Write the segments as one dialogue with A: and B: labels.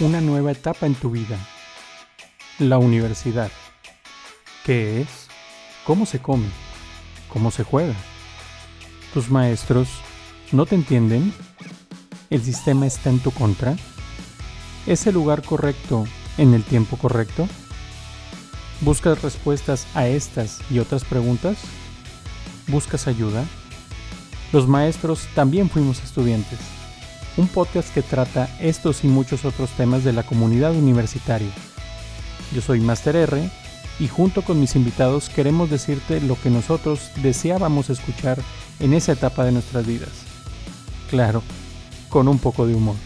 A: una nueva etapa en tu vida. La universidad. ¿Qué es? ¿Cómo se come? ¿Cómo se juega? ¿Tus maestros no te entienden? ¿El sistema está en tu contra? ¿Es el lugar correcto en el tiempo correcto? ¿Buscas respuestas a estas y otras preguntas? ¿Buscas ayuda? Los maestros también fuimos estudiantes un podcast que trata estos y muchos otros temas de la comunidad universitaria. Yo soy Master R y junto con mis invitados queremos decirte lo que nosotros deseábamos escuchar en esa etapa de nuestras vidas. Claro, con un poco de humor.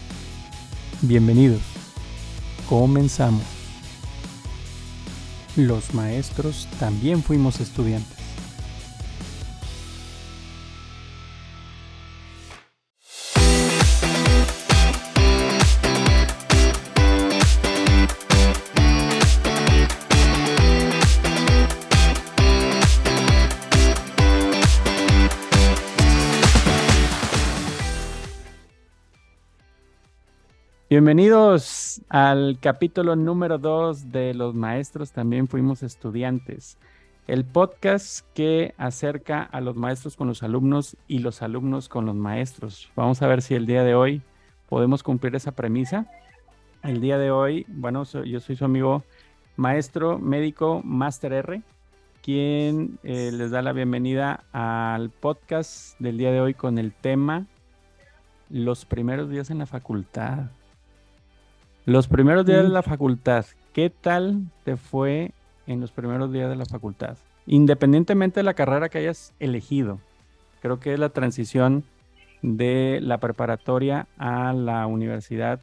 A: Bienvenidos. Comenzamos. Los maestros también fuimos estudiantes. Bienvenidos al capítulo número 2 de Los Maestros también fuimos estudiantes, el podcast que acerca a los maestros con los alumnos y los alumnos con los maestros. Vamos a ver si el día de hoy podemos cumplir esa premisa. El día de hoy, bueno, yo soy su amigo maestro médico Master R, quien eh, les da la bienvenida al podcast del día de hoy con el tema Los primeros días en la facultad. Los primeros días de la facultad, ¿qué tal te fue en los primeros días de la facultad? Independientemente de la carrera que hayas elegido, creo que es la transición de la preparatoria a la universidad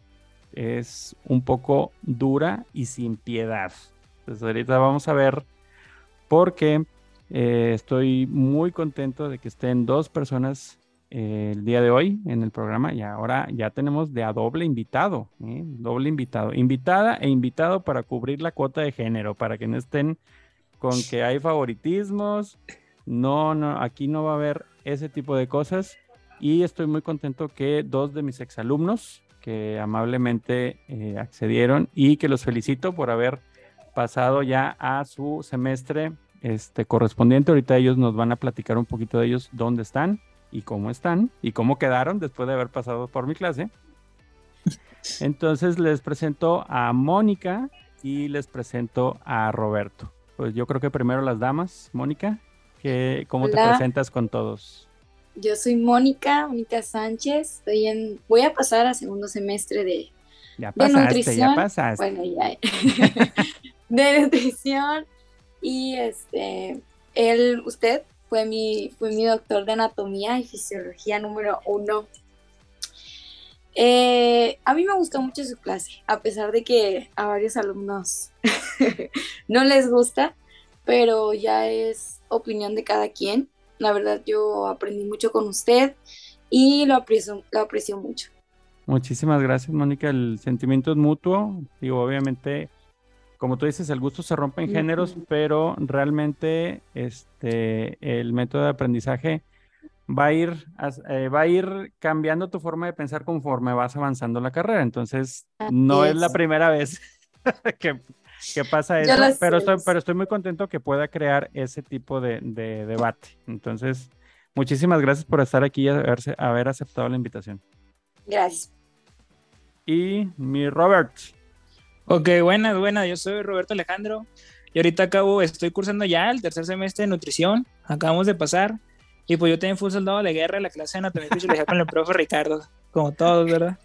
A: es un poco dura y sin piedad. Entonces ahorita vamos a ver porque eh, estoy muy contento de que estén dos personas el día de hoy en el programa y ahora ya tenemos de a doble invitado, ¿eh? doble invitado, invitada e invitado para cubrir la cuota de género, para que no estén con que hay favoritismos, no, no, aquí no va a haber ese tipo de cosas y estoy muy contento que dos de mis exalumnos que amablemente eh, accedieron y que los felicito por haber pasado ya a su semestre este correspondiente. Ahorita ellos nos van a platicar un poquito de ellos, dónde están y cómo están y cómo quedaron después de haber pasado por mi clase. Entonces les presento a Mónica y les presento a Roberto. Pues yo creo que primero las damas. Mónica, ¿cómo te presentas con todos?
B: Yo soy Mónica, Mónica Sánchez. Estoy en, voy a pasar a segundo semestre de,
A: ya pasaste, nutrición. Ya pasaste.
B: Bueno, ya. de nutrición. Y este, él, usted, fue mi, fue mi doctor de anatomía y fisiología número uno. Eh, a mí me gustó mucho su clase, a pesar de que a varios alumnos no les gusta, pero ya es opinión de cada quien. La verdad yo aprendí mucho con usted y lo aprecio, lo aprecio mucho.
A: Muchísimas gracias, Mónica. El sentimiento es mutuo. Digo, obviamente como tú dices, el gusto se rompe en géneros, pero realmente este, el método de aprendizaje va a, ir, eh, va a ir cambiando tu forma de pensar conforme vas avanzando la carrera. Entonces, no es. la primera vez que, pasa eso, pero estoy, pero estoy muy contento que pueda crear ese tipo de, debate. Entonces, muchísimas gracias por estar aquí y haber aceptado la invitación.
B: Gracias.
A: Y mi Robert.
C: Ok, buenas, buenas. Yo soy Roberto Alejandro y ahorita acabo, estoy cursando ya el tercer semestre de nutrición. Acabamos de pasar. Y pues yo también fui un soldado de la guerra en la clase de anatomía y fisiología con el profe Ricardo, como todos, ¿verdad?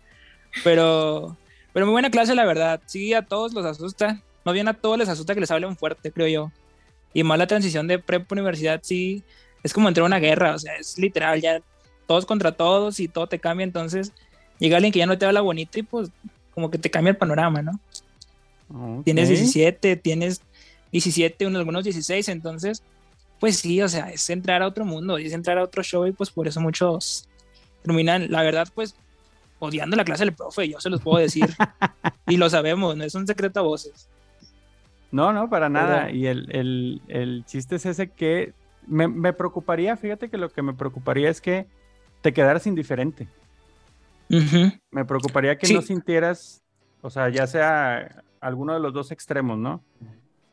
C: Pero, pero muy buena clase, la verdad. Sí, a todos los asusta. No bien a todos les asusta que les hablen fuerte, creo yo. Y más la transición de prep universidad, sí, es como entrar a una guerra, o sea, es literal, ya todos contra todos y todo te cambia. Entonces, llega alguien que ya no te habla bonito y pues como que te cambia el panorama, ¿no? Tienes 17, tienes 17, unos, algunos 16, entonces, pues sí, o sea, es entrar a otro mundo, es entrar a otro show y pues por eso muchos terminan, la verdad, pues odiando la clase del profe, yo se los puedo decir. y lo sabemos, no es un secreto a voces.
A: No, no, para nada. Y el, el, chiste es ese que me, me, preocuparía, fíjate que lo que me preocuparía es que te quedaras indiferente. Me preocuparía que no sintieras o sea, ya sea alguno de los dos extremos, ¿no?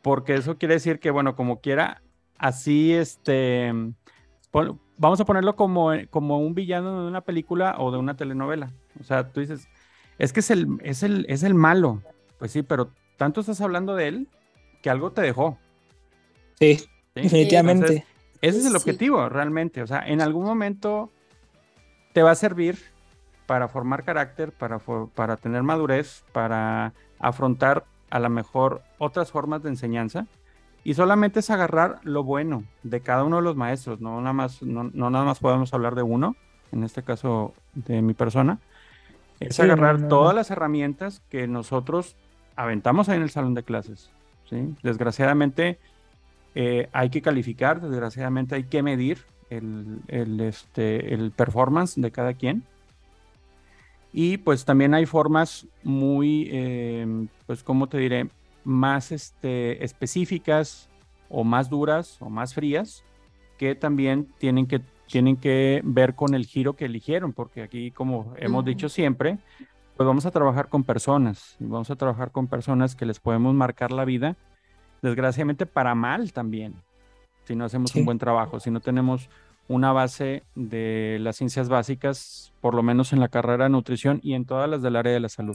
A: Porque eso quiere decir que, bueno, como quiera, así, este, vamos a ponerlo como, como un villano de una película o de una telenovela. O sea, tú dices, es que es el, es el, es el malo. Pues sí, pero tanto estás hablando de él que algo te dejó.
C: Sí, definitivamente.
A: ese es el objetivo, realmente. O sea, en algún momento te va a servir para formar carácter, para, para tener madurez, para afrontar a lo mejor otras formas de enseñanza. Y solamente es agarrar lo bueno de cada uno de los maestros, no nada más, no, nada más podemos hablar de uno, en este caso de mi persona. Es agarrar todas las herramientas que nosotros aventamos ahí en el salón de clases. ¿sí? Desgraciadamente eh, hay que calificar, desgraciadamente hay que medir el, el, este, el performance de cada quien. Y pues también hay formas muy, eh, pues, ¿cómo te diré? Más este, específicas o más duras o más frías que también tienen que, tienen que ver con el giro que eligieron, porque aquí, como hemos dicho siempre, pues vamos a trabajar con personas y vamos a trabajar con personas que les podemos marcar la vida, desgraciadamente para mal también, si no hacemos un buen trabajo, si no tenemos una base de las ciencias básicas, por lo menos en la carrera de nutrición y en todas las del área de la salud.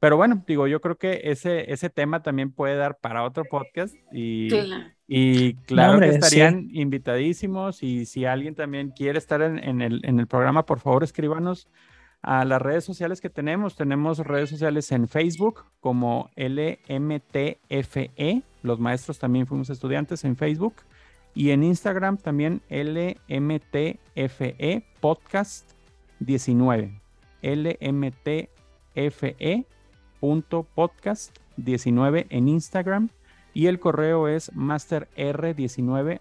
A: Pero bueno, digo, yo creo que ese, ese tema también puede dar para otro podcast y claro, y claro que estarían invitadísimos y si alguien también quiere estar en, el, en el programa, por favor escríbanos a las redes sociales que tenemos. Tenemos redes sociales en Facebook como LMTFE, los maestros también fuimos estudiantes en Facebook. Y en Instagram también LMTFE Podcast 19. LMTFE.podcast 19 en Instagram. Y el correo es masterr19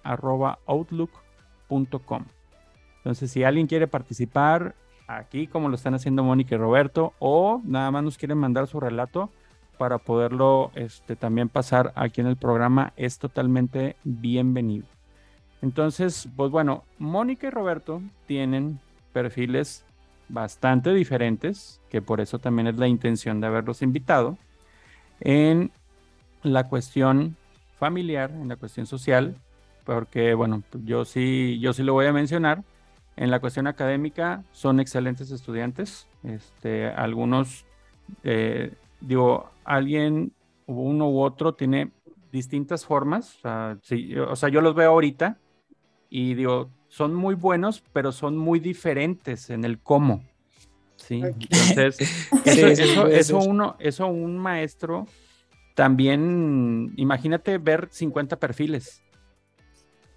A: outlook.com. Entonces, si alguien quiere participar aquí, como lo están haciendo Mónica y Roberto, o nada más nos quieren mandar su relato para poderlo este, también pasar aquí en el programa, es totalmente bienvenido. Entonces, pues bueno, Mónica y Roberto tienen perfiles bastante diferentes, que por eso también es la intención de haberlos invitado, en la cuestión familiar, en la cuestión social, porque bueno, yo sí, yo sí lo voy a mencionar. En la cuestión académica son excelentes estudiantes. Este, algunos, eh, digo, alguien, uno u otro tiene distintas formas. O sea, o sea, yo los veo ahorita y digo, son muy buenos, pero son muy diferentes en el cómo. Sí, entonces, eso, eso, uno, eso un maestro también, imagínate ver 50 perfiles.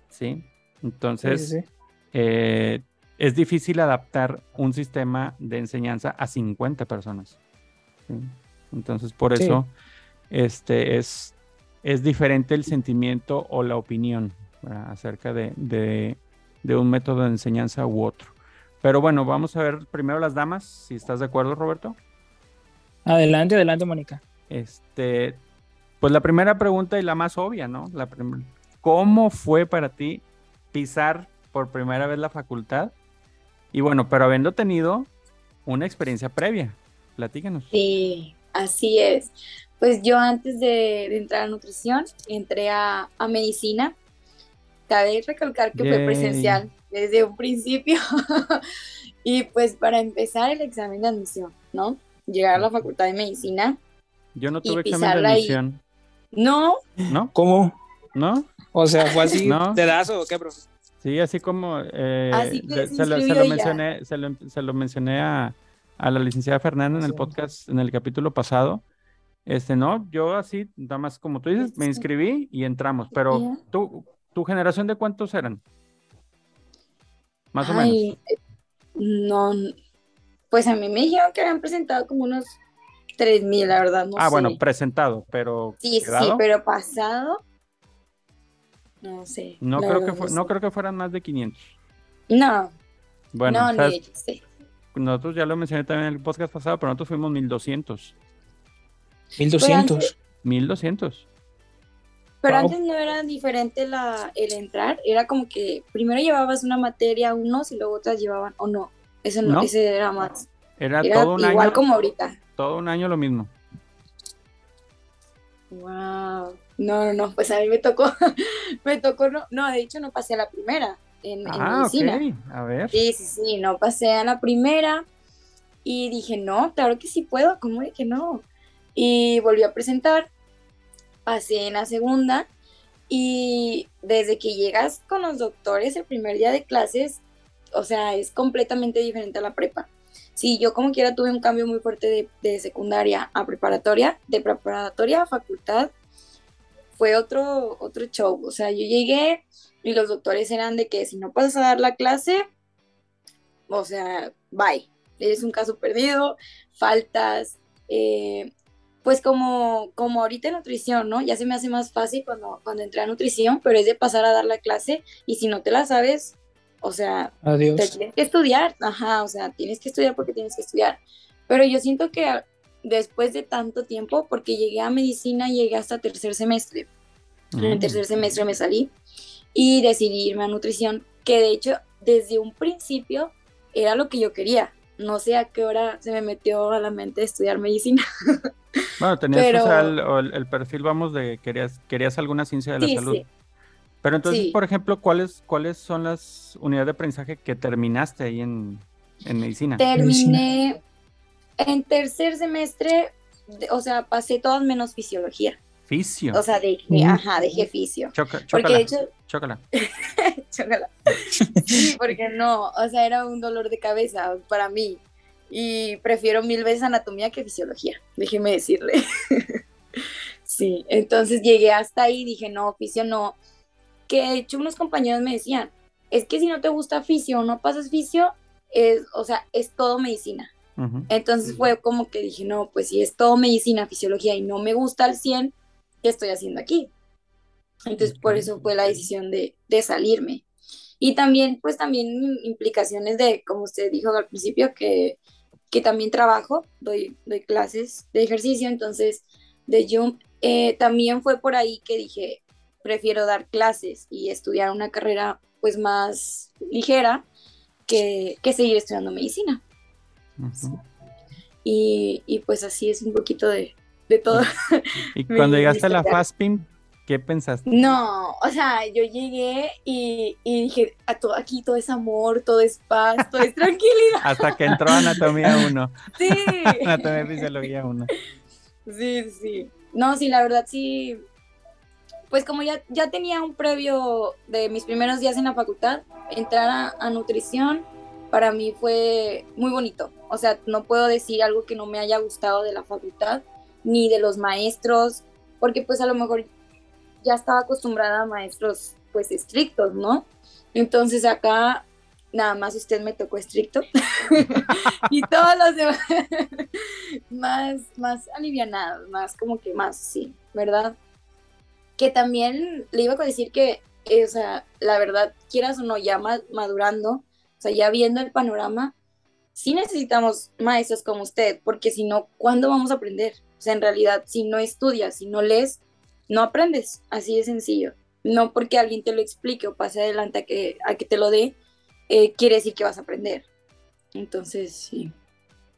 A: Sí, entonces eh, es difícil adaptar un sistema de enseñanza a 50 personas. Entonces, por eso este, es, es diferente el sentimiento o la opinión acerca de, un método de enseñanza u otro. Pero bueno, vamos a ver primero las damas, si estás de acuerdo, Roberto.
C: Adelante, adelante, Mónica.
A: Este, pues la primera pregunta y la más obvia, ¿no? La ¿Cómo fue para ti pisar por primera vez la facultad? Y bueno, pero habiendo tenido una experiencia previa, platícanos.
B: Sí, así es. Pues yo antes de, entrar a nutrición, entré a, a medicina cabe recalcar que fue presencial desde un principio. y pues para empezar el examen de admisión, ¿no? Llegar a la facultad de medicina.
A: Yo no tuve examen de admisión.
B: No.
A: ¿No?
C: ¿Cómo?
A: ¿No?
C: O sea, fue así ¿No? o qué, profe.
A: Sí, así como eh, se, lo, mencioné, se, lo, mencioné a, a la licenciada Fernanda en el podcast, en el capítulo pasado. Este, no, yo así, nada más como tú dices, me inscribí y entramos, pero tú, ¿Tu generación de cuántos eran? Más o menos.
B: No, pues a mí me dijeron que habían presentado como unos 3000, la verdad, no
A: Ah, bueno, presentado, pero.
B: Sí, sí, pero pasado. No sé.
A: No, creo que, no, creo que fueran más de 500.
B: No.
A: Bueno, no, ni nosotros ya lo mencioné también en el podcast pasado, pero nosotros fuimos 1200.
C: 1200.
A: 1200.
B: Pero antes no era diferente la, el entrar, era como que primero llevabas una materia unos y luego otras llevaban, o no, ese no, ese era más.
A: Era, todo un
B: igual como ahorita.
A: Todo un año lo mismo.
B: Wow. No, no, no, pues a mí me tocó, me tocó, no, no, de hecho no pasé a la primera en,
A: ah,
B: medicina.
A: ok. A ver.
B: Sí, sí, sí, no pasé a la primera y dije, no, claro que sí puedo, ¿cómo de que no? Y volví a presentar, pasé en la segunda y desde que llegas con los doctores el primer día de clases, o sea, es completamente diferente a la prepa. Sí, yo como quiera tuve un cambio muy fuerte de, de secundaria a preparatoria, de preparatoria a facultad, fue otro, otro show. O sea, yo llegué y los doctores eran de que si no pasas a dar la clase, o sea, bye, eres un caso perdido, faltas, eh, pues como, como ahorita en nutrición, ¿no? Ya se me hace más fácil cuando, cuando entré a nutrición, pero es de pasar a dar la clase y si no te la sabes, o sea,
C: Adiós.
B: te tienes que estudiar, ajá, o sea, tienes que estudiar porque tienes que estudiar. Pero yo siento que después de tanto tiempo, porque llegué a medicina, llegué hasta tercer semestre. En el
A: Mm.
B: tercer semestre me salí y decidí irme a nutrición, que de hecho desde un principio era lo que yo quería. No sé a qué hora se me metió a la mente estudiar medicina.
A: Bueno, tenías
B: Pero-
A: o sea, el, o el- el perfil, vamos, de querías, querías alguna ciencia de la
B: Sí,
A: salud.
B: sí.
A: Pero entonces,
B: Sí.
A: por ejemplo, ¿cuáles, ¿cuáles son las unidades de aprendizaje que terminaste ahí en, en medicina?
B: Terminé en tercer semestre, o sea, pasé todas menos fisiología.
A: Fisio.
B: O sea, dejé,
C: Mm.
B: ajá, dejé fisio.
A: Choca-
B: Porque de hecho,
A: chócala.
B: Chócala. Sí, porque no, o sea, era un dolor de cabeza para mí. Y prefiero mil veces anatomía que fisiología, déjeme decirle. Sí, entonces llegué hasta ahí y dije, no, fisio no. Que de hecho unos compañeros me decían, es que si no te gusta fisio o no pasas fisio, es, o sea, es todo medicina. Entonces fue como que dije, no, pues si es todo medicina, fisiología y no me gusta al 100, ¿qué estoy haciendo aquí? Entonces por eso fue la decisión de, de salirme. Y también, pues también implicaciones de, como usted dijo al principio, que, que también trabajo, doy, doy clases de ejercicio, entonces de Jump, eh, también fue por ahí que dije, prefiero dar clases y estudiar una carrera pues más ligera que, que seguir estudiando medicina. Y, y pues así es un poquito de, de todo.
A: Y cuando llegaste a la. FASPIM, ¿qué pensaste?
B: No, o sea, yo llegué y, y dije, a todo, aquí todo es amor, todo es paz, todo es tranquilidad.
A: Hasta que entró Anatomía 1,
B: Sí,
A: Anatomía y Fisiología 1.
B: sí, sí. No, sí, la verdad sí. Pues como ya, ya tenía un previo de mis primeros días en la facultad, entrar a, a nutrición para mí fue muy bonito. O sea, no puedo decir algo que no me haya gustado de la facultad, ni de los maestros, porque pues a lo mejor ya estaba acostumbrada a maestros pues estrictos, ¿no? Entonces acá nada más usted me tocó estricto y todos los demás más, más alivianados, más como que más, sí, ¿verdad? Que también le iba a decir que, eh, o sea, la verdad, quieras o no, ya ma- madurando, o sea, ya viendo el panorama, sí necesitamos maestros como usted, porque si no, ¿cuándo vamos a aprender? O sea, en realidad, si no estudias, si no lees, no aprendes, así de sencillo. No porque alguien te lo explique o pase adelante a que, a que te lo dé, eh, quiere decir que vas a aprender. Entonces, sí.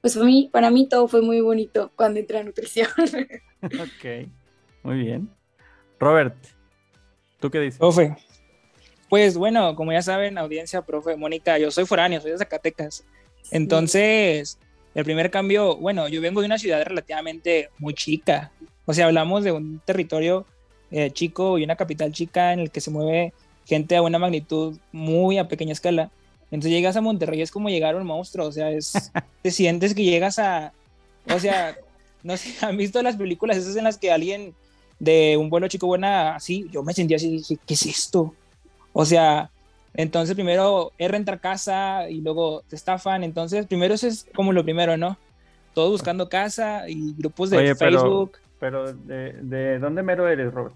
B: Pues para mí, para mí todo fue muy bonito cuando entré a nutrición.
A: Ok, muy bien. Robert, ¿tú qué dices?
C: Profe. Pues bueno, como ya saben, audiencia, profe, Mónica, yo soy foráneo, soy de Zacatecas. Entonces, el primer cambio, bueno, yo vengo de una ciudad relativamente muy chica. O sea, hablamos de un territorio eh, chico y una capital chica en el que se mueve gente a una magnitud muy a pequeña escala. Entonces llegas a Monterrey, es como llegar a un monstruo, o sea, es, te sientes que llegas a, o sea, no sé, ¿han visto las películas esas en las que alguien de un vuelo chico buena así? Yo me sentía así, dije, ¿qué es esto? O sea, entonces primero es rentar casa y luego te estafan, entonces primero eso es como lo primero, ¿no? Todos buscando casa y grupos de
A: Oye,
C: Facebook,
A: Pero, ¿de, de dónde mero eres, Robert?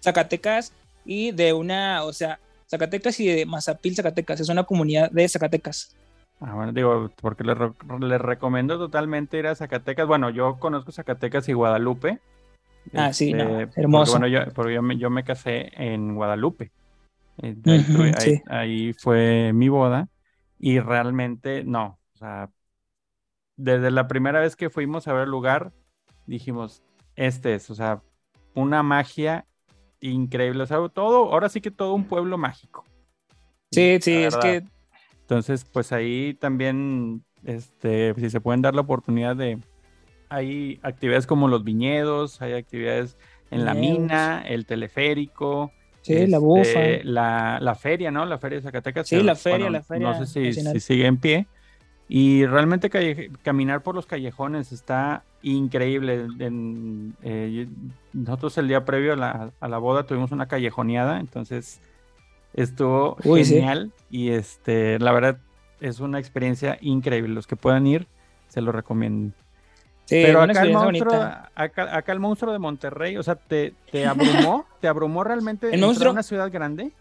C: Zacatecas y de una, o sea, Zacatecas y de Mazapil, Zacatecas, es una comunidad de Zacatecas.
A: Ah, bueno, digo, porque les, re- les recomiendo totalmente ir a Zacatecas. Bueno, yo conozco Zacatecas y Guadalupe.
C: Ah, sí, no,
A: Este,
C: hermoso.
A: Porque, bueno, yo, porque yo, me, yo me casé en Guadalupe. Eh, ahí,
C: Ujú,
A: tuve- ahí-
C: sí.
A: ahí fue mi boda y realmente no. O sea, desde la primera vez que fuimos a ver el lugar, dijimos, este es, o sea, una magia increíble. O sea, todo, ahora sí que todo un pueblo mágico.
C: Sí, sí, es que.
A: Entonces, pues ahí también, este, si se pueden dar la oportunidad de. Hay actividades como los viñedos, hay actividades en la mina, el teleférico.
C: Sí, la bufa.
A: este, La, la feria, ¿no? La feria de Zacatecas.
C: Sí, la feria, la feria
A: No sé si, sigue en pie. Y realmente calle- caminar por los callejones está increíble. En- eh, nosotros el día previo a la, a la boda tuvimos una callejoneada, entonces estuvo
C: Uy, sí.
A: genial. Y este, la verdad es una experiencia increíble. Los que puedan ir, se lo recomiendo.
C: Sí,
A: Pero acá el, monstruo, acá, acá el monstruo de Monterrey, o sea, ¿te, te abrumó? ¿Te abrumó realmente
C: monstruo-
A: una ciudad grande?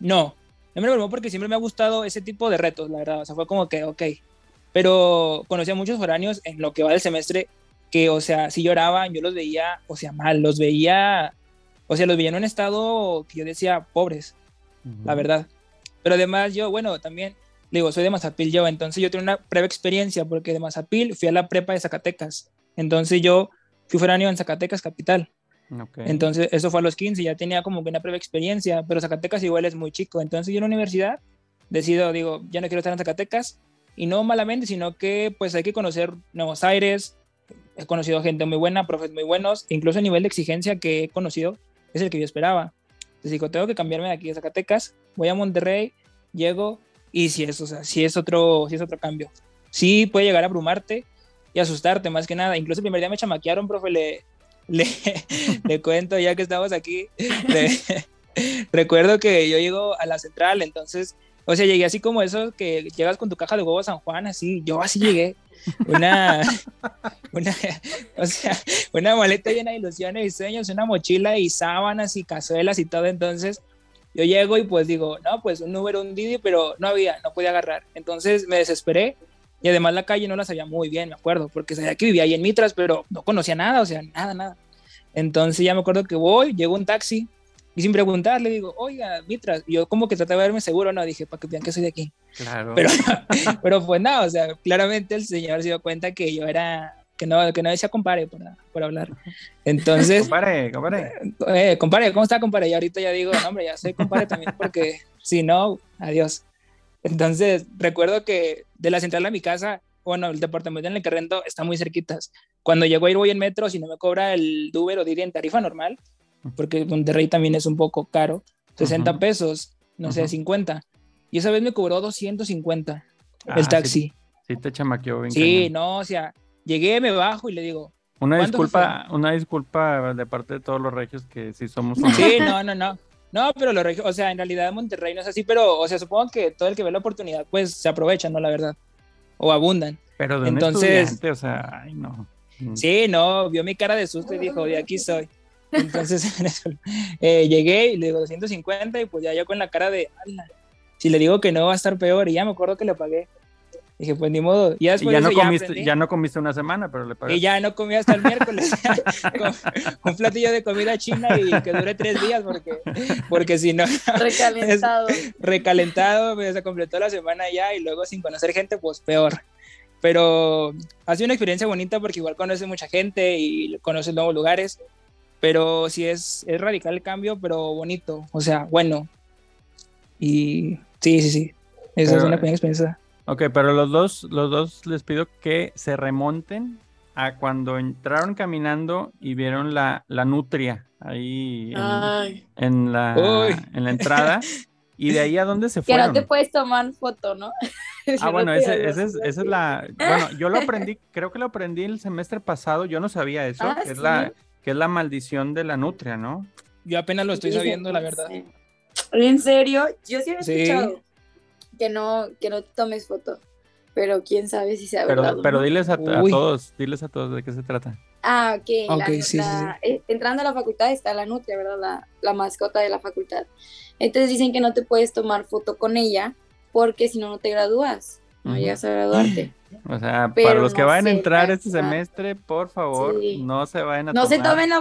C: No, no me lo porque siempre me ha gustado ese tipo de retos, la verdad. O sea, fue como que, ok. Pero conocí a muchos foráneos en lo que va del semestre que, o sea, si lloraban, yo los veía, o sea, mal, los veía, o sea, los veía en un estado que yo decía, pobres, la verdad. Pero además yo, bueno, también, digo, soy de Mazapil yo, entonces yo tengo una breve experiencia porque de Mazapil fui a la prepa de Zacatecas. Entonces yo fui foráneo en Zacatecas capital. Entonces, eso fue a los 15, ya tenía como que una breve experiencia, pero Zacatecas igual es muy chico. Entonces, yo en la universidad decido, digo, ya no quiero estar en Zacatecas, y no malamente, sino que pues hay que conocer nuevos aires. He conocido gente muy buena, profes muy buenos, incluso el nivel de exigencia que he conocido es el que yo esperaba. Entonces, digo, tengo que cambiarme de aquí de Zacatecas, voy a Monterrey, llego, y si es, o sea, si es otro, si es otro cambio. Sí puede llegar a abrumarte y asustarte más que nada. Incluso el primer día me chamaquearon, profe, le, le, le cuento ya que estamos aquí. recuerdo que yo llego a la central, entonces, o sea, llegué así como eso que llegas con tu caja de huevos a San Juan, así, yo así llegué. Una, una, o sea, una maleta llena de ilusiones y sueños, una mochila y sábanas y cazuelas y todo. Entonces, yo llego y pues digo, no, pues un número, un Didi, pero no había, no podía agarrar. Entonces me desesperé y además la calle no la sabía muy bien, me acuerdo, porque sabía que vivía ahí en Mitras, pero no conocía nada, o sea, nada, nada. Entonces ya me acuerdo que voy, llegó un taxi y sin preguntar le digo, oiga, Mitras, y yo como que trataba de verme seguro, no, dije, para que vean que soy de aquí.
A: Claro.
C: Pero, pero pues nada, o sea, claramente el señor se dio cuenta que yo era, que no, que no decía compare por, por hablar. Entonces,
A: Compare, compare.
C: eh, compadre, ¿cómo está, compadre? Y ahorita ya digo, no, hombre, ya soy compadre también, porque si no, adiós. Entonces, recuerdo que de la central a mi casa, bueno, el departamento en el que rento está muy cerquitas. Cuando llego a ir voy en metro, si no me cobra el Uber o Didi en tarifa normal, porque Monterrey también es un poco caro, 60
A: Ujú.
C: pesos, no sé,
A: Ujú.
C: 50. Y esa vez me cobró 250
A: Ah,
C: el
A: sí,
C: taxi.
A: Sí, te chamaqueó bien.
C: Sí,
A: cañón.
C: no, o sea, llegué, me bajo y le digo,
A: Una
C: ¿cuánto
A: disculpa, una disculpa de parte de todos los regios que sí somos
C: Sí, no, no, no. No, pero lo regio, o sea, en realidad Monterrey no es así, pero, o sea, supongo que todo el que ve la oportunidad, pues se aprovecha, ¿no? La verdad. O abundan.
A: Pero de un
C: Entonces-
A: o sea, ay no. Mm.
C: Sí, no, vio mi cara de susto y dijo, de aquí soy. Entonces, en eso, eh, llegué y le digo 250 y pues ya yo con la cara de, "Ala, si le digo que no va a estar peor y ya me acuerdo que le pagué. Dije, pues ni modo. Y ya
A: Y
C: después
A: ya no,
C: eso
A: comiste,
C: aprendí.
A: ya no comiste una semana, pero le
C: Y
A: pagaste.
C: ya no comí hasta el miércoles. Un platillo de comida china y que dure tres días porque, porque si no,
B: Recalentado.
C: recalentado, pues, se completó la semana ya y luego sin conocer gente, pues peor. Pero ha sido una experiencia bonita porque igual conoces mucha gente y conoces nuevos lugares, pero sí es, es radical el cambio, pero bonito, o sea, bueno. Y sí, sí, sí, esa
A: Pero-
C: es una pequeña experiencia.
A: Ok, pero los dos, los dos les pido que se remonten a cuando entraron caminando y vieron la, la nutria ahí en, la,
C: Uy.
A: en la entrada. Y de ahí a dónde se
B: que
A: fueron.
B: no te puedes tomar foto, ¿no?
A: Ah,
B: no
A: bueno, ese, ese es, esa es la. Bueno, yo lo aprendí, creo que lo aprendí el semestre pasado. Yo no sabía eso,
B: Ah,
A: que, es la, que es la maldición de la nutria, ¿no?
C: Yo apenas lo estoy sabiendo, la verdad.
B: ¿En serio? Yo sí he
C: Sí.
B: escuchado que no, que no tomes foto. Pero quién sabe si sea
A: Pero,
B: verdad.
A: pero
B: no.
A: diles a, a todos, diles a todos de qué se trata.
B: Ah, ok. la-
C: Ok, sí, sí,
B: la- eh, Entrando a la facultad está la nutria, ¿verdad? La, la mascota de la facultad. Entonces dicen que no te puedes tomar foto con ella porque si no, no te gradúas. No llegas a graduarte.
A: O sea,
B: Pero
A: para los que
B: no
A: vayan a
B: sé,
A: entrar
B: la
A: este semestre, por favor,
B: Sí.
A: no se vayan a
B: No se
A: tomar
B: tomen la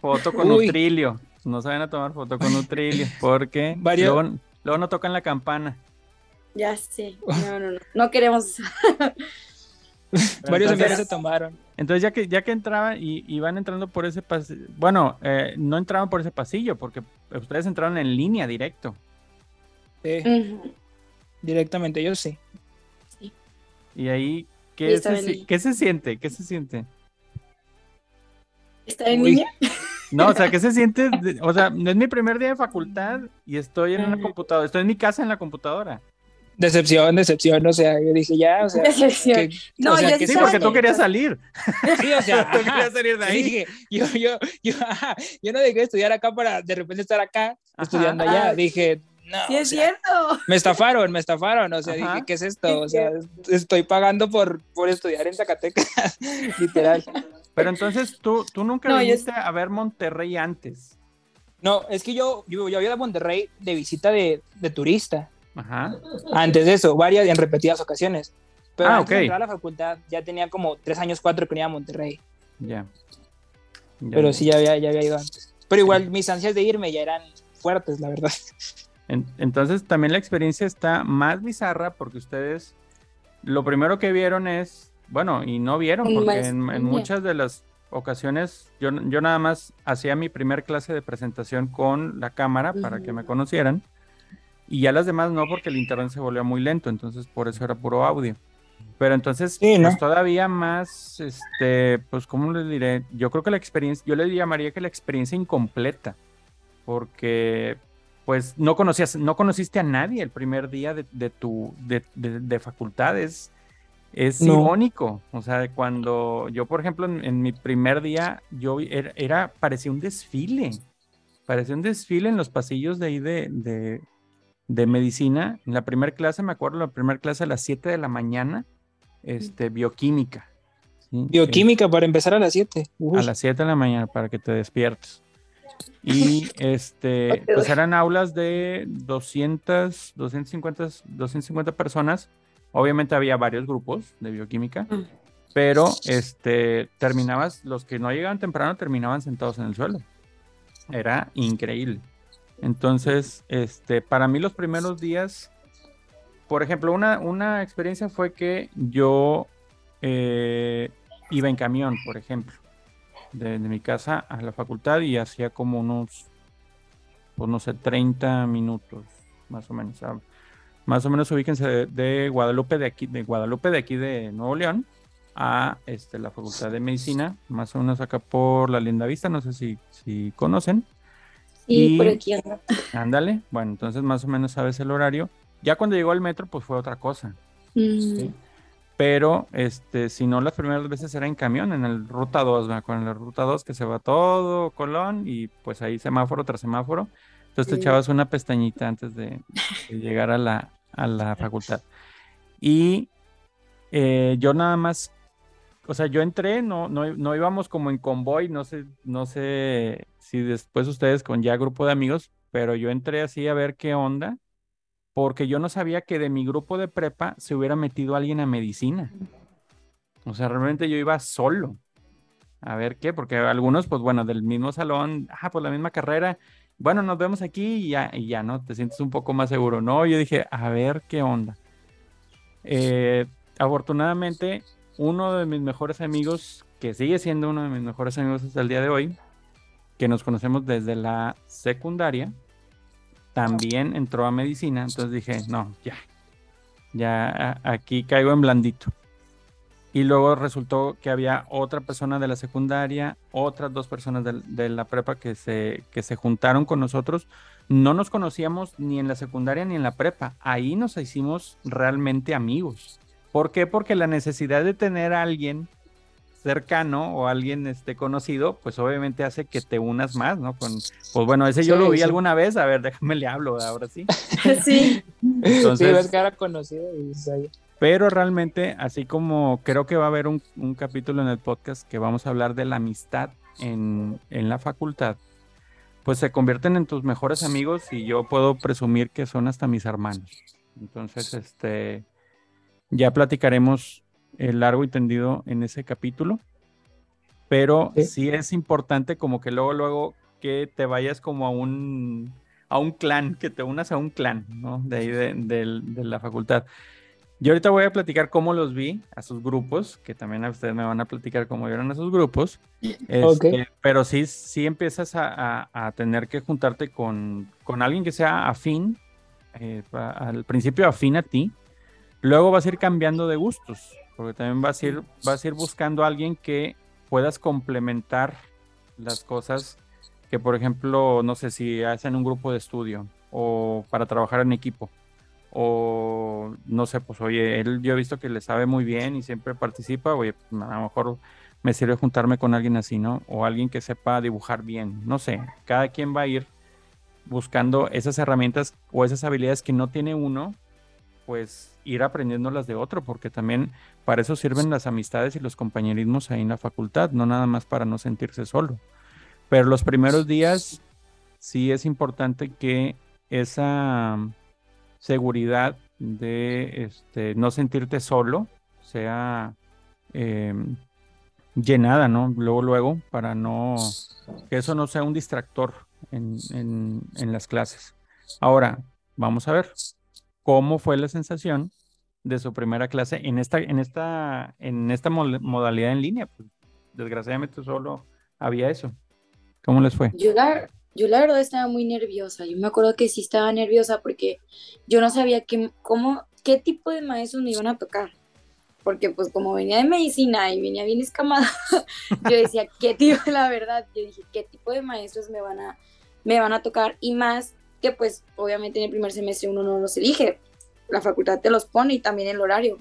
B: foto.
A: con
C: Uy.
A: Nutrilio. No se vayan a tomar foto con Nutrilio, porque luego, luego no tocan la campana.
B: Ya sé. No, no, no. No queremos eso.
C: Varios
A: entonces-
C: se tomaron.
A: Entonces ya que ya que entraban y, y van entrando por ese pasillo, bueno, eh, no entraban por ese pasillo porque ustedes entraron en línea directo.
C: Sí, directamente, yo sí.
A: Y ahí, ¿qué, se. ¿qué se siente? ¿Qué se siente?
B: ¿Está en
C: Uy.
B: línea?
A: No, o sea, ¿qué se siente? o sea, no es mi primer día de facultad y estoy en una computadora, estoy en mi casa en la computadora.
C: Decepción, decepción, o sea, yo dije ya, o sea,
B: Decepción.
C: que-
B: No,
C: o sea,
B: yo
C: que
A: Sí, porque tú querías salir.
C: sí, o sea,
A: Tú querías salir de ahí.
C: Dije, yo, yo, yo, ajá, yo no dejé de estudiar acá para de repente estar acá
A: Ajá.
C: estudiando allá.
B: Ah,
C: Dije, no,
B: Sí, es
C: sea,
B: cierto.
C: me estafaron, me estafaron. O sea, dije, ¿qué es esto? O sea, estoy pagando por, por estudiar en Zacatecas, literal.
A: Pero entonces tú, tú nunca
B: No, yo
A: viniste a ver Monterrey antes.
C: No, es que yo, yo, yo había ido a Monterrey de visita de, de turista.
A: Ajá.
C: Antes de eso, varias y en repetidas ocasiones. Pero
A: Ah,
C: antes de
A: ok.
C: entrar a la facultad ya tenía como tres años, cuatro que no iba a Monterrey.
A: Ya.
C: Pero sí, ya había, ya había ido antes. Pero igual mis ansias de irme ya eran fuertes, la verdad.
A: En- entonces también la experiencia está más bizarra porque ustedes lo primero que vieron es, bueno, y no vieron porque en, muchas de las ocasiones yo, yo nada más hacía mi primer clase de presentación con la cámara para que me conocieran y ya las demás no porque el internet se volvió muy lento, entonces por eso era puro audio. Pero entonces,
C: Sí, ¿no?
A: pues todavía más, este, pues, ¿cómo le diré? Yo creo que la experiencia, yo le llamaría que la experiencia incompleta, porque, pues, no conocías, no conociste a nadie el primer día de, de tu, de, de, de facultades. Es
C: No.
A: irónico, o sea, cuando yo, por ejemplo, en, en mi primer día, yo era, era- parecía un desfile, parecía un desfile en los pasillos de ahí de, de, medicina. En la primera clase, me acuerdo, la primera clase a las 7 de la mañana, este, bioquímica. ¿sí?
C: Bioquímica para empezar a las 7.
A: Eh, a las 7 de la mañana para que te despiertes. Y este, pues eran aulas de 200, 250, 250 personas. Obviamente había varios grupos de bioquímica,
B: Mm.
A: pero este, terminabas, los que no llegaban temprano terminaban sentados en el suelo. Era increíble. Entonces, este, para mí los primeros días, por ejemplo, una, una experiencia fue que yo eh, iba en camión, por ejemplo, de, mi casa a la facultad y hacía como unos, pues no sé, 30 minutos, más o menos. ah, más o menos ubíquense de, de Guadalupe de aquí, de Guadalupe de aquí de Nuevo León a este, la Facultad de Medicina, más o menos acá por la Linda Vista, no sé si, si conocen.
B: Sí,
A: Y-
B: por aquí anda.
A: Ándale, bueno, entonces más o menos sabes el horario. Ya cuando llegó el metro, pues fue otra cosa.
B: Mm.
A: Pero, este, si no, las primeras veces era en camión, en el Ruta 2, ¿verdad? Con la Ruta 2 que se va todo Colón y pues ahí semáforo tras semáforo. Entonces te
B: Sí.
A: echabas una pestañita antes de, de llegar a la, a la facultad. Y eh, yo nada más, o sea, yo entré, no, no, no íbamos como en convoy, no sé, no sé si después ustedes con ya grupo de amigos, pero yo entré así a ver qué onda, porque yo no sabía que de mi grupo de prepa se hubiera metido alguien a medicina. O sea, realmente yo iba solo. A ver qué, porque algunos, pues bueno, del mismo salón, ah, pues la misma carrera, bueno, nos vemos aquí y ya, y ya, ¿no? Te sientes un poco más seguro. No, yo dije, a ver qué onda. Eh, afortunadamente, uno de mis mejores amigos, que sigue siendo uno de mis mejores amigos hasta el día de hoy, que nos conocemos desde la secundaria, también entró a medicina. Entonces dije, no, ya, ya aquí caigo en blandito. Y luego resultó que había otra persona de la secundaria, otras dos personas de, la prepa que se, que se juntaron con nosotros. No nos conocíamos ni en la secundaria ni en la prepa. Ahí nos hicimos realmente amigos. ¿Por qué? Porque la necesidad de tener a alguien cercano o alguien este, conocido, pues obviamente hace que te unas más, ¿no? Con, pues bueno, ese yo
C: Sí,
A: lo vi
C: sí.
A: alguna vez, a ver, déjame le hablo ahora sí.
B: Sí.
A: Entonces-
C: sí, ves que era conocido y.
A: Pero realmente, así como creo que va a haber un, un capítulo en el podcast que vamos a hablar de la amistad en, en la facultad, pues se convierten en tus mejores amigos y yo puedo presumir que son hasta mis hermanos. Entonces, este, ya platicaremos el largo y tendido en ese capítulo, pero
C: Sí.
A: sí es importante como que luego, luego que te vayas como a un, a un clan, que te unas a un clan, ¿no? De ahí de, del- de la facultad. Yo ahorita voy a platicar cómo los vi a sus grupos, que también a ustedes me van a platicar cómo vieron a sus grupos. Este, pero sí, sí empiezas a, tener que juntarte con, alguien que sea afín, eh, al principio afín a ti. Luego vas a ir cambiando de gustos, porque también vas a ir, vas a ir buscando a alguien que puedas complementar las cosas que, por ejemplo, no sé si hacen un grupo de estudio o para trabajar en equipo o no sé, pues oye, él yo he visto que le sabe muy bien y siempre participa, oye, pues, a lo mejor me sirve juntarme con alguien así, ¿no? O alguien que sepa dibujar bien, no sé, cada quien va a ir buscando esas herramientas o esas habilidades que no tiene uno, pues ir aprendiéndolas de otro, porque también para eso sirven las amistades y los compañerismos ahí en la facultad, no nada más para no sentirse solo. Pero los primeros días sí es importante que esa seguridad de este, no sentirte solo sea em, llenada, ¿no? Luego, luego, para no, que eso no sea un distractor en, en, las clases. Ahora, vamos a ver cómo fue la sensación de su primera clase en esta, en esta, en esta modalidad en línea. Pues, desgraciadamente solo había eso. ¿Cómo les fue?
B: Yo la verdad estaba muy nerviosa. Yo me acuerdo que sí estaba nerviosa porque yo no sabía qué, cómo, qué tipo de maestros me iban a tocar. Porque pues como venía de medicina y venía bien escamada, yo decía, ¿qué tipo, la verdad? Yo dije, ¿qué tipo de maestros me van a, me van a tocar? Y más que pues obviamente en el primer semestre uno no los elige. La facultad te los pone y también el horario.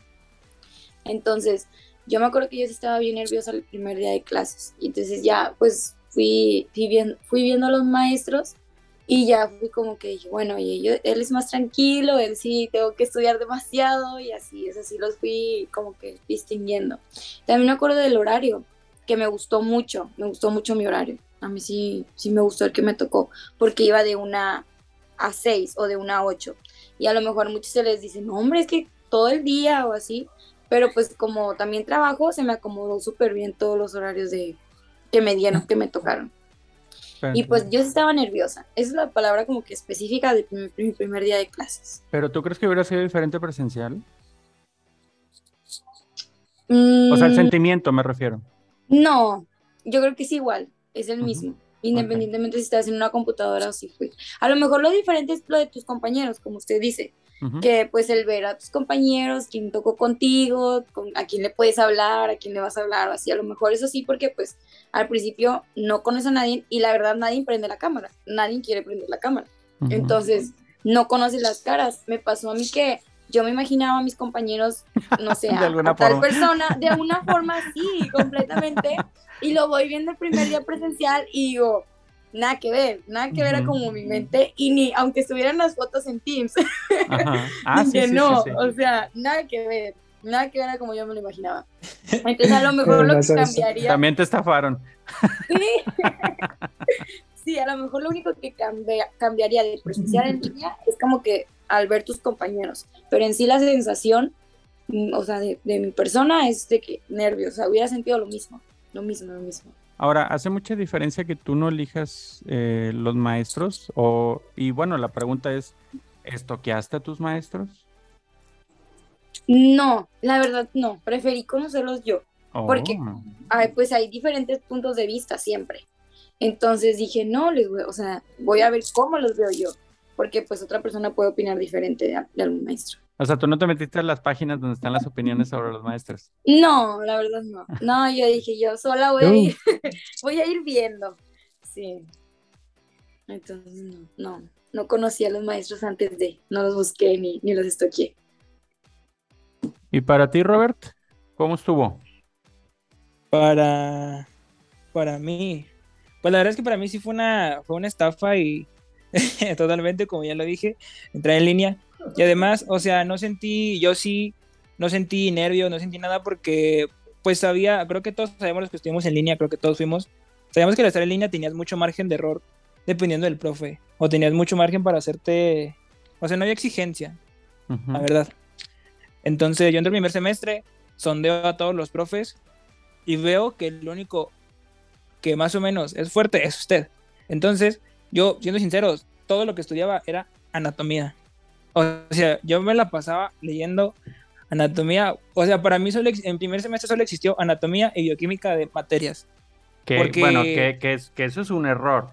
B: Entonces, yo me acuerdo que yo estaba bien nerviosa el primer día de clases. Y entonces ya, pues fui, fui, viendo, a los maestros y ya fui como que dije, bueno, y él es más tranquilo, él sí tengo que estudiar demasiado y así, es así los fui como que distinguiendo. También me acuerdo del horario, que me gustó mucho, me gustó mucho mi horario. A mí sí, sí me gustó el que me tocó, porque iba de una a seis o de una a ocho. Y a lo mejor muchos se les dicen, no, hombre, es que todo el día o así. Pero pues como también trabajo, se me acomodó súper bien todos los horarios de, que me dieron, que me tocaron. Y pues yo estaba nerviosa. Esa es la palabra como que específica de mi, primer día de clases.
A: ¿Pero tú crees que hubiera sido diferente presencial? o sea, el mm. sentimiento me refiero.
B: No, yo creo que es igual, es el mismo. Independientemente si estás en una computadora o si fui. A lo mejor lo diferente es lo de tus compañeros, como usted dice que pues el ver a tus compañeros, quién tocó contigo, a quién le puedes hablar, a quién le vas a hablar, así a lo mejor eso sí, porque pues al principio no conoces a nadie y la verdad nadie prende la cámara, nadie quiere prender la cámara. Entonces, no conoces las caras. Me pasó a mí que yo me imaginaba a mis compañeros, no sé, a, tal persona, de alguna forma sí, completamente, y lo voy viendo el primer día presencial y digo, nada que ver, nada que ver a como mi mente, y ni aunque estuvieran las fotos en Teams, ah, no, o sea, nada que ver, nada que ver a como yo me lo imaginaba. Entonces a lo mejor lo que cambiaría...
A: También te estafaron.
B: Sí. sí, a lo mejor lo único que cambiaría de presenciar en línea es como que al ver tus compañeros, pero en sí la sensación, mm, o sea, de, de mi persona es de que nervios, o sea, hubiera sentido lo mismo, lo mismo, lo mismo.
A: Ahora, ¿hace mucha diferencia que tú no elijas eh, los maestros? O, y bueno, la pregunta es, ¿estoqueaste a tus maestros?
B: No, la verdad no, preferí conocerlos yo. Porque oh. pues hay diferentes puntos de vista siempre. Entonces dije, no, les voy, o sea, voy a ver cómo los veo yo. Porque pues otra persona puede opinar diferente de algún maestro.
A: O sea, tú no te metiste en las páginas donde están las opiniones sobre los maestros.
B: No, la verdad no. No, yo dije, yo sola voy a ir, voy a ir viendo. Sí. Entonces, no, no, no conocí a los maestros antes de, no los busqué ni, ni los estoqué.
A: ¿Y para ti, Robert? ¿Cómo estuvo?
C: Para, para mí, pues la verdad es que para mí sí fue una, fue una estafa y totalmente, como ya lo dije, entrar en línea. Y además, o sea, no sentí, yo sí, no sentí nervios, no sentí nada porque, pues sabía, creo que todos sabemos los que estuvimos en línea, creo que todos fuimos, sabíamos que al estar en línea tenías mucho margen de error dependiendo del profe, o tenías mucho margen para hacerte, o sea, no había exigencia, la verdad. Entonces yo entro el primer semestre, sondeo a todos los profes y veo que el único que más o menos es fuerte es usted. Entonces, yo, siendo sincero, todo lo que estudiaba era anatomía. O sea, yo me la pasaba leyendo anatomía, o sea, para mí solo en primer semestre solo existió anatomía y bioquímica de materias.
A: Que, Bueno, que, que, que, eso es un error.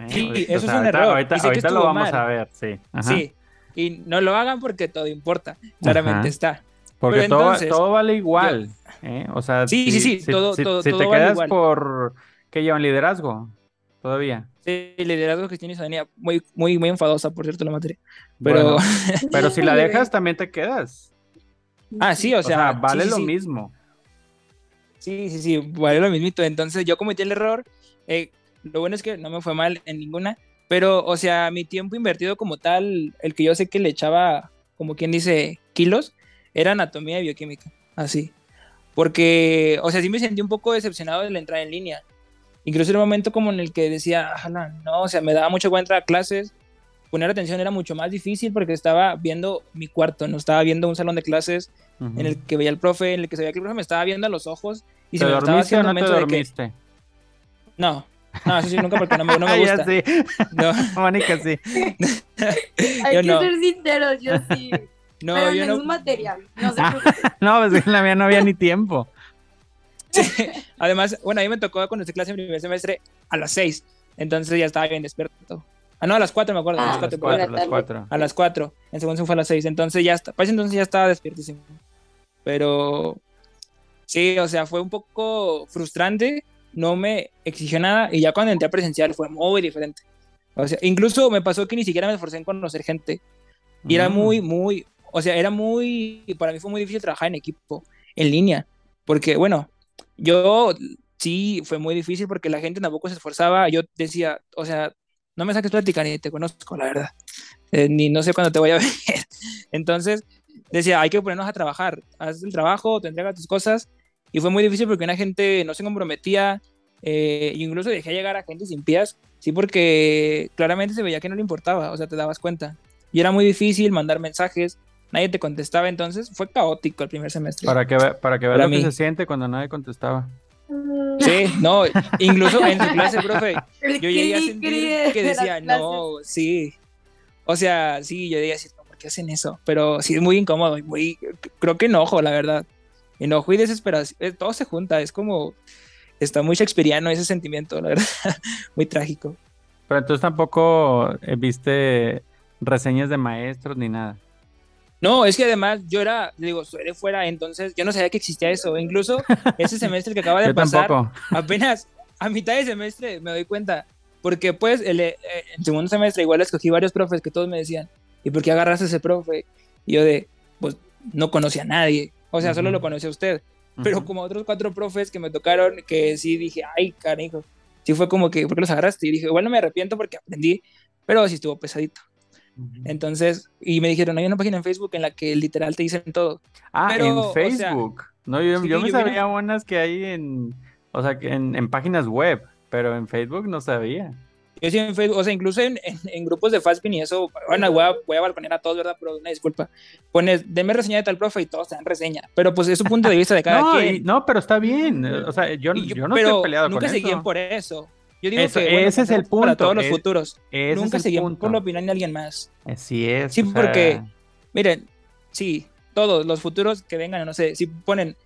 C: ¿eh? Sí, eso es un error.
A: Ahorita, lo vamos a ver, sí.
C: Sí, y no lo hagan porque todo importa, claramente está.
A: Porque todo, todo, vale igual. ¿eh? O sea,
C: sí, sí, sí, todo, todo,
A: si te quedas por que llevan liderazgo todavía.
C: Sí, liderazgo que tiene ciudadanía, muy, muy, muy enfadosa, por cierto, la materia. Pero,
A: pero si la dejas, también te quedas.
C: Ah, sí, o sea,
A: vale lo mismo.
C: Sí, sí, sí, vale lo mismito. Entonces yo cometí el error. Eh, lo bueno es que no me fue mal en ninguna, pero, o sea, mi tiempo invertido como tal, el que yo sé que le echaba, como quien dice, kilos, era anatomía y bioquímica, así. Porque, o sea, sí me sentí un poco decepcionado de la entrada en línea. Incluso en un momento como en el que decía, no, o sea, me daba mucho cuenta a clases, poner atención era mucho más difícil porque estaba viendo mi cuarto, no estaba viendo un salón de clases en el que veía al profe, en el que sabía que el profe me estaba viendo a los ojos y se me estaba haciendo
A: un momento de que...
C: No, no, eso sí, nunca porque no me, no me gusta.
A: sí. No. Mónica sí.
B: Hay que ser sinceros, yo sí. No, Pero yo no. es material, no sé
A: No, pues en la mía no había ni tiempo.
C: Sí. Además, bueno, a mí me tocó cuando hice clase en primer semestre a las 6. Entonces ya estaba bien despierto. Ah, no, a las 4 me acuerdo.
A: a, las 4, a las 4.
C: A las 4. En segundo fue a las 6. Entonces ya está. Pues entonces ya estaba despiertísimo. Pero sí, o sea, fue un poco frustrante. No me exigió nada. Y ya cuando entré a presencial fue muy diferente. O sea, incluso me pasó que ni siquiera me esforcé en conocer gente. Y era mm. muy, muy, o sea, era muy, para mí fue muy difícil trabajar en equipo, en línea, porque bueno, yo sí, fue muy difícil porque la gente tampoco se esforzaba, yo decía, o sea, no me saques plática ni te conozco, la verdad, eh, ni no sé cuándo te voy a ver. Entonces, decía, hay que ponernos a trabajar, haz el trabajo, te entrega tus cosas, y fue muy difícil porque una gente no se comprometía, eh, incluso dejé llegar a gente sin pies, sí, porque claramente se veía que no le importaba, o sea, te dabas cuenta. Y era muy difícil mandar mensajes, nadie te contestaba, entonces fue caótico el primer semestre.
A: Para que, para que veas lo que se siente cuando nadie contestaba.
C: Sí, no, incluso en su clase, profe, yo llegué a sentir que decía, no, sí. O sea, sí, yo decía, ¿por qué hacen eso? Pero sí es muy incómodo y muy, creo que enojo, la verdad. Enojo y desesperación, eh, todo se junta, es como, está muy shakespeariano ese sentimiento, la verdad, muy trágico.
A: Pero entonces tampoco eh, viste reseñas de maestros ni nada.
C: No, es que además yo era, digo, soy de fuera, entonces yo no sabía que existía eso. Incluso ese semestre que acaba de pasar, apenas a mitad de semestre me doy cuenta. Porque pues el, eh, segundo semestre igual escogí varios profes que todos me decían, ¿y por qué agarraste ese profe? Y yo de, pues no conocía a nadie. O sea, solo lo conocía a usted. Pero como otros cuatro profes que me tocaron, que sí dije, ay, cariño. Sí fue como que, ¿por qué los agarraste? Y dije, igual no me arrepiento porque aprendí, pero sí estuvo pesadito. Entonces, y me dijeron, hay una página en Facebook en la que literal te dicen todo.
A: Ah, en Facebook. no, yo, me sabía buenas que hay en, o sea, en, en páginas web, pero en Facebook no sabía.
C: Yo sí en Facebook, o sea, incluso en, en, grupos de Fastpin y eso, bueno, voy a, voy a balconear a todos, ¿verdad? Pero una disculpa. Pones, denme reseña de tal profe y todos te dan reseña. Pero pues es un punto de vista de cada
A: no,
C: quien.
A: no, pero está bien. O sea, yo, yo, no estoy peleado con eso.
C: Nunca seguían por eso. Yo digo que
A: ese es el punto. Para
C: todos los futuros. Nunca seguimos por la opinión de alguien más.
A: Así es.
C: Sí, porque, miren, sí, todos los futuros que vengan, no sé, si ponen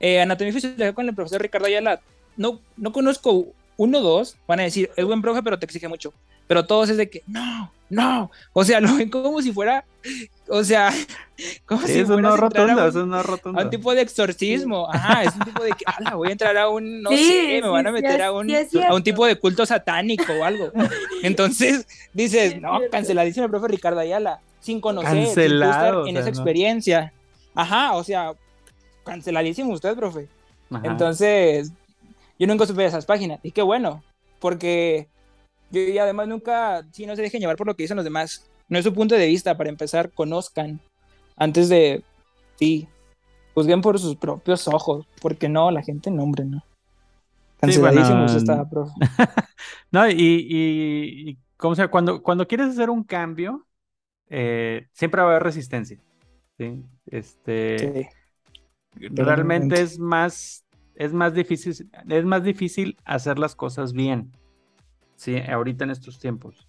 C: eh, anatomía física con el profesor Ricardo Ayala, no, no conozco uno o dos, van a decir, es buen profe, pero te exige mucho. Pero todos es de que, no, no. O sea, lo ven como si fuera, o sea, como si
A: es
C: fuera
A: no rotundo, es no rotundo.
C: A un tipo de exorcismo. Ajá, es un tipo de que, ala, voy a entrar a un, no sé, me van a meter a, un, a un tipo de culto satánico o algo. Entonces, dices, no, canceladísimo el profe Ricardo Ayala, sin conocer, sin estar en esa experiencia. Ajá, o sea, canceladísimo usted, profe. Entonces, yo nunca supe de esas páginas. Y qué bueno, porque y además nunca, si no se dejen llevar por lo que dicen los demás. No es su punto de vista, para empezar, conozcan antes de, sí, juzguen por sus propios ojos, porque no, la gente nombre, ¿no? Canceladísimos sí, bueno, profe.
A: no, y, y, ¿cómo se Cuando, cuando quieres hacer un cambio, eh, siempre va a haber resistencia. ¿sí? Este, realmente es más, es más difícil, es más difícil hacer las cosas bien. ¿Sí? Ahorita en estos tiempos.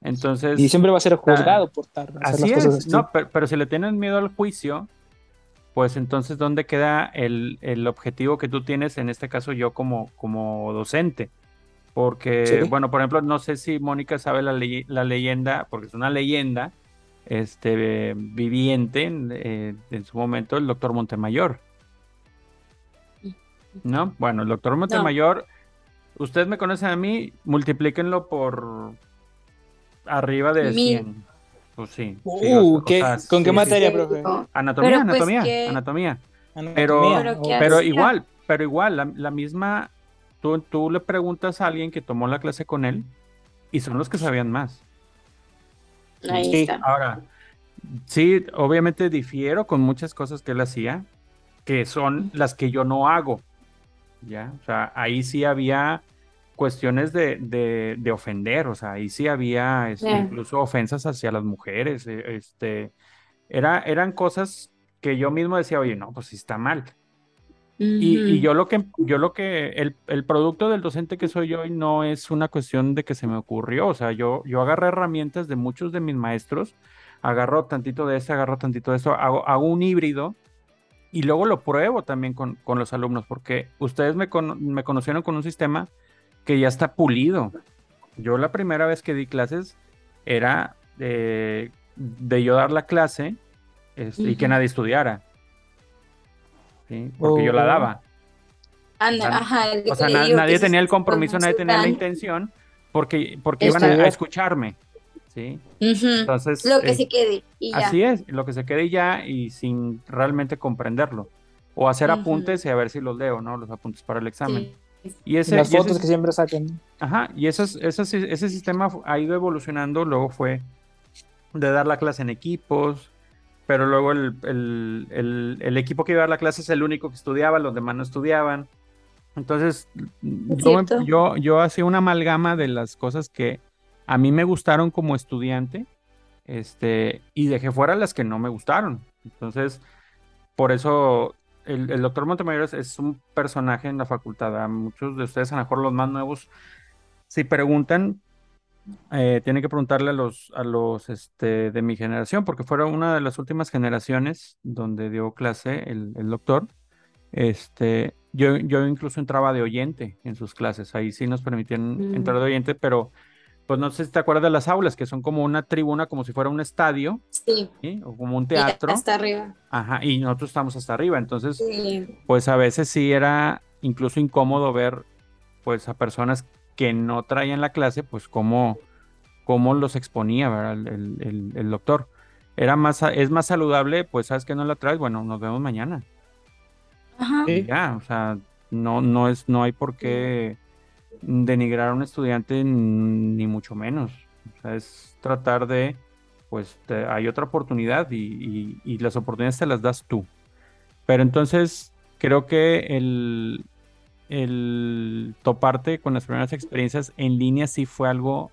A: Entonces.
C: Y siempre va a ser juzgado por
A: tal. Así es, no, pero, si le tienen miedo al juicio, pues entonces, ¿dónde queda el, el objetivo que tú tienes, en este caso yo como, como docente? Porque,
C: Sí.
A: bueno, por ejemplo, no sé si Mónica sabe la, ley- la leyenda, porque es una leyenda este, viviente en, eh, en su momento, el doctor Montemayor. ¿No? Bueno, el doctor Montemayor, ustedes me conocen a mí, multiplíquenlo por arriba de
B: Mil.
A: 100. Pues sí. sí,
C: Uh,
A: o
C: ¿qué-
A: sea,
C: ¿con
A: sí,
C: qué
A: sí,
C: materia,
A: sí.
C: profe?
A: Anatomía,
B: Pero, pues,
A: anatomía,
B: que-
A: anatomía.
C: Anatomía.
A: Pero-
B: Pero
A: igual, pero igual, la, la misma, tú, tú le preguntas a alguien que tomó la clase con él y son los que sabían más.
B: Ahí
C: Sí.
B: está.
A: Ahora, sí, obviamente difiero con muchas cosas que él hacía, que son las que yo no hago. ¿Ya? O sea, ahí sí había cuestiones de, de- de ofender, o sea, ahí sí había este, incluso ofensas hacia las mujeres, eh, este, era, eran cosas que yo mismo decía, oye, no, pues sí está mal. Y, y yo lo que, yo lo que, el, el producto del docente que soy hoy no es una cuestión de que se me ocurrió, o sea, yo, yo agarré herramientas de muchos de mis maestros, agarro tantito de este, agarro tantito de esto, hago, hago un híbrido y luego lo pruebo también con, con los alumnos, porque ustedes me, cono- me conocieron con un sistema que ya está pulido. Yo la primera vez que di clases era de, de yo dar la clase este, y que nadie estudiara. ¿sí? Porque yo la
C: Oh.
A: daba.
B: Anda,
A: sea,
B: ajá, es lo
A: O sea, na- nadie tenía el compromiso,
B: no
A: nadie tenía la intención, porque, porque iban a, escucharme. ¿Sí? Entonces,
B: Lo que
A: eh,
B: se quede y ya.
A: así es, lo que se quede ya y sin realmente comprenderlo. O hacer
B: Ujú.
A: apuntes y a ver si los leo, ¿no? Los apuntes para el examen.
B: Sí.
A: Y ese,
C: Las
A: y ese-
C: fotos que siempre sacan.
A: Ajá, y esos, esos- ese sistema ha ido evolucionando, luego fue de dar la clase en equipos, pero luego el, el- el- el equipo que iba a dar la clase es el único que estudiaba, los demás no estudiaban. Entonces, yo, yo, yo hacía una amalgama de las cosas que a mí me gustaron como estudiante, este, y dejé fuera las que no me gustaron. Entonces, por eso el, el doctor Montemayor es, es un personaje en la facultad. A muchos de ustedes, a lo mejor los más nuevos, si preguntan, eh, tienen que preguntarle a los, a los este, de mi generación, porque fueron una de las últimas generaciones donde dio clase el, el doctor. Este, yo, yo incluso entraba de oyente en sus clases, ahí sí nos permitían
B: Mm.
A: entrar de oyente, pero pues no sé si te acuerdas de las aulas, que son como una tribuna, como si fuera un estadio,
B: Sí,
A: ¿sí? O como un
B: y
A: teatro.
B: hasta arriba.
A: Ajá, y nosotros estamos hasta arriba, entonces
B: Sí.
A: pues a veces sí era incluso incómodo ver pues a personas que no traían la clase, pues cómo, cómo los exponía, ¿verdad? El, el- el- el doctor. Era más, es más saludable, pues sabes que no la traes, bueno, nos vemos mañana.
B: Ajá.
C: Sí.
A: Ya, o sea, no, no es, no hay por qué denigrar a un estudiante ni mucho menos. O sea, es tratar de, pues te- hay otra oportunidad y, y- y las oportunidades te las das tú. Pero entonces creo que el, el toparte con las primeras experiencias en línea sí fue algo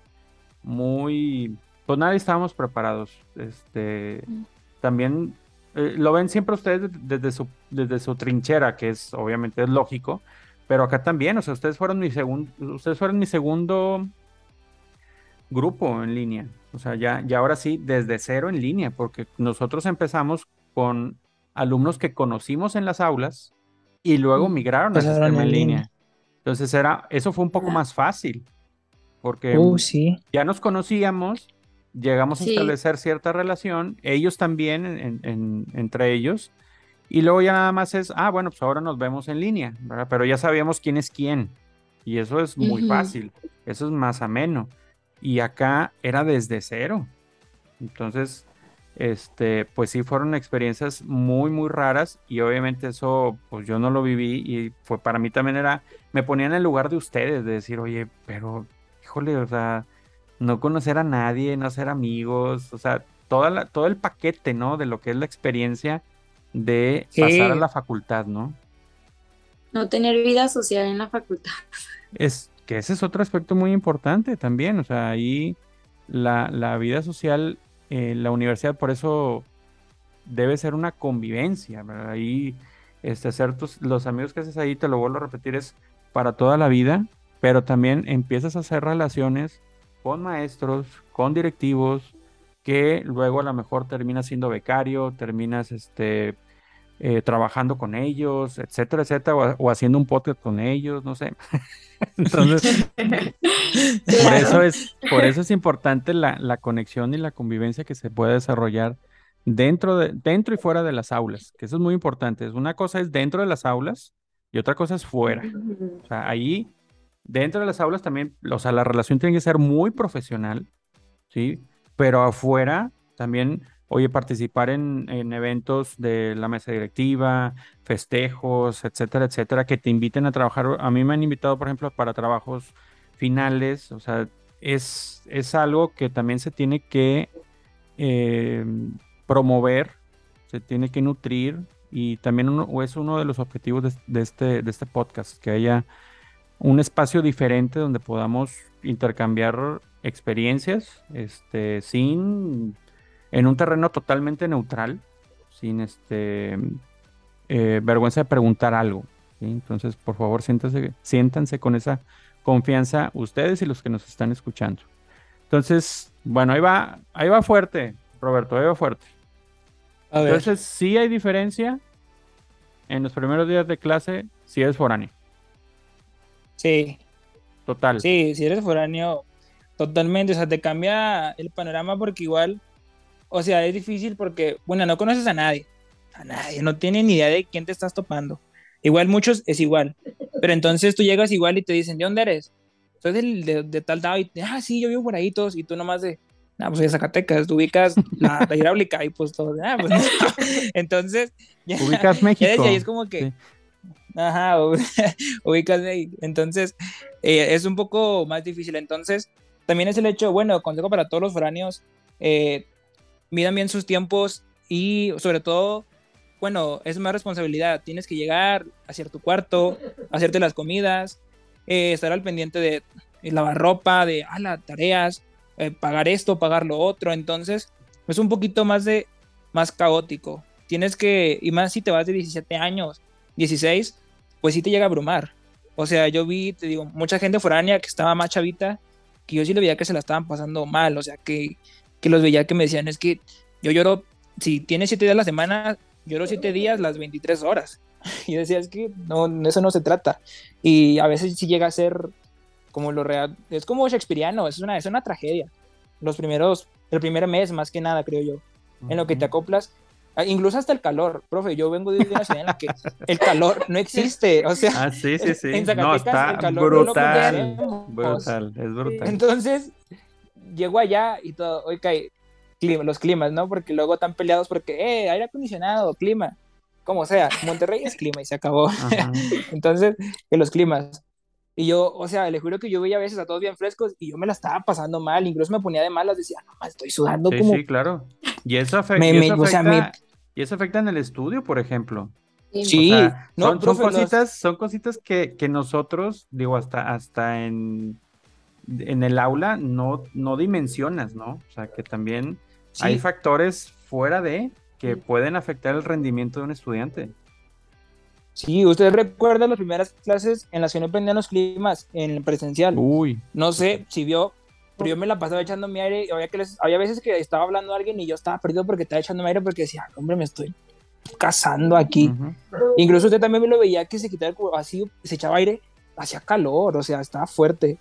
A: muy, pues nadie estábamos preparados. Este,
B: Mm.
A: también eh, lo ven siempre ustedes de- desde su, desde su trinchera, que es obviamente es lógico, pero acá también, o sea, ustedes fueron mi segundo, ustedes fueron mi segundo grupo en línea. O sea, ya, ya ahora sí, desde cero en línea, porque nosotros empezamos con alumnos que conocimos en las aulas y luego
B: Mm.
A: migraron al
C: Pasaron
A: sistema en línea.
C: línea.
A: Entonces era, eso fue un poco
B: Ah.
A: más fácil, porque
C: Uh, sí.
A: ya nos conocíamos, llegamos a establecer cierta relación, ellos también en- en- entre ellos, y luego ya nada más es, ah, bueno, pues ahora nos vemos en línea, ¿verdad? Pero ya sabíamos quién es quién, y eso es muy
B: Ujú.
A: fácil, eso es más ameno, y acá era desde cero, entonces, este, pues sí fueron experiencias muy, muy raras, y obviamente eso, pues yo no lo viví, y fue para mí también era, me ponía en el lugar de ustedes, de decir, oye, pero híjole, o sea, no conocer a nadie, no ser amigos, o sea, toda la, todo el paquete, ¿no? De lo que es la experiencia de
C: Sí.
A: pasar a la facultad, ¿no?
B: No tener vida social en la facultad.
A: Es que ese es otro aspecto muy importante también, o sea, ahí la, la vida social, eh, la universidad, por eso debe ser una convivencia, ¿verdad? Ahí, este, hacer tus, los amigos que haces ahí, te lo vuelvo a repetir, es para toda la vida, pero también empiezas a hacer relaciones con maestros, con directivos, que luego a lo mejor terminas siendo becario, terminas este, eh, trabajando con ellos, etcétera, etcétera, o, haciendo un podcast con ellos, no sé. Entonces, por, eso es, por eso es importante la, conexión y la convivencia que se puede desarrollar dentro, de, dentro y fuera de las aulas, que eso es muy importante. Una cosa es dentro de las aulas y otra cosa es fuera. O sea, ahí, dentro de las aulas también, o sea, la relación tiene que ser muy profesional, ¿sí? Pero afuera también oye, participar en, eventos de la mesa directiva, festejos, etcétera, etcétera, que te inviten a trabajar. A mí me han invitado, por ejemplo, para trabajos finales, o sea, es, es algo que también se tiene que eh, promover, se tiene que nutrir y también uno, es uno de los objetivos de, este, de este podcast, que haya un espacio diferente donde podamos intercambiar experiencias este, sin en un terreno totalmente neutral, sin este eh, vergüenza de preguntar algo. Entonces, por favor, siéntanse, siéntanse con esa confianza ustedes y los que nos están escuchando. Entonces, bueno, ahí va, ahí va fuerte, Roberto, ahí va fuerte. Entonces, sí hay diferencia en los primeros días de clase si eres foráneo.
C: Sí.
A: Total.
C: Sí, si eres foráneo, totalmente. O sea, te cambia el panorama porque igual o sea, es difícil porque, bueno, no conoces a nadie, a nadie, no tienen ni idea de quién te estás topando. Igual muchos es igual, pero entonces tú llegas igual y te dicen, ¿de dónde eres? Soy de, de, tal lado y, ah, sí, yo vivo por ahí todos, y tú nomás de, no, pues soy de Zacatecas, tú ubicas la, hidráulica y pues todo, ah, pues, entonces,
A: ubicas México.
C: es como que, ajá, ahí. Entonces, eh, es un poco más difícil. Entonces, también es el hecho, bueno, consejo para todos los foráneos, eh, midan bien sus tiempos y sobre todo, bueno, es más responsabilidad. Tienes que llegar, hacer tu cuarto, hacerte las comidas, eh, estar al pendiente de, lavar ropa, de ah, las tareas, eh, pagar esto, pagar lo otro. Entonces, es un poquito más de más caótico. Tienes que, y más si te vas de 17 años, 16, pues sí te llega a abrumar. O sea, yo vi, te digo, mucha gente foránea que estaba más chavita, que yo sí le veía que se la estaban pasando mal, o sea, que que los veía que me decían, es que yo lloro, si tienes siete días a la semana, lloro siete días las 23 horas. Y decía, es que no, eso no se trata. Y a veces sí llega a ser como lo real, es como Shakespeareano, es una, es una tragedia. Los primeros, el primer mes más que nada, creo yo, en lo que te acoplas, incluso hasta el calor, profe, yo vengo de una ciudad en la que el calor no existe, o sea,
A: ah, sí, sí, sí. no, está brutal, brutal, es brutal.
C: Entonces, llego allá y todo, oye, clima, los climas, ¿no? Porque luego están peleados porque, eh, aire acondicionado, clima, como sea, Monterrey es clima y se acabó. Entonces, que los climas. Y yo, o sea, le juro que yo veía a veces a todos bien frescos y yo me la estaba pasando mal, incluso me ponía de malas, decía, no, estoy sudando
A: sí,
C: como...
A: Sí, claro. Y eso afecta, y eso afecta, y eso afecta en el estudio, por ejemplo.
C: Sí,
A: son, son, cositas, son cositas que, que nosotros, digo, hasta, hasta en en el aula no, no dimensionas, ¿no? O sea, que también hay factores fuera de que pueden afectar el rendimiento de un estudiante.
C: Sí, usted recuerda las primeras clases en las que no aprendían los climas en presencial.
A: Uy.
C: No sé si vio, pero yo me la pasaba echando mi aire y había, que había veces que estaba hablando a alguien y yo estaba perdido porque estaba echando mi aire porque decía, hombre, me estoy cazando aquí. Incluso usted también me lo veía que se quitaba así, se echaba aire, hacía calor, o sea, estaba fuerte.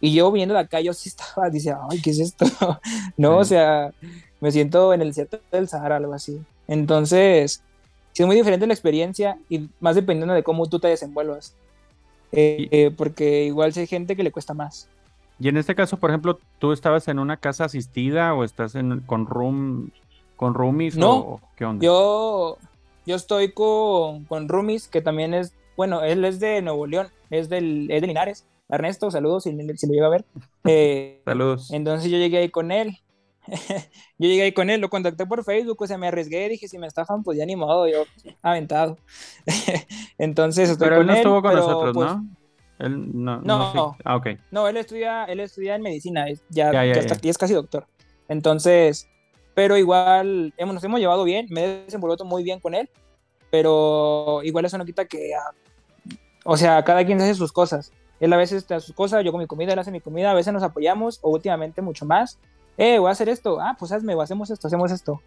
C: Y yo viendo de acá, yo sí estaba, dice, ay, ¿qué es esto? no, o sea, me siento en el desierto del Sahara, algo así. Entonces, sí es muy diferente la experiencia y más dependiendo de cómo tú te desenvuelvas. Eh, eh, porque igual si hay gente que le cuesta más.
A: Y en este caso, por ejemplo, ¿tú estabas en una casa asistida o estás en, con room, con roomies
C: no,
A: o qué onda?
C: Yo, yo estoy con, con roomies, que también es, bueno, él es de Nuevo León, es, del, es de Linares. Ernesto, saludos si, si lo llega a ver. Eh,
A: saludos.
C: Entonces yo llegué ahí con él. yo llegué ahí con él, lo contacté por Facebook, o sea, me arriesgué, dije, si me estafan, pues ya ni modo, yo aventado. entonces estoy
A: pero
C: él
A: no estuvo con nosotros, pues, ¿no? Él no,
C: no,
A: no, Ah, ok.
C: No, él estudia, él estudia en medicina, ya, ya, ya, es casi doctor. Entonces, pero igual hemos, nos hemos llevado bien, me he desenvuelto muy bien con él, pero igual eso no quita que, ah, o sea, cada quien hace sus cosas. Él a veces hace sus cosas, yo con mi comida, él hace mi comida, a veces nos apoyamos, o últimamente mucho más. eh, voy a hacer esto, ah, pues hazme, hacemos esto, hacemos esto.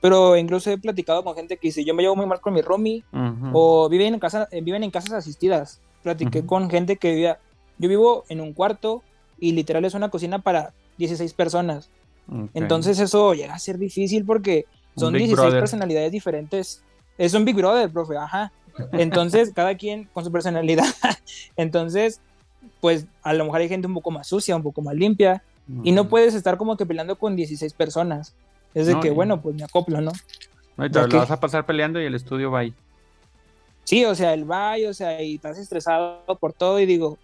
C: Pero incluso he platicado con gente que dice, yo me llevo muy mal con mi roomie, o viven en, casa, viven en casas asistidas. Platiqué con gente que vivía, yo vivo en un cuarto y literal es una cocina para 16 personas. Entonces eso llega a ser difícil porque son 16 personalidades diferentes. Es un Big Brother, profe, ajá. Entonces, cada quien con su personalidad. Entonces, pues a lo mejor hay gente un poco más sucia, un poco más limpia, y no puedes estar como que peleando con 16 personas. Es de que, bueno, pues me acoplo, ¿no?
A: No, y te lo vas a pasar peleando y el estudio va ahí.
C: Sí, o sea, el va o sea, y estás estresado por todo y digo,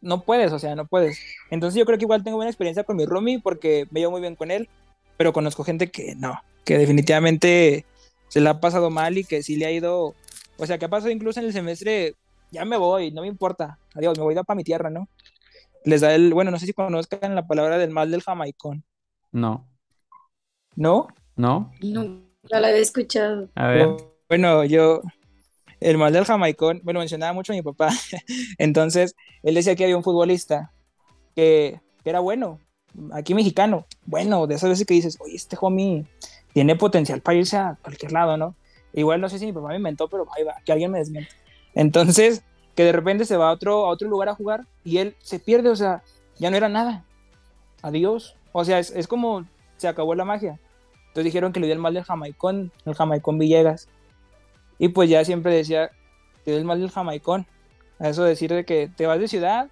C: no puedes, o sea, no puedes. Entonces yo creo que igual tengo buena experiencia con mi roomie porque me llevo muy bien con él, pero conozco gente que no, que definitivamente se la ha pasado mal y que sí le ha ido, o sea, que ha pasado incluso en el semestre, ya me voy, no me importa, adiós, me voy a para mi tierra, ¿no? Les da el, bueno, no sé si conozcan la palabra del mal del jamaicón.
A: No.
C: ¿No?
A: ¿No?
B: No, ya la había escuchado.
A: A ver.
C: Bueno, yo, el mal del jamaicón, bueno, mencionaba mucho a mi papá. Entonces, él decía que había un futbolista que, era bueno, aquí mexicano, bueno, de esas veces que dices, oye, este homie tiene potencial para irse a cualquier lado, ¿no? Igual no sé si mi papá me inventó, pero ahí va, que alguien me desmiente. Entonces, que de repente se va a otro, a otro lugar a jugar y él se pierde, o sea, ya no era nada. Adiós. O sea, es, como se acabó la magia. Entonces dijeron que le dio el mal del Jamaicón, el Jamaicón Villegas. Y pues ya siempre decía, te el mal del Jamaicón. A eso decir de que te vas de ciudad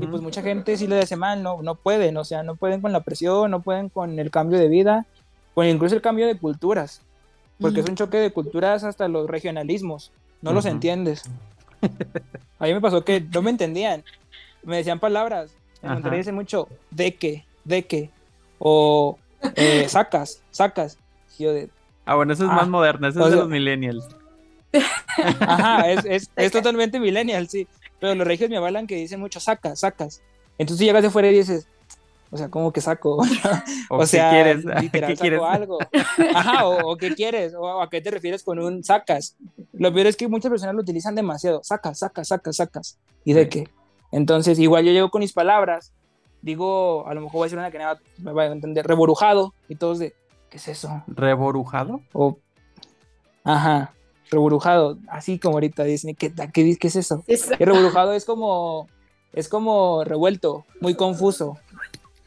C: y pues mucha gente sí le dice mal, no, no pueden, o sea, no pueden con la presión, no pueden con el cambio de vida, con incluso el cambio de culturas, porque es un choque de culturas hasta los regionalismos, no los entiendes. A mí me pasó que no me entendían, me decían palabras, en Monterrey dicen mucho de que, de que, o eh, sacas, sacas. yo de,
A: ah, bueno, eso es más ah, moderno, eso es de los millennials.
C: Ajá, es, es, totalmente millennial, sí. Pero los regios me avalan que dicen mucho sacas, sacas. Entonces llegas de fuera y dices, o sea, ¿cómo que saco? o, sea,
A: quieres?
C: literal, saco algo. Ajá, o, qué quieres, o a qué te refieres con un sacas. Lo peor es que muchas personas lo utilizan demasiado, sacas, sacas, sacas, sacas. ¿Y de qué? Entonces, igual yo llego con mis palabras digo, a lo mejor voy a decir una que me va a entender, reborujado, y todos de, ¿qué es eso?
A: ¿Reborujado?
C: O, ajá, reborujado, así como ahorita dicen, ¿qué, qué, qué es eso? Y reborujado es como, es como revuelto, muy confuso.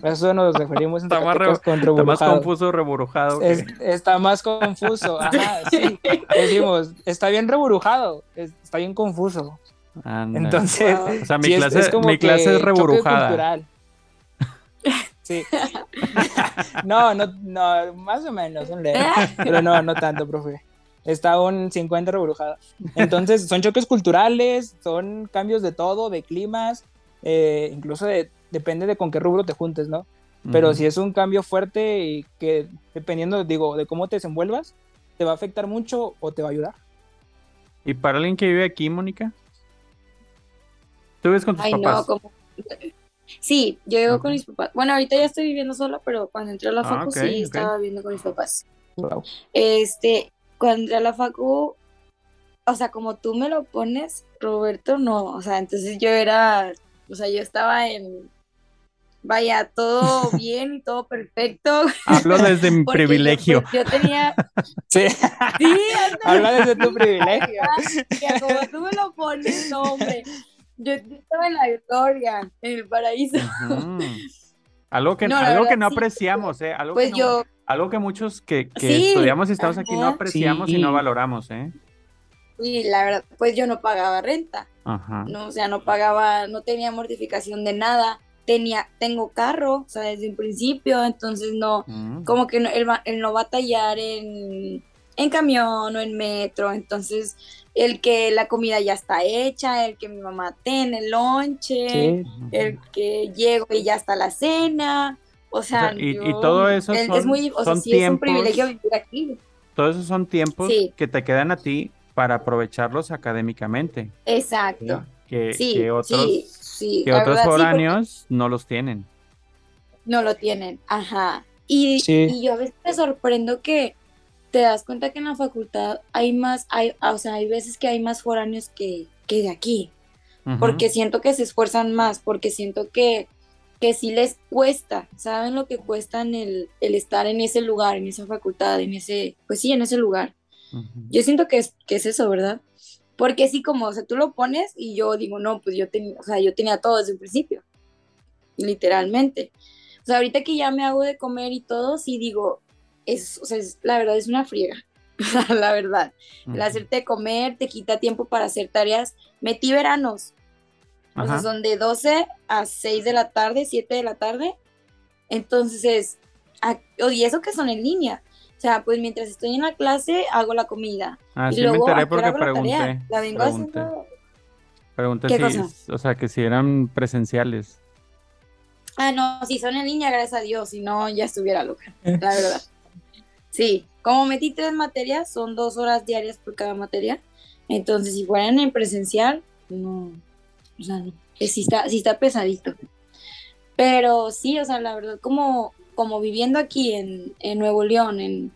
C: A eso nos referimos
A: está más, con reborujado. Está más confuso reborujado.
C: está más confuso, ajá, sí. Decimos, está bien reborujado, está bien confuso. Entonces,
A: o sea, mi, clase, es, mi clase es.
C: Sí. no, no, no, más o menos. Pero no, no tanto, profe. Está un 50 rebrujada. Entonces, son choques culturales, son cambios de todo, de climas, eh, incluso depende de con qué rubro te juntes, ¿no? Pero si es un cambio fuerte y que dependiendo, digo, de cómo te desenvuelvas, te va a afectar mucho o te va a ayudar.
A: ¿Y para alguien que vive aquí, Mónica? ¿Tú vives con tus Ay, papás? No, como...
B: Sí, yo vivo con mis papás. Bueno, ahorita ya estoy viviendo sola, pero cuando entré a la ah, facu sí estaba viviendo con mis papás. Este, cuando entré a la facu, o sea, como tú me lo pones, Roberto, no, o sea, entonces yo era, o sea, yo estaba en, vaya, todo bien y todo perfecto.
A: Hablo desde mi privilegio.
B: Yo, tenía...
C: Sí, sí habla desde tu privilegio.
B: como tú me lo pones, no, hombre. Yo, estaba en la gloria, en el paraíso.
A: Algo que, algo que no apreciamos, ¿eh? Algo, pues que yo... algo que muchos que, estudiamos y estamos aquí no apreciamos y no valoramos, ¿eh?
B: Y la verdad, pues yo no pagaba renta. Ajá. No, o sea, no pagaba, no tenía mortificación de nada. Tenía, tengo carro, o sea, desde un principio, entonces no, mm. como que no, él, él, no va a tallar en, en camión o en metro, entonces el que la comida ya está hecha, el que mi mamá tiene el lonche, el que llego y ya está la cena, o sea,
A: y, todo eso son, es muy, o sea, sí es un privilegio vivir aquí. Todos esos son tiempos que te quedan a ti para aprovecharlos académicamente.
B: Exacto.
A: Que, que, otros, que otros foráneos no los tienen.
B: No lo tienen, ajá. Y, y yo a veces me sorprendo que te das cuenta que en la facultad hay más, hay, o sea, hay veces que hay más foráneos que, que de aquí, porque siento que se esfuerzan más, porque siento que que sí les cuesta, saben lo que cuesta el, el estar en ese lugar, en esa facultad, en ese, pues sí, en ese lugar. Yo siento que es, que es eso, ¿verdad? Porque sí, como, o sea, tú lo pones y yo digo, no, pues yo, tenía, o sea, yo tenía todo desde el principio, literalmente. O sea, ahorita que ya me hago de comer y todo, sí digo, es, o sea, es, la verdad es una friega, la verdad. El hacerte comer te quita tiempo para hacer tareas. Metí veranos, o sea, son de 12 a 6 de la tarde, 7 de la tarde. Entonces, y eso que son en línea. O sea, pues mientras estoy en la clase, hago la comida.
A: Ah, y sí luego, me enteré porque pregunté. La, vengo haciendo. Pregunté si, o sea, que si eran presenciales.
B: Ah, no, si son en línea, gracias a Dios, si no, ya estuviera loca, la verdad. Sí, como metí tres materias, son dos horas diarias por cada materia. Entonces, si fueran en presencial, no, o sea, sí está, sí está pesadito. Pero sí, o sea, la verdad, como como viviendo aquí en, Nuevo León en,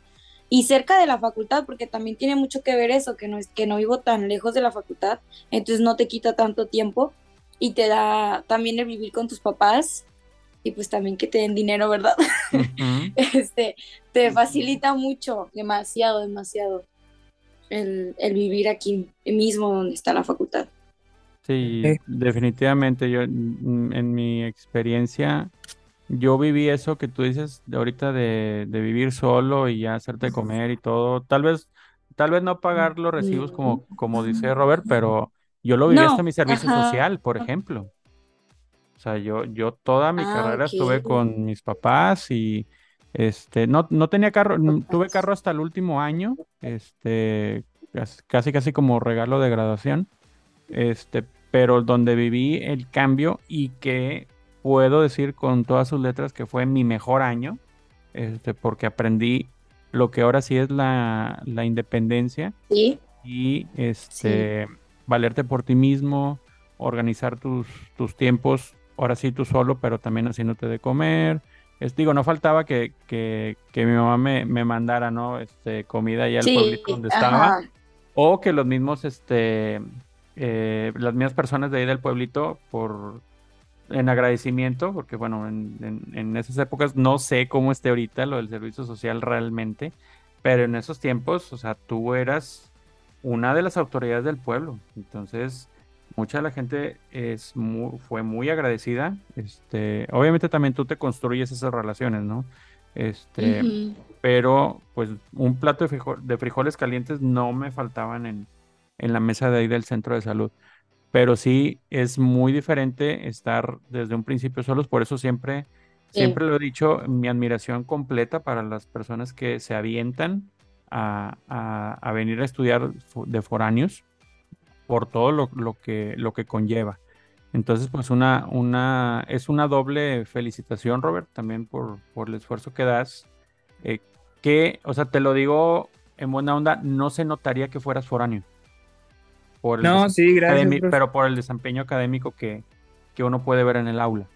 B: y cerca de la facultad, porque también tiene mucho que ver eso, que no, es, que no vivo tan lejos de la facultad, entonces no te quita tanto tiempo y te da también el vivir con tus papás y pues también que te den dinero, ¿verdad? este, te facilita mucho, demasiado, demasiado el, el, vivir aquí mismo donde está la facultad.
A: Sí, definitivamente yo en mi experiencia yo viví eso que tú dices de ahorita de, vivir solo y ya hacerte comer y todo. Tal vez, tal vez no pagar los recibos como, como dice Robert, pero yo lo viví hasta mi servicio social, por ejemplo. O sea, yo, yo toda mi ah, carrera estuve con mis papás y este, no, no tenía carro, tuve carro hasta el último año, este, casi casi como regalo de graduación. Este, pero donde viví el cambio y que puedo decir con todas sus letras que fue mi mejor año, este, porque aprendí lo que ahora sí es la, independencia. Y este, valerte por ti mismo, organizar tus, tus tiempos, ahora sí tú solo, pero también haciéndote de comer. Es, digo, no faltaba que, que, mi mamá me, me, mandara, ¿no? Este, comida allá al pueblito donde estaba. O que los mismos, este, eh, las mismas personas de ahí del pueblito, por en agradecimiento, porque bueno, en, esas épocas no sé cómo esté ahorita lo del servicio social realmente, pero en esos tiempos, o sea, tú eras una de las autoridades del pueblo, entonces mucha de la gente es fue muy agradecida, este, obviamente también tú te construyes esas relaciones, ¿no? Este, pero pues un plato de, de, frijoles calientes no me faltaban en, en la mesa de ahí del centro de salud pero sí es muy diferente estar desde un principio solos, por eso siempre, siempre lo he dicho, mi admiración completa para las personas que se avientan a, a, venir a estudiar de foráneos por todo lo, lo, que, lo que conlleva. Entonces, pues una, una, es una doble felicitación, Robert, también por, por el esfuerzo que das. Eh, que, o sea, te lo digo en buena onda, no se notaría que fueras foráneo
C: no, sí, gracias.
A: Pero por el desempeño académico que, uno puede ver en el aula.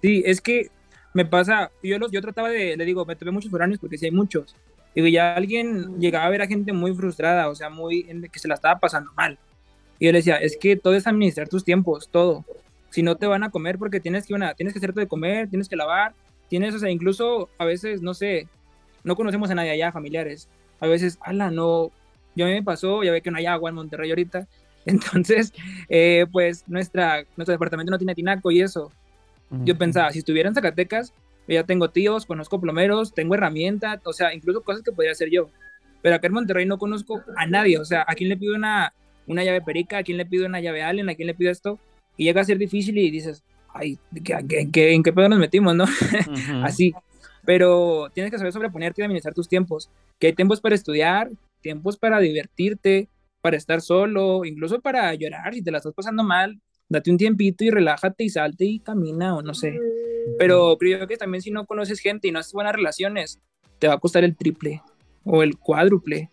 C: Sí, es que me pasa, yo, los, yo trataba de, le digo, me tuve muchos foráneos porque sí hay muchos. Digo, ya alguien llegaba a ver a gente muy frustrada, o sea, muy, que se la estaba pasando mal. Y yo le decía, es que todo es administrar tus tiempos, todo. Si no te van a comer porque tienes que, una, tienes que hacerte de comer, tienes que lavar, tienes, o sea, incluso a veces, no sé, no conocemos a nadie allá, familiares. A veces, ala, no, yo a mí me pasó, ya ve que no hay agua en Monterrey ahorita, entonces, eh, pues nuestra, nuestro departamento no tiene tinaco y eso. Yo pensaba, si estuviera en Zacatecas, ya tengo tíos, conozco plomeros, tengo herramientas, o sea, incluso cosas que podría hacer yo. Pero acá en Monterrey no conozco a nadie, o sea, ¿a quién le pido una, una llave perica? ¿A quién le pido una llave Allen? ¿A quién le pido esto? Y llega a ser difícil y dices, ay, ¿en qué, en qué pedo nos metimos, no? Así. Pero tienes que saber sobreponerte y administrar tus tiempos. Que hay tiempos para estudiar, tiempos para divertirte, para estar solo, incluso para llorar, si te la estás pasando mal, date un tiempito y relájate y salte y camina o no sé. Pero creo que también si no conoces gente y no haces buenas relaciones, te va a costar el triple o el cuádruple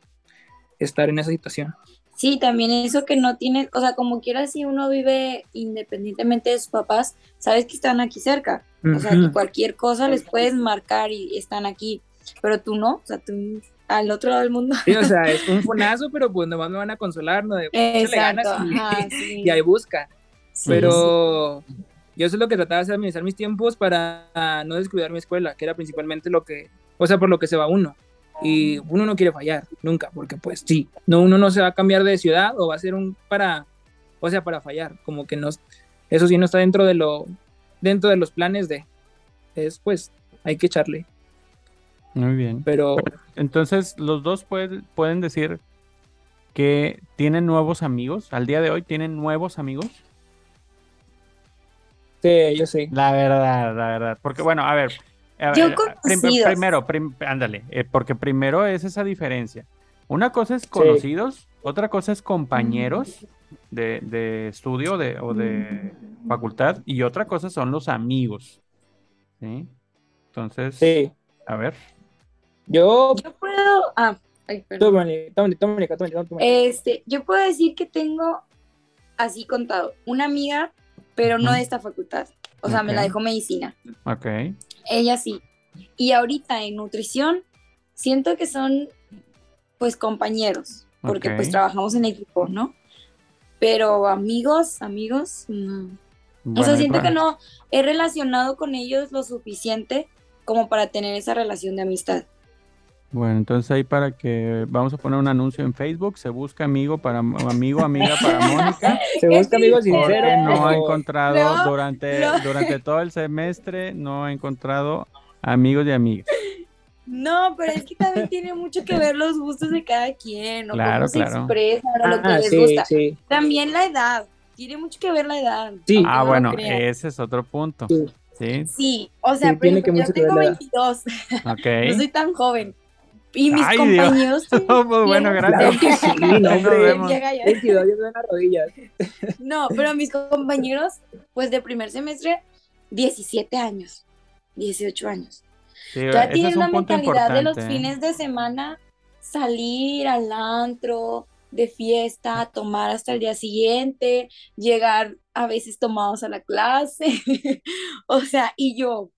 C: estar en esa situación.
B: Sí, también eso que no tiene, o sea, como quieras, si uno vive independientemente de sus papás, sabes que están aquí cerca. O sea, que cualquier cosa les puedes marcar y están aquí, pero tú no, o sea, tú al otro lado del mundo.
C: Sí, o sea, es un fonazo, pero pues nomás me van a consolar, ¿no? De,
B: Exacto,
C: y, ahí busca. pero yo eso es lo que trataba de hacer, administrar mis tiempos para no descuidar mi escuela, que era principalmente lo que, o sea, por lo que se va uno. Y uno no quiere fallar, nunca, porque pues sí, no, uno no se va a cambiar de ciudad o va a ser un para, o sea, para fallar, como que no, eso sí no está dentro de lo, dentro de los planes de, es pues, hay que echarle.
A: Muy bien.
C: Pero,
A: entonces, los dos pueden, pueden decir que tienen nuevos amigos. Al día de hoy tienen nuevos amigos.
C: Sí, yo sí.
A: La verdad, la verdad. Porque, bueno, a ver.
B: yo
A: primero, ándale, eh, porque primero es esa diferencia. Una cosa es conocidos, otra cosa es compañeros de, de estudio de, o de facultad, y otra cosa son los amigos. ¿Sí? Entonces,
C: sí.
A: a ver.
C: Yo,
B: yo puedo. Ah, ay, Este, yo puedo decir que tengo así contado una amiga, pero no de esta facultad. O sea, me la dejó medicina.
A: Ok.
B: Ella sí. Y ahorita en nutrición, siento que son pues compañeros, porque pues trabajamos en equipo, ¿no? Pero amigos, amigos, no. o sea, siento que no he relacionado con ellos lo suficiente como para tener esa relación de amistad.
A: Bueno, entonces ahí para que vamos a poner un anuncio en Facebook, se busca amigo para amigo, amiga para Mónica.
C: Se busca amigo sincero.
A: No ha encontrado durante, durante todo el semestre, no ha encontrado amigos y amigas.
B: No, pero es que también tiene mucho que ver los gustos de cada quien, o
A: claro,
B: cómo se expresan, o lo que ah, les gusta. También la edad, tiene mucho que ver la edad.
C: Sí.
A: Ah, bueno, ese es otro punto. Sí.
B: Sí, o sea, yo tengo 22.
A: Ok.
B: no soy tan joven. Y mis compañeros.
A: Oh, pues bueno, gracias.
B: no, pero mis compañeros, pues de primer semestre, 17 años, 18 años. ya tienen una mentalidad de los fines de semana salir al antro, de fiesta, tomar hasta el día siguiente, llegar a veces tomados a la clase. o sea, y yo,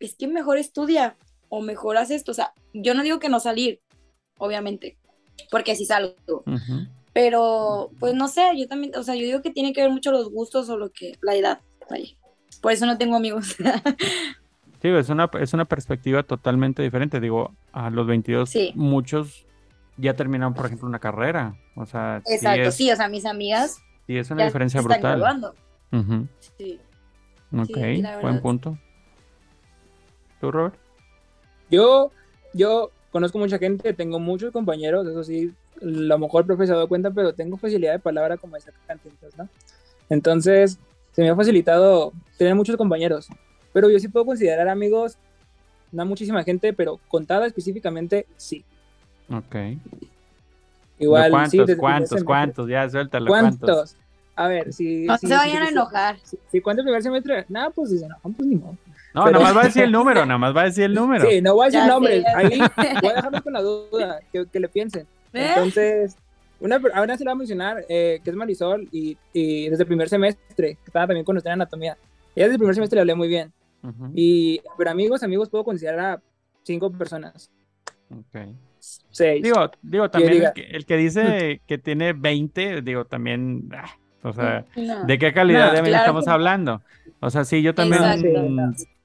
B: es que mejor estudia, o mejoras esto. O sea, yo no digo que no salir, obviamente, porque así salgo. Pero, pues no sé, yo también, o sea, yo digo que tiene que ver mucho los gustos o lo que, la edad. Por eso no tengo amigos.
A: sí, es una, es una perspectiva totalmente diferente. Digo, a los 22, muchos ya terminaron, por ejemplo, una carrera. O sea,
B: Exacto, sí, o sea, mis amigas.
A: Sí, es una diferencia brutal.
B: Sí.
A: Ok, buen punto. ¿Tú, Robert?
C: Yo, yo conozco mucha gente, tengo muchos compañeros, eso sí, lo mejor el profe se ha dado cuenta, pero tengo facilidad de palabra como esa cantitas, ¿no? Entonces, se me ha facilitado tener muchos compañeros, pero yo sí puedo considerar amigos, no muchísima gente, pero contada específicamente, sí.
A: Ok.
C: Igual,
A: ¿Cuántos, sí, cuántos, cuántos? Ya, suéltalo.
C: ¿Cuántos? A ver, si...
B: No se vayan a enojar.
C: Si, cuánto el primer semestre, nada, pues si se enojan, pues ni modo.
A: No, nada más va a decir el número, nada más va a decir el número.
C: Sí, no voy a decir nombres. Ahí voy a dejarme con la duda, que, le piensen. ¿Eh? Entonces, una, ahora se la voy a mencionar, eh, que es Marisol, y, y, desde el primer semestre, que estaba también con usted en anatomía. Ella desde el primer semestre le hablé muy bien. y, pero amigos, amigos, puedo considerar a cinco personas.
A: Ok.
C: Seis.
A: Digo, digo también el que, dice que tiene 20, digo, también, ah, o sea, ¿de qué calidad de estamos hablando? O sea, sí, yo también,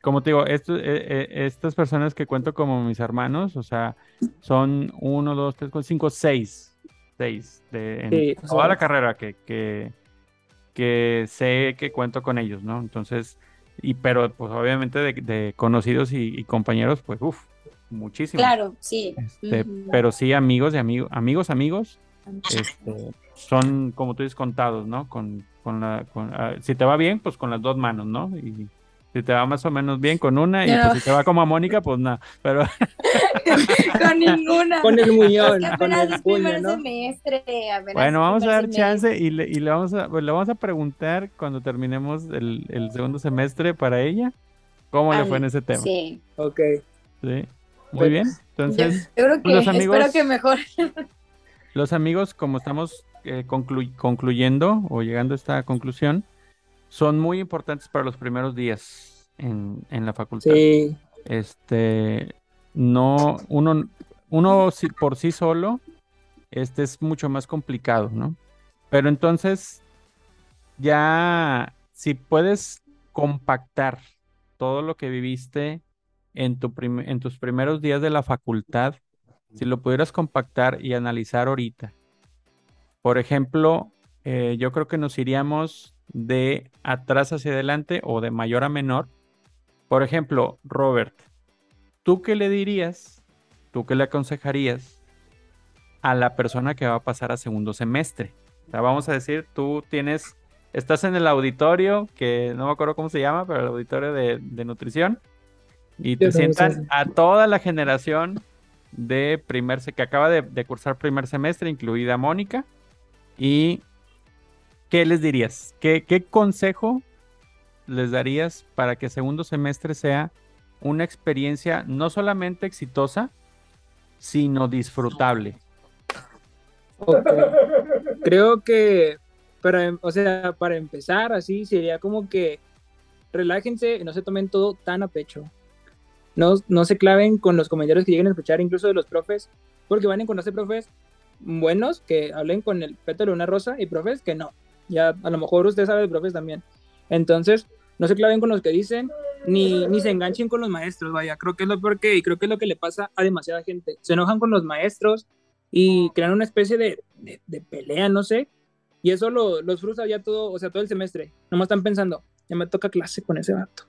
A: como te digo, eh, eh, estas personas que cuento como mis hermanos, o sea, son uno, dos, tres, cuatro, cinco, seis. Seis. De, toda la carrera que, que, que, sé que cuento con ellos, ¿no? Entonces, y pero pues obviamente de, conocidos y, compañeros, pues uff, muchísimo.
B: Claro, sí.
A: Este, pero sí, amigos de amigos, amigos, amigos, este, son como tú dices contados, ¿no? Con, con la, con, ah, si te va bien, pues con las dos manos, ¿no? Y, si te va más o menos bien con una y pues si te va como a Mónica, pues nada. Pero...
B: con ninguna.
C: Con el muñón.
B: con el primer semestre.
A: Bueno, vamos a dar chance y, le, y le, vamos a, pues, le vamos a preguntar cuando terminemos el, el segundo semestre para ella. ¿Cómo le fue en ese tema?
B: Sí.
C: Ok.
A: Sí. Muy bien. Entonces,
B: yo, creo que, los amigos, espero que mejor.
A: los amigos, como estamos eh, concluyendo o llegando a esta conclusión, son muy importantes para los primeros días en, la facultad.
C: Sí.
A: Este, no, uno, uno por sí solo, este es mucho más complicado, ¿no? Pero entonces, ya, si puedes compactar todo lo que viviste en, tu en tus primeros días de la facultad, si lo pudieras compactar y analizar ahorita. Por ejemplo, eh, yo creo que nos iríamos de atrás hacia adelante o de mayor a menor. Por ejemplo, Robert, ¿tú qué le dirías, tú qué le aconsejarías a la persona que va a pasar a segundo semestre? vamos a decir, tú tienes, estás en el auditorio, que no me acuerdo cómo se llama, pero el auditorio de, nutrición, y te sientas a toda la generación de primer, que acaba de cursar primer semestre, incluida Mónica, y ¿qué les dirías? ¿Qué, consejo les darías para que segundo semestre sea una experiencia no solamente exitosa, sino disfrutable?
C: Creo que para, o sea, para empezar así sería como que relájense y no se tomen todo tan a pecho. No, no se claven con los comentarios que lleguen a escuchar incluso de los profes, porque van a encontrarse profes buenos que hablen con el pétalo de una rosa y profes que no. Ya a lo mejor usted sabe de profes también. Entonces, no se claven con los que dicen, ni, ni se enganchen con los maestros, vaya, creo que es lo peor que, y creo que es lo que le pasa a demasiada gente. Se enojan con los maestros y crean una especie de, de, pelea, no sé, y eso lo, los frustra ya todo, o sea, todo el semestre. Nomás están pensando, ya me toca clase con ese vato.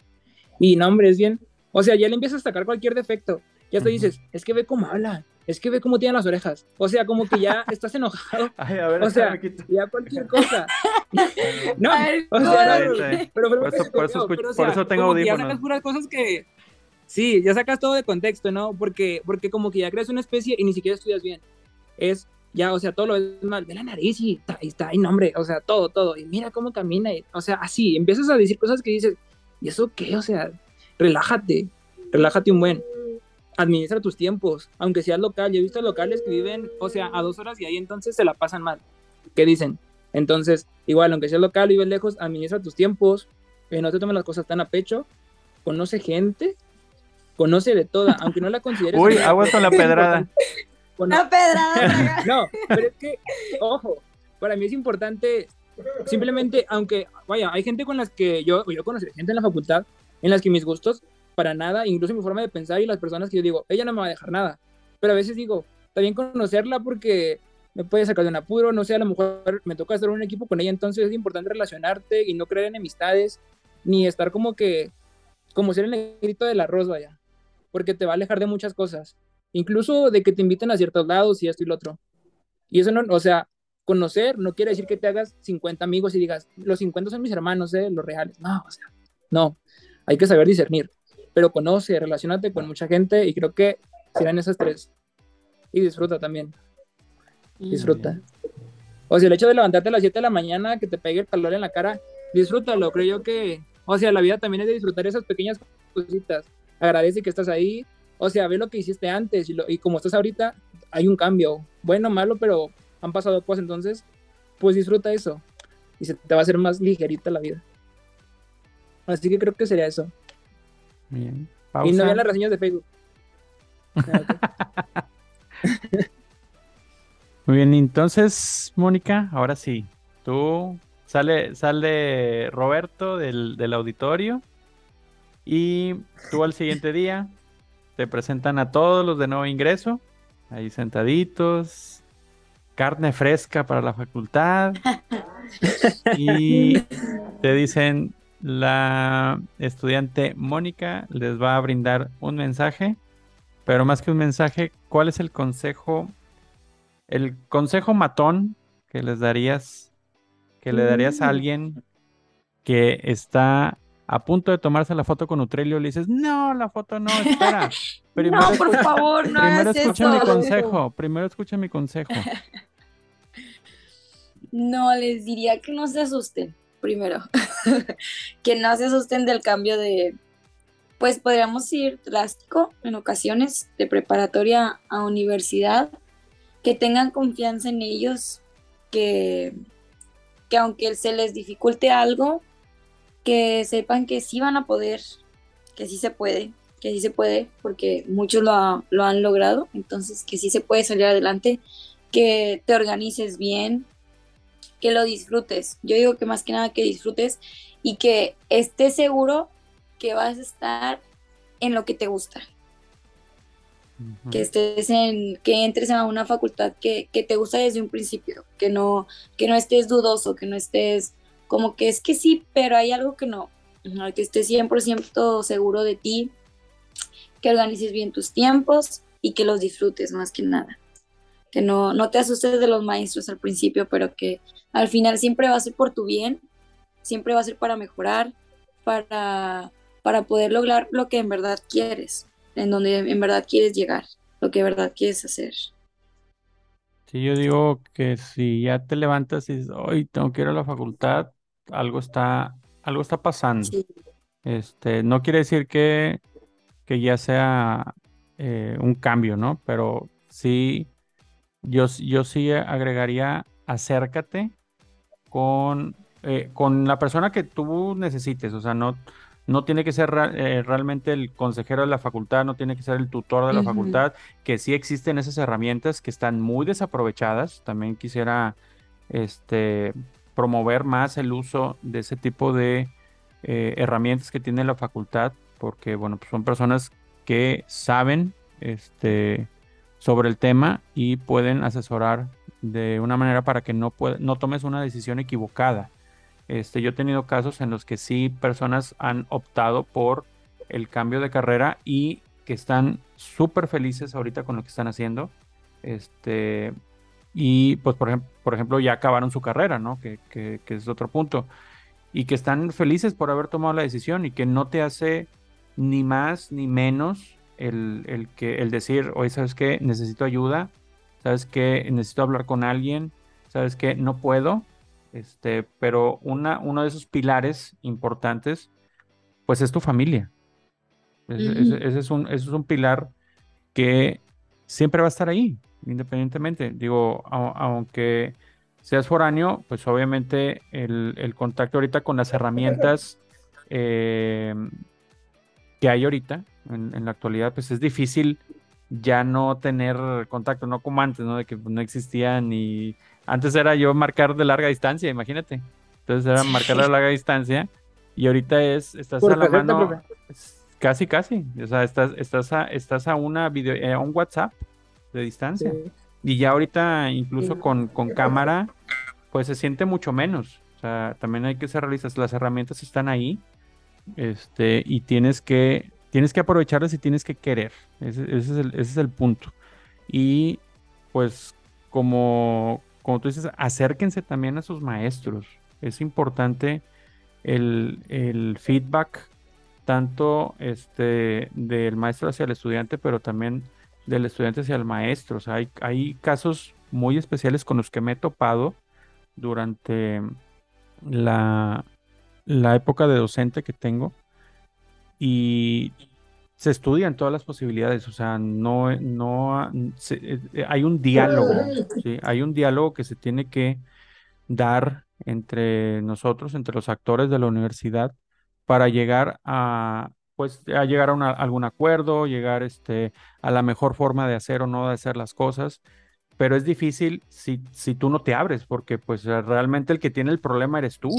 C: Y no, hombre, es bien. O sea, ya le empiezas a sacar cualquier defecto. Ya te dices, es que ve cómo habla, es que ve cómo tiene las orejas. O sea, como que ya estás enojado. Ay, a ver, o sea, ya cualquier cosa. no, o sea, pero,
A: por eso, por eso, por eso tengo audífonos.
C: Ya sacas puras cosas que... Sí, ya sacas todo de contexto, ¿no? Porque, porque como que ya creas una especie y ni siquiera estudias bien. Es, ya, o sea, todo lo ves mal. Ve la nariz y está, y está, y nombre, o sea, todo, todo. Y mira cómo camina. Y, o sea, así, empiezas a decir cosas que dices, ¿y eso qué? O sea, relájate, relájate un buen administra tus tiempos, aunque seas local. Yo he visto locales que viven, o sea, a dos horas y ahí entonces se la pasan mal. ¿Qué dicen? Entonces, igual, aunque seas local, vives lejos, administra tus tiempos, eh, no te tomes las cosas tan a pecho, conoce gente, conoce de toda, aunque no la consideres.
A: Uy, aguas con la pedrada.
B: Una pedrada.
C: no, pero es que, ojo, para mí es importante, simplemente, aunque, vaya, hay gente con las que yo, yo conocí gente en la facultad, en las que mis gustos para nada, incluso mi forma de pensar y las personas que yo digo, ella no me va a dejar nada. Pero a veces digo, está bien conocerla porque me puede sacar de un apuro, no sé, a lo mejor me toca estar en un equipo con ella, entonces es importante relacionarte y no creer en amistades, ni estar como que, como ser el negrito del arroz, vaya, porque te va a alejar de muchas cosas, incluso de que te inviten a ciertos lados y esto y lo otro. Y eso no, o sea, conocer no quiere decir que te hagas 50 amigos y digas, los 50 son mis hermanos, ¿eh? los reales. No, o sea, no, hay que saber discernir pero conoce, relacionate con mucha gente y creo que serán esas tres. Y disfruta también. Disfruta. O sea, el hecho de levantarte a las 7 de la mañana, que te pegue el calor en la cara, disfrútalo. Creo yo que, o sea, la vida también es de disfrutar esas pequeñas cositas. Agradece que estás ahí. O sea, ve lo que hiciste antes y, lo, y como estás ahorita, hay un cambio. Bueno, malo, pero han pasado cosas. Entonces, pues disfruta eso. Y se te va a hacer más ligerita la vida. Así que creo que sería eso.
A: Bien.
C: Y no vean las reseñas de Facebook.
A: Muy bien, entonces, Mónica, ahora sí. Tú sale, sale Roberto del, del auditorio y tú al siguiente día te presentan a todos los de nuevo ingreso, ahí sentaditos, carne fresca para la facultad y te dicen, la estudiante Mónica les va a brindar un mensaje, pero más que un mensaje, ¿cuál es el consejo, el consejo matón que les darías, que le darías a mm. alguien que está a punto de tomarse la foto con Utrelio? Le dices, no, la foto no, espera.
B: Primero no, por favor, no
A: Primero escucha mi consejo, primero escucha mi consejo.
B: No, les diría que no se asusten primero, que no se asusten del cambio de, pues podríamos ir drástico en ocasiones, de preparatoria a universidad, que tengan confianza en ellos, que, que aunque se les dificulte algo, que sepan que sí van a poder, que sí se puede, que sí se puede, porque muchos lo, lo han logrado, entonces que sí se puede salir adelante, que te organices bien, que lo disfrutes. Yo digo que más que nada que disfrutes y que estés seguro que vas a estar en lo que te gusta. Que estés en, que entres a una facultad que, te gusta desde un principio, que no, que no estés dudoso, que no estés como que es que sí, pero hay algo que no. Que estés 100% seguro de ti, que organices bien tus tiempos y que los disfrutes más que nada. Que no, no te asustes de los maestros al principio, pero que al final siempre va a ser por tu bien, siempre va a ser para mejorar, para, para poder lograr lo que en verdad quieres en donde en verdad quieres llegar, lo que en verdad quieres hacer.
A: Sí, yo digo que si ya te levantas y dices, hoy tengo que ir a la facultad, algo está, algo está pasando. Este, no quiere decir que, que ya sea eh, un cambio, ¿no? Pero sí, yo, yo sí agregaría acércate con, eh, con la persona que tú necesites, o sea, no, no tiene que ser eh, realmente el consejero de la facultad, no tiene que ser el tutor de la facultad, que sí existen esas herramientas que están muy desaprovechadas. También quisiera este, promover más el uso de ese tipo de eh, herramientas que tiene la facultad, porque bueno, pues son personas que saben este, sobre el tema y pueden asesorar de una manera para que no, no tomes una decisión equivocada. Este, yo he tenido casos en los que sí personas han optado por el cambio de carrera y que están súper felices ahorita con lo que están haciendo. Este, y pues por, ejemplo, por ejemplo ya acabaron su carrera, ¿no? Que, que, es otro punto. Y que están felices por haber tomado la decisión y que no te hace ni más ni menos el, el, que, el decir, oye, ¿sabes qué? Necesito ayuda, ¿sabes qué? Necesito hablar con alguien, ¿sabes qué? No puedo, este, pero una, uno de esos pilares importantes, pues es tu familia. ese, es un, es un pilar que siempre va a estar ahí, independientemente. Digo, aunque seas foráneo, pues obviamente el, contacto ahorita con las herramientas eh, que hay ahorita, en, en, la actualidad, pues es difícil ya no tener contacto, no como antes, ¿no? De que no existía ni antes era yo marcar de larga distancia, imagínate. Entonces era marcar de larga distancia y ahorita es, estás a la mano, casi, casi. O sea, estás, estás, a, estás a una video, eh, a un WhatsApp de distancia. Y ya ahorita, incluso con, con cámara, pues se siente mucho menos. O sea, también hay que ser realistas. Las herramientas están ahí. Este, y tienes que, tienes que aprovecharlas y tienes que querer. Ese, es el, el punto. Y pues como, como tú dices, acérquense también a sus maestros. Es importante el, feedback tanto este, del maestro hacia el estudiante, pero también del estudiante hacia el maestro. Hay, hay casos muy especiales con los que me he topado durante la, la época de docente que tengo y se estudian todas las posibilidades, o sea, no, no eh, eh, hay un diálogo, ¿sí? hay un diálogo que se tiene que dar entre nosotros, entre los actores de la universidad, para llegar a, pues, a llegar a algún acuerdo, llegar este, a la mejor forma de hacer o no de hacer las cosas, pero es difícil si, si tú no te abres, porque pues realmente el que tiene el problema eres tú,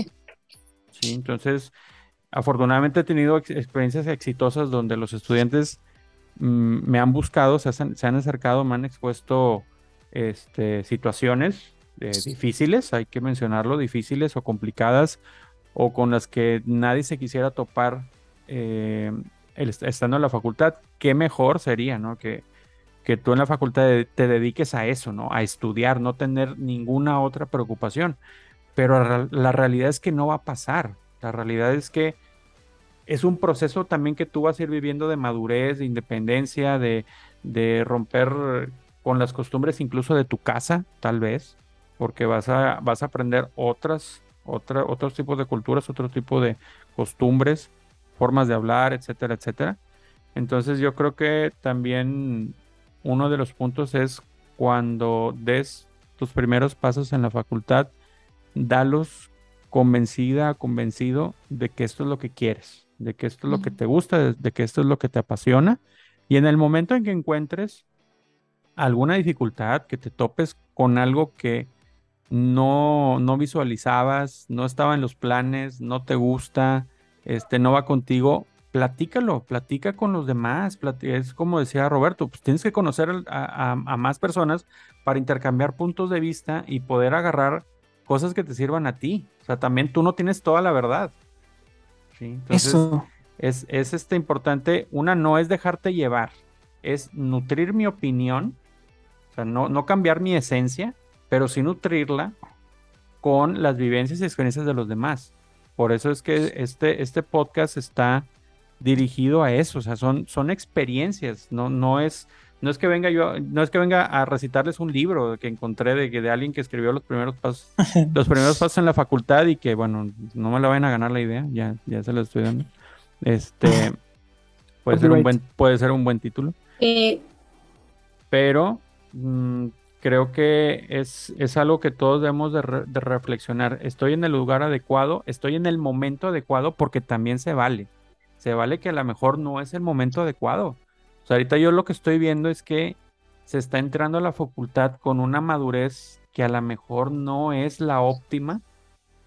A: ¿sí? Entonces, afortunadamente he tenido experiencias exitosas donde los estudiantes mm, me han buscado, se, han acercado, me han expuesto este, situaciones eh, difíciles, hay que mencionarlo, difíciles o complicadas, o con las que nadie se quisiera topar eh, estando en la facultad. Qué mejor sería, ¿no? Que, que tú en la facultad te dediques a eso, ¿no? A estudiar, no tener ninguna otra preocupación. Pero la realidad es que no va a pasar. La realidad es que es un proceso también que tú vas a ir viviendo de madurez, de independencia, de, romper con las costumbres incluso de tu casa, tal vez, porque vas a, vas a aprender otras, otra, otros tipos de culturas, otro tipo de costumbres, formas de hablar, etcétera, etcétera. Entonces yo creo que también uno de los puntos es cuando des tus primeros pasos en la facultad, dalos convencida, convencido de que esto es lo que quieres, de que esto es lo que te gusta, de, que esto es lo que te apasiona. Y en el momento en que encuentres alguna dificultad, que te topes con algo que no, no visualizabas, no estaba en los planes, no te gusta, este, no va contigo, platícalo, platica con los demás. Es como decía Roberto, pues tienes que conocer a, más personas para intercambiar puntos de vista y poder agarrar cosas que te sirvan a ti. O sea, también tú no tienes toda la verdad. Entonces, Es, es este importante. Una no es dejarte llevar, es nutrir mi opinión, o sea, no, no cambiar mi esencia, pero sí nutrirla con las vivencias y experiencias de los demás. Por eso es que este, este podcast está dirigido a eso, o sea, son, son experiencias, no, no es, no es que venga yo, no es que venga a recitarles un libro que encontré de, de alguien que escribió los primeros pasos, los primeros pasos en la facultad y que bueno, no me la vayan a ganar la idea, ya, ya se lo estoy dando. Este puede ser un buen, puede ser un buen título.
B: Eh.
A: Pero mm, creo que es, es, algo que todos debemos de, reflexionar. Estoy en el lugar adecuado, estoy en el momento adecuado porque también se vale. Se vale que a lo mejor no es el momento adecuado. Sea, ahorita yo lo que estoy viendo es que se está entrando a la facultad con una madurez que a lo mejor no es la óptima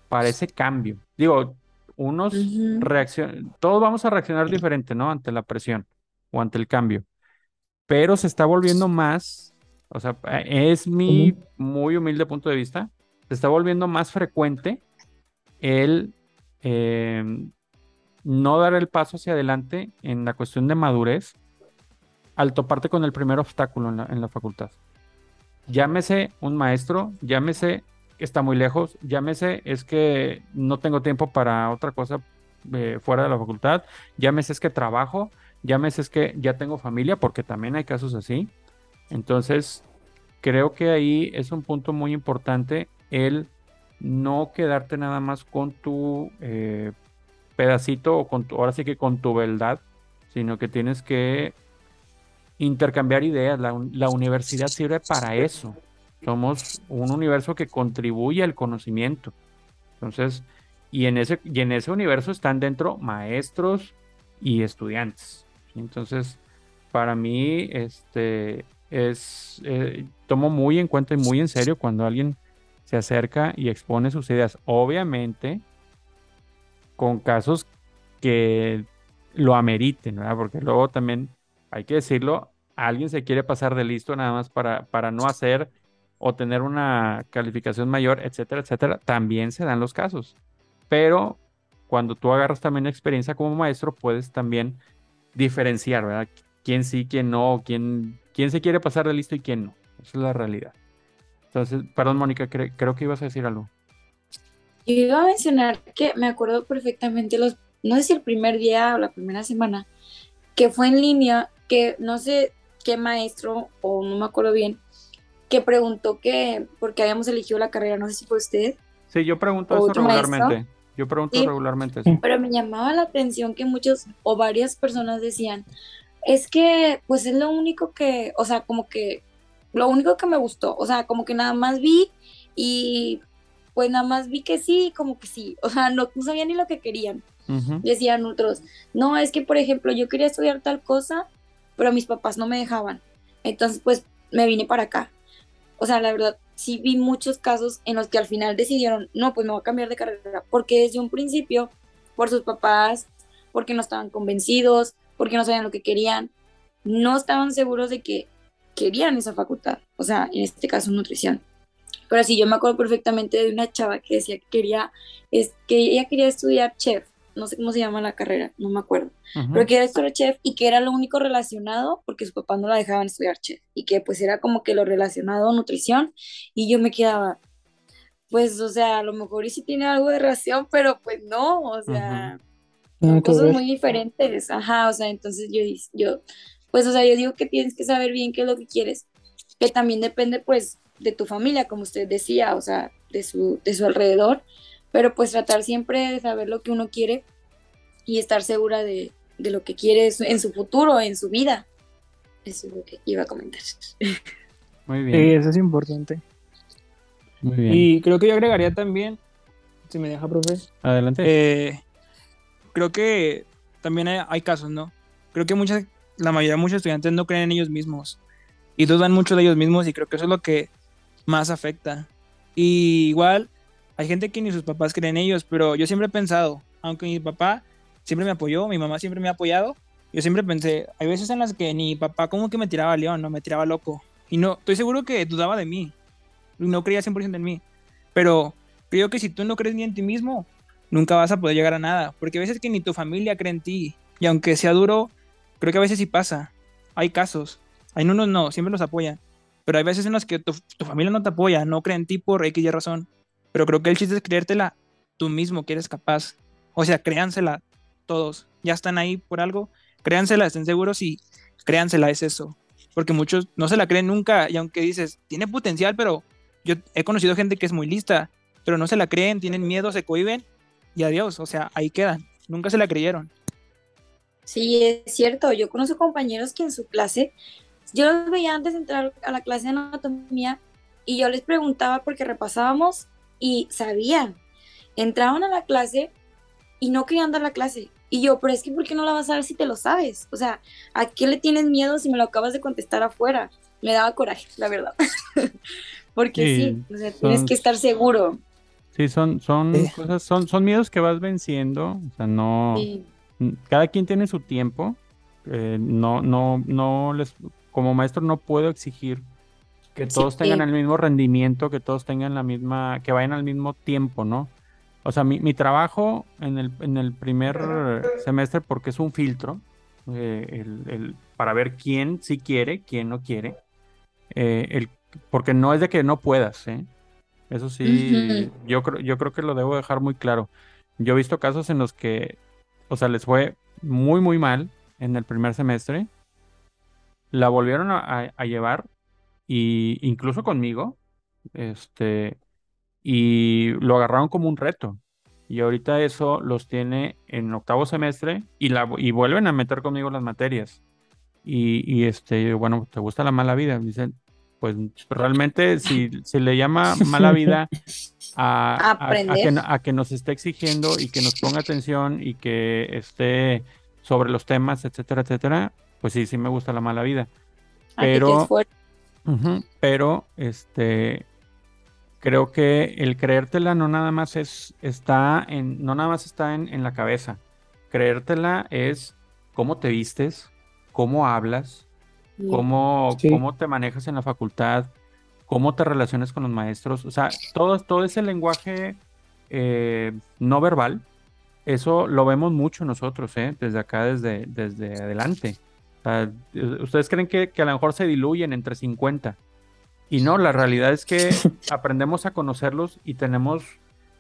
A: para ese cambio. Digo, unos reaccionan, todos vamos a reaccionar diferente, ¿no? Ante la presión o ante el cambio. Pero se está volviendo más o sea, es mi muy humilde punto de vista. Se está volviendo más frecuente el em, no dar el paso hacia adelante en la cuestión de madurez al toparte con el primer obstáculo en la, facultad. Llámese un maestro, llámese está muy lejos, llámese es que no tengo tiempo para otra cosa eh, fuera de la facultad, llámese es que trabajo, llámese es que ya tengo familia, porque también hay casos así. Entonces, creo que ahí es un punto muy importante el no quedarte nada más con tu eh, pedacito o con tu, ahora sí que con tu verdad, sino que tienes que intercambiar ideas. La, universidad sirve para eso. Somos un universo que contribuye al conocimiento. Entonces, y en ese, y en ese universo están dentro maestros y estudiantes. Entonces, para mí, este, es, eh, tomo muy en cuenta y muy en serio cuando alguien se acerca y expone sus ideas. Obviamente, con casos que lo ameriten, ¿verdad? Porque luego también, hay que decirlo, alguien se quiere pasar de listo nada más para, para no hacer o tener una calificación mayor, etcétera, etcétera. También se dan los casos. Pero cuando tú agarras también experiencia como maestro, puedes también diferenciar, ¿verdad? Quién sí, quién no, quién quién se quiere pasar de listo y quién no. Esa es la realidad. Entonces, perdón, Mónica, creo que ibas a decir algo.
B: Yo iba a mencionar que me acuerdo perfectamente los, no sé si el primer día o la primera semana, que fue en línea, que no sé qué maestro, o no me acuerdo bien, que preguntó que, porque habíamos elegido la carrera, no sé si fue usted.
A: Sí, yo pregunto eso regularmente. Yo pregunto regularmente eso.
B: Pero me llamaba la atención que muchos o varias personas decían, es que, pues es lo único que, o sea, como que, lo único que me gustó, o sea, como que nada más vi y pues nada más vi que sí, como que sí, o sea, no, sabía ni lo que querían. Decían otros, no, es que, por ejemplo, yo quería estudiar tal cosa, pero mis papás no me dejaban. Entonces, pues me vine para acá. O sea, la verdad, sí vi muchos casos en los que al final decidieron, no, pues me voy a cambiar de carrera, porque desde un principio, por sus papás, porque no estaban convencidos, porque no sabían lo que querían, no estaban seguros de que querían esa facultad, o sea, en este caso nutrición. Pero sí, yo me acuerdo perfectamente de una chava que decía que quería, es, que ella quería estudiar chef, no sé cómo se llama la carrera, no me acuerdo, pero que era estudiar chef y que era lo único relacionado porque su papá no la dejaban estudiar chef y que pues era como que lo relacionado a nutrición y yo me quedaba, pues, o sea, a lo mejor y sí tiene algo de relación, pero pues no, o sea, son cosas muy diferentes, ajá, o sea, entonces yo, yo, pues, o sea, yo digo que tienes que saber bien qué es lo que quieres, que también depende, pues, de tu familia, como usted decía, o sea, de su, de su alrededor, pero pues tratar siempre de saber lo que uno quiere y estar segura de, de lo que quiere en su futuro, en su vida. Eso es lo que iba a comentar.
A: Muy bien.
C: Sí, eso es importante. Muy bien. Y creo que yo agregaría también, si me deja, profe.
A: Adelante.
C: Eh, creo que también hay, casos, ¿no? Creo que muchas, la mayoría de muchos estudiantes no creen en ellos mismos y dudan mucho de ellos mismos y creo que eso es lo que más afecta. Y igual hay gente que ni sus papás creen en ellos, pero yo siempre he pensado, aunque mi papá siempre me apoyó, mi mamá siempre me ha apoyado, yo siempre pensé, hay veces en las que mi papá como que me tiraba león, no me tiraba loco. Y no, estoy seguro que dudaba de mí. No creía 100% en mí. Pero creo que si tú no crees ni en ti mismo, nunca vas a poder llegar a nada. Porque a veces que ni tu familia cree en ti. Y aunque sea duro, creo que a veces sí pasa. Hay casos. Hay unos no, siempre los apoyan. Pero hay veces en las que tu, familia no te apoya, no cree en ti por X y razón. Pero creo que el chiste es creértela tú mismo que eres capaz. O sea, créansela todos. Ya están ahí por algo. Créansela, estén seguros y créansela, es eso. Porque muchos no se la creen nunca. Y aunque dices, tiene potencial, pero yo he conocido gente que es muy lista, pero no se la creen, tienen miedo, se cohiben y adiós. O sea, ahí quedan. Nunca se la creyeron.
B: Sí, es cierto. Yo conozco compañeros que en su clase, yo los veía antes de entrar a la clase de anatomía y yo les preguntaba porque repasábamos y sabían. Entraban a la clase y no querían dar la clase. Y yo, pero es que ¿por qué no la vas a ver si te lo sabes? O sea, ¿a qué le tienes miedo si me lo acabas de contestar afuera? Me daba coraje, la verdad. porque sí, o sea, tienes que estar seguro.
A: Sí, son, son cosas, son, son miedos que vas venciendo. O sea, no cada quien tiene su tiempo. Eh, no, no, no les, como maestro no puedo exigir que todos tengan el mismo rendimiento, que todos tengan la misma, que vayan al mismo tiempo, ¿no? O sea, mi, trabajo en el, en el, primer semestre, porque es un filtro, eh, el, para ver quién sí quiere, quién no quiere, eh, el, porque no es de que no puedas, ¿eh? Eso sí, yo, creo, yo creo que lo debo dejar muy claro. Yo he visto casos en los que o sea, les fue muy, muy mal en el primer semestre. La volvieron a, llevar, y incluso conmigo, este, y lo agarraron como un reto. Y ahorita eso los tiene en octavo semestre y, la, y vuelven a meter conmigo las materias. Y, este, bueno, ¿te gusta la mala vida? Dicen, pues realmente si se le llama mala vida a, que, nos esté exigiendo y que nos ponga atención y que esté sobre los temas, etcétera, etcétera, pues sí, sí me gusta la mala vida. Pero, pero, este, creo que el creértela no nada más es, está en, no nada más está en, en la cabeza. Creértela es cómo te vistes, cómo hablas, cómo, cómo te manejas en la facultad, cómo te relacionas con los maestros, o sea, todo, todo ese lenguaje eh, no verbal, eso lo vemos mucho nosotros, ¿eh? desde acá, desde, desde adelante. Ustedes creen que, que, a lo mejor se diluyen entre 50. Y no, la realidad es que aprendemos a conocerlos y tenemos,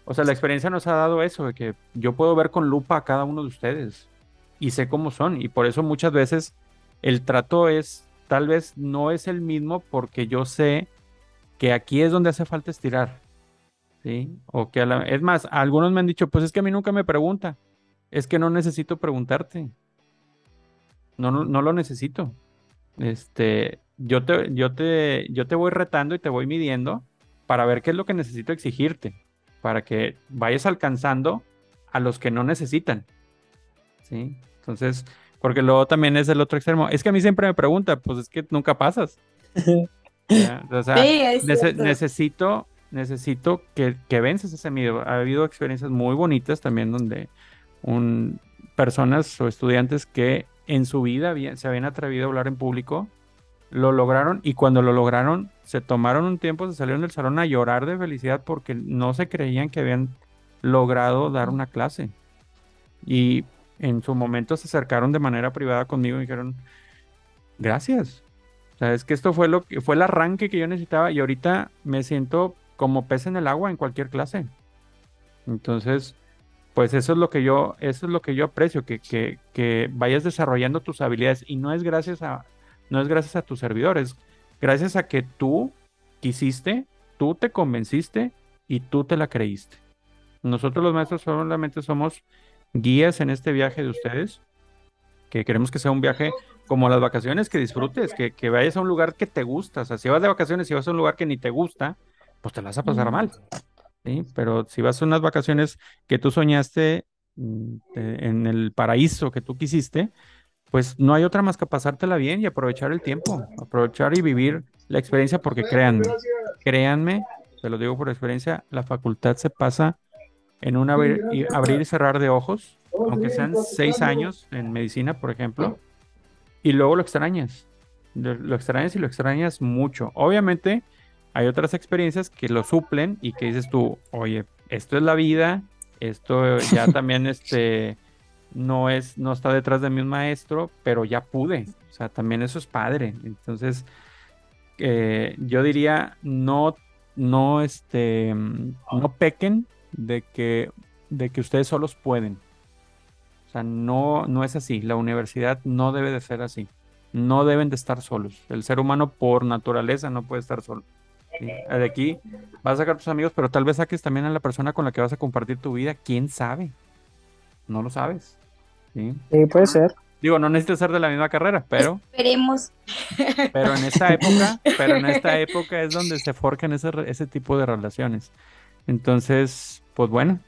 A: o sea, la experiencia nos ha dado eso, de que yo puedo ver con lupa a cada uno de ustedes y sé cómo son. Y por eso muchas veces el trato es, tal vez no es el mismo porque yo sé que aquí es donde hace falta estirar. ¿Sí? O que es más, algunos me han dicho, pues es que a mí nunca me pregunta. Es que no necesito preguntarte. No, no, lo necesito. Este, yo te, yo te, yo te voy retando y te voy midiendo para ver qué es lo que necesito exigirte, para que vayas alcanzando a los que no necesitan. ¿Sí? Entonces, porque luego también es el otro extremo. Es que a mí siempre me pregunta, pues es que nunca pasas. necesito, necesito que, que vences ese miedo. Ha habido experiencias muy bonitas también donde un, personas o estudiantes que en su vida se habían atrevido a hablar en público, lo lograron y cuando lo lograron se tomaron un tiempo, se salieron del salón a llorar de felicidad porque no se creían que habían logrado dar una clase. Y en su momento se acercaron de manera privada conmigo y dijeron, gracias, es que esto fue lo que fue el arranque que yo necesitaba y ahorita me siento como pez en el agua en cualquier clase. Entonces, pues eso es lo que yo, eso es lo que yo aprecio, que, que, que, vayas desarrollando tus habilidades y no es gracias a, no es gracias a tus servidores, gracias a que tú quisiste, tú te convenciste y tú te la creíste. Nosotros los maestros solamente somos guías en este viaje de ustedes, que queremos que sea un viaje como las vacaciones, que disfrutes, que, que, vayas a un lugar que te gusta. O sea, si vas de vacaciones y vas a un lugar que ni te gusta, pues te la vas a pasar mal. ¿Sí? Pero si vas a unas vacaciones que tú soñaste mm, en el paraíso que tú quisiste, pues no hay otra más que pasártela bien y aprovechar el tiempo, aprovechar y vivir la experiencia, porque créanme, créanme te lo digo por experiencia, la facultad se pasa en un abrir y, abrir y cerrar de ojos, aunque sean seis años en medicina, por ejemplo, y luego lo extrañas. Lo extrañas y lo extrañas mucho. Obviamente, hay otras experiencias que lo suplen y que dices tú, oye, esto es la vida, esto ya también este no es, no está detrás de mí un maestro, pero ya pude. O sea, también eso es padre. Entonces, eh, yo diría, no, no, este, no pequen de que, de que ustedes solos pueden. O sea, no, no es así. La universidad no debe de ser así. No deben de estar solos. El ser humano por naturaleza no puede estar solo. De aquí vas a sacar tus amigos, pero tal vez saques también a la persona con la que vas a compartir tu vida. ¿Quién sabe? No lo sabes. Sí,
C: sí puede ser.
A: Digo, no necesitas ser de la misma carrera, pero.
B: Esperemos.
A: Pero en esa época, pero en esta época es donde se forjan ese, ese tipo de relaciones. Entonces, pues bueno,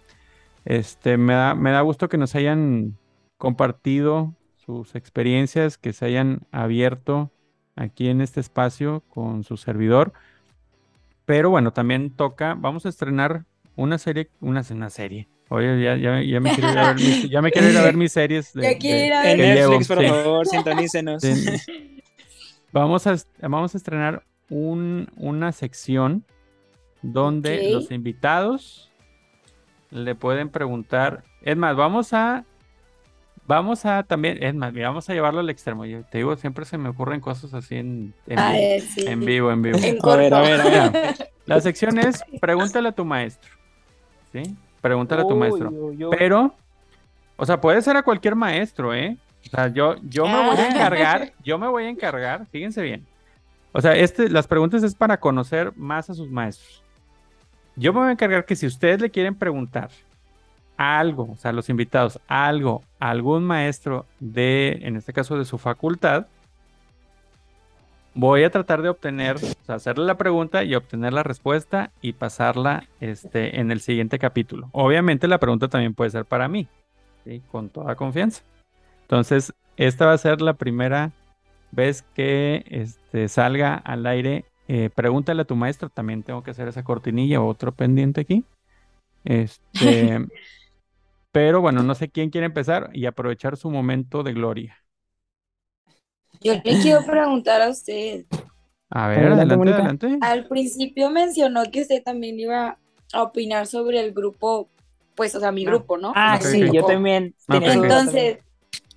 A: este, me da, me da gusto que nos hayan compartido sus experiencias, que se hayan abierto aquí en este espacio con su servidor. Pero bueno, también toca, vamos a estrenar una serie, una, una serie. Oye, ya, ya, ya, me quiero ir a ver mis, ya me quiero ir a ver mis series. De,
B: Ya quiero ir a ver.
A: llevo,
C: Netflix, por
A: sí.
C: favor, sintonícenos.
A: Sí. Vamos a, vamos a estrenar un, una sección donde los invitados le pueden preguntar. Es más, vamos a. Vamos a también. Es más, mira, vamos a llevarlo al extremo. Yo te digo, siempre se me ocurren cosas así en, en, vivo,
B: sí.
A: en vivo, en vivo.
B: En
C: A ver, a ver, a ver.
A: Mira, la sección es pregúntale a tu maestro. ¿Sí? Pregúntale a tu maestro.
C: Uy, uy, uy.
A: Pero, o sea, puede ser a cualquier maestro, ¿eh? O sea, yo, yo me voy a
B: Ah.
A: encargar, yo me voy a encargar, fíjense bien. O sea, este, las preguntas es para conocer más a sus maestros. Yo me voy a encargar que si ustedes le quieren preguntar algo, o sea, los invitados, algo, algún maestro de, en este caso de su facultad, voy a tratar de obtener, o sea, hacerle la pregunta y obtener la respuesta y pasarla este, en el siguiente capítulo. Obviamente la pregunta también puede ser para mí, ¿sí? con toda confianza. Entonces, esta va a ser la primera vez que este, salga al aire. eh, pregúntale a tu maestro, también tengo que hacer esa cortinilla, otro pendiente aquí. Este, pero bueno, no sé quién quiere empezar y aprovechar su momento de gloria.
B: Yo le quiero preguntar a usted.
A: A ver,
C: Adelante,
A: adelante.
B: Al principio mencionó que usted también iba a opinar sobre el grupo, pues, o sea, mi
A: Ah.
B: grupo, ¿no?
C: Ah, sí, yo también. Tenía
B: Entonces,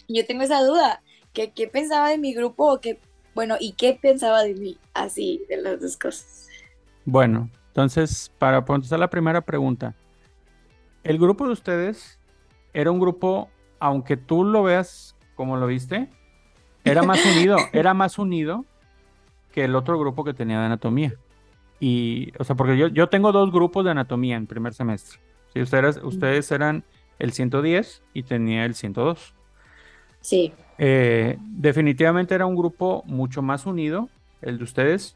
B: yo tengo esa duda, que qué pensaba de mi grupo o qué, bueno, y qué pensaba de mí, así, de las dos cosas.
A: Bueno, entonces, para contestar la primera pregunta, el grupo de ustedes era un grupo, aunque tú lo veas como lo viste, era más unido, era más unido que el otro grupo que tenía de anatomía. Y, o sea, porque yo, yo tengo dos grupos de anatomía en primer semestre. Sí, ustedes, ustedes eran el 110 y tenía el 102.
B: Sí.
A: Eh, definitivamente era un grupo mucho más unido, el de ustedes.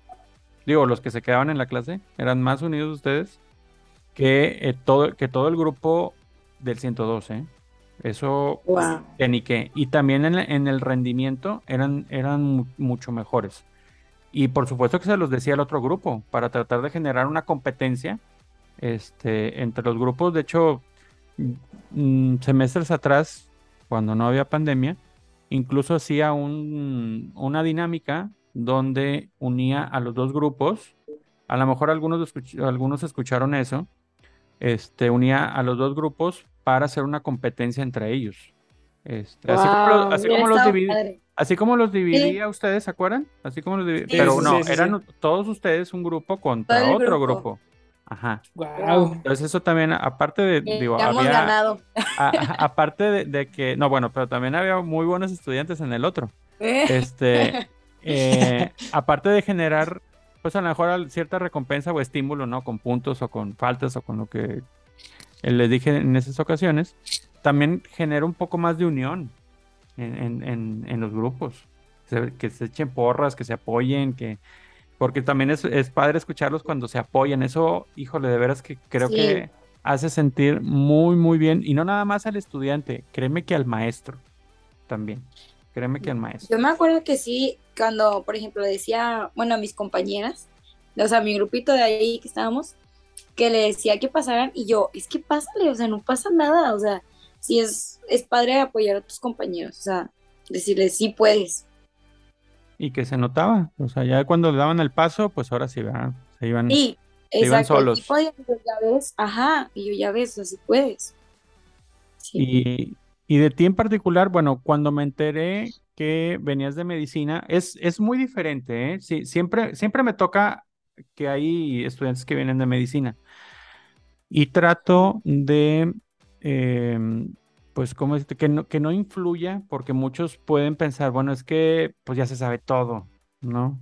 A: Digo, los que se quedaban en la clase eran más unidos ustedes que, eh, todo, que todo el grupo del 112. Eso,
B: Wow.
A: ni qué. Y también en, en el rendimiento eran, eran mu- mucho mejores. Y por supuesto que se los decía el otro grupo, para tratar de generar una competencia este, entre los grupos. De hecho, mm, semestres atrás, cuando no había pandemia, incluso hacía un- una dinámica donde unía a los dos grupos. A lo mejor algunos, escuch- algunos escucharon eso. Este, unía a los dos grupos para hacer una competencia entre ellos. Este, así como, lo-
B: Wow,
A: así como los. Así como los dividía ustedes, ¿se acuerdan? Así como los dividía.
B: Sí,
A: Pero
C: sí,
A: no,
C: sí, sí,
A: eran todos ustedes un grupo contra otro
B: grupo.
A: grupo. Ajá.
C: Guau.
A: Entonces eso también, aparte de, digo,
B: Ya hemos
A: había,
B: ganado.
A: a- a- aparte de, de que, no, bueno, pero también había muy buenos estudiantes en el otro.
B: Eh,
A: Este, eh, aparte de generar, pues a lo mejor cierta recompensa o estímulo, ¿no? Con puntos o con faltas o con lo que les dije en esas ocasiones, también genera un poco más de unión en, en- en- en los grupos. Que se echen porras, que se apoyen, que... Porque también es, es padre escucharlos cuando se apoyan. Eso, híjole, de veras que creo
B: Sí.
A: que hace sentir muy, muy bien. Y no nada más al estudiante, créeme que al maestro también. Créeme que al maestro.
B: Yo me acuerdo que sí, cuando, por ejemplo, decía, bueno, a mis compañeras, o sea, mi grupito de ahí que estábamos, que le decía que pasaran y yo, es que pásale, o sea, no pasa nada, o sea, sí es, es padre apoyar a tus compañeros, o sea, decirles, sí puedes.
A: Y que se notaba, o sea, ya cuando le daban el paso, pues ahora sí, ¿verdad? se iban,
B: Sí,
A: se iban solos.
B: Y podía- yo, ya ves, ajá, y yo ya ves, así puedes. Sí.
A: Y, y de ti en particular, bueno, cuando me enteré que venías de medicina, es, es muy diferente, ¿eh? Sí, siempre, siempre me toca que hay estudiantes que vienen de medicina y trato de, eh, pues, ¿cómo decirte? Que no, que no influya, porque muchos pueden pensar, bueno, es que pues ya se sabe todo, ¿no?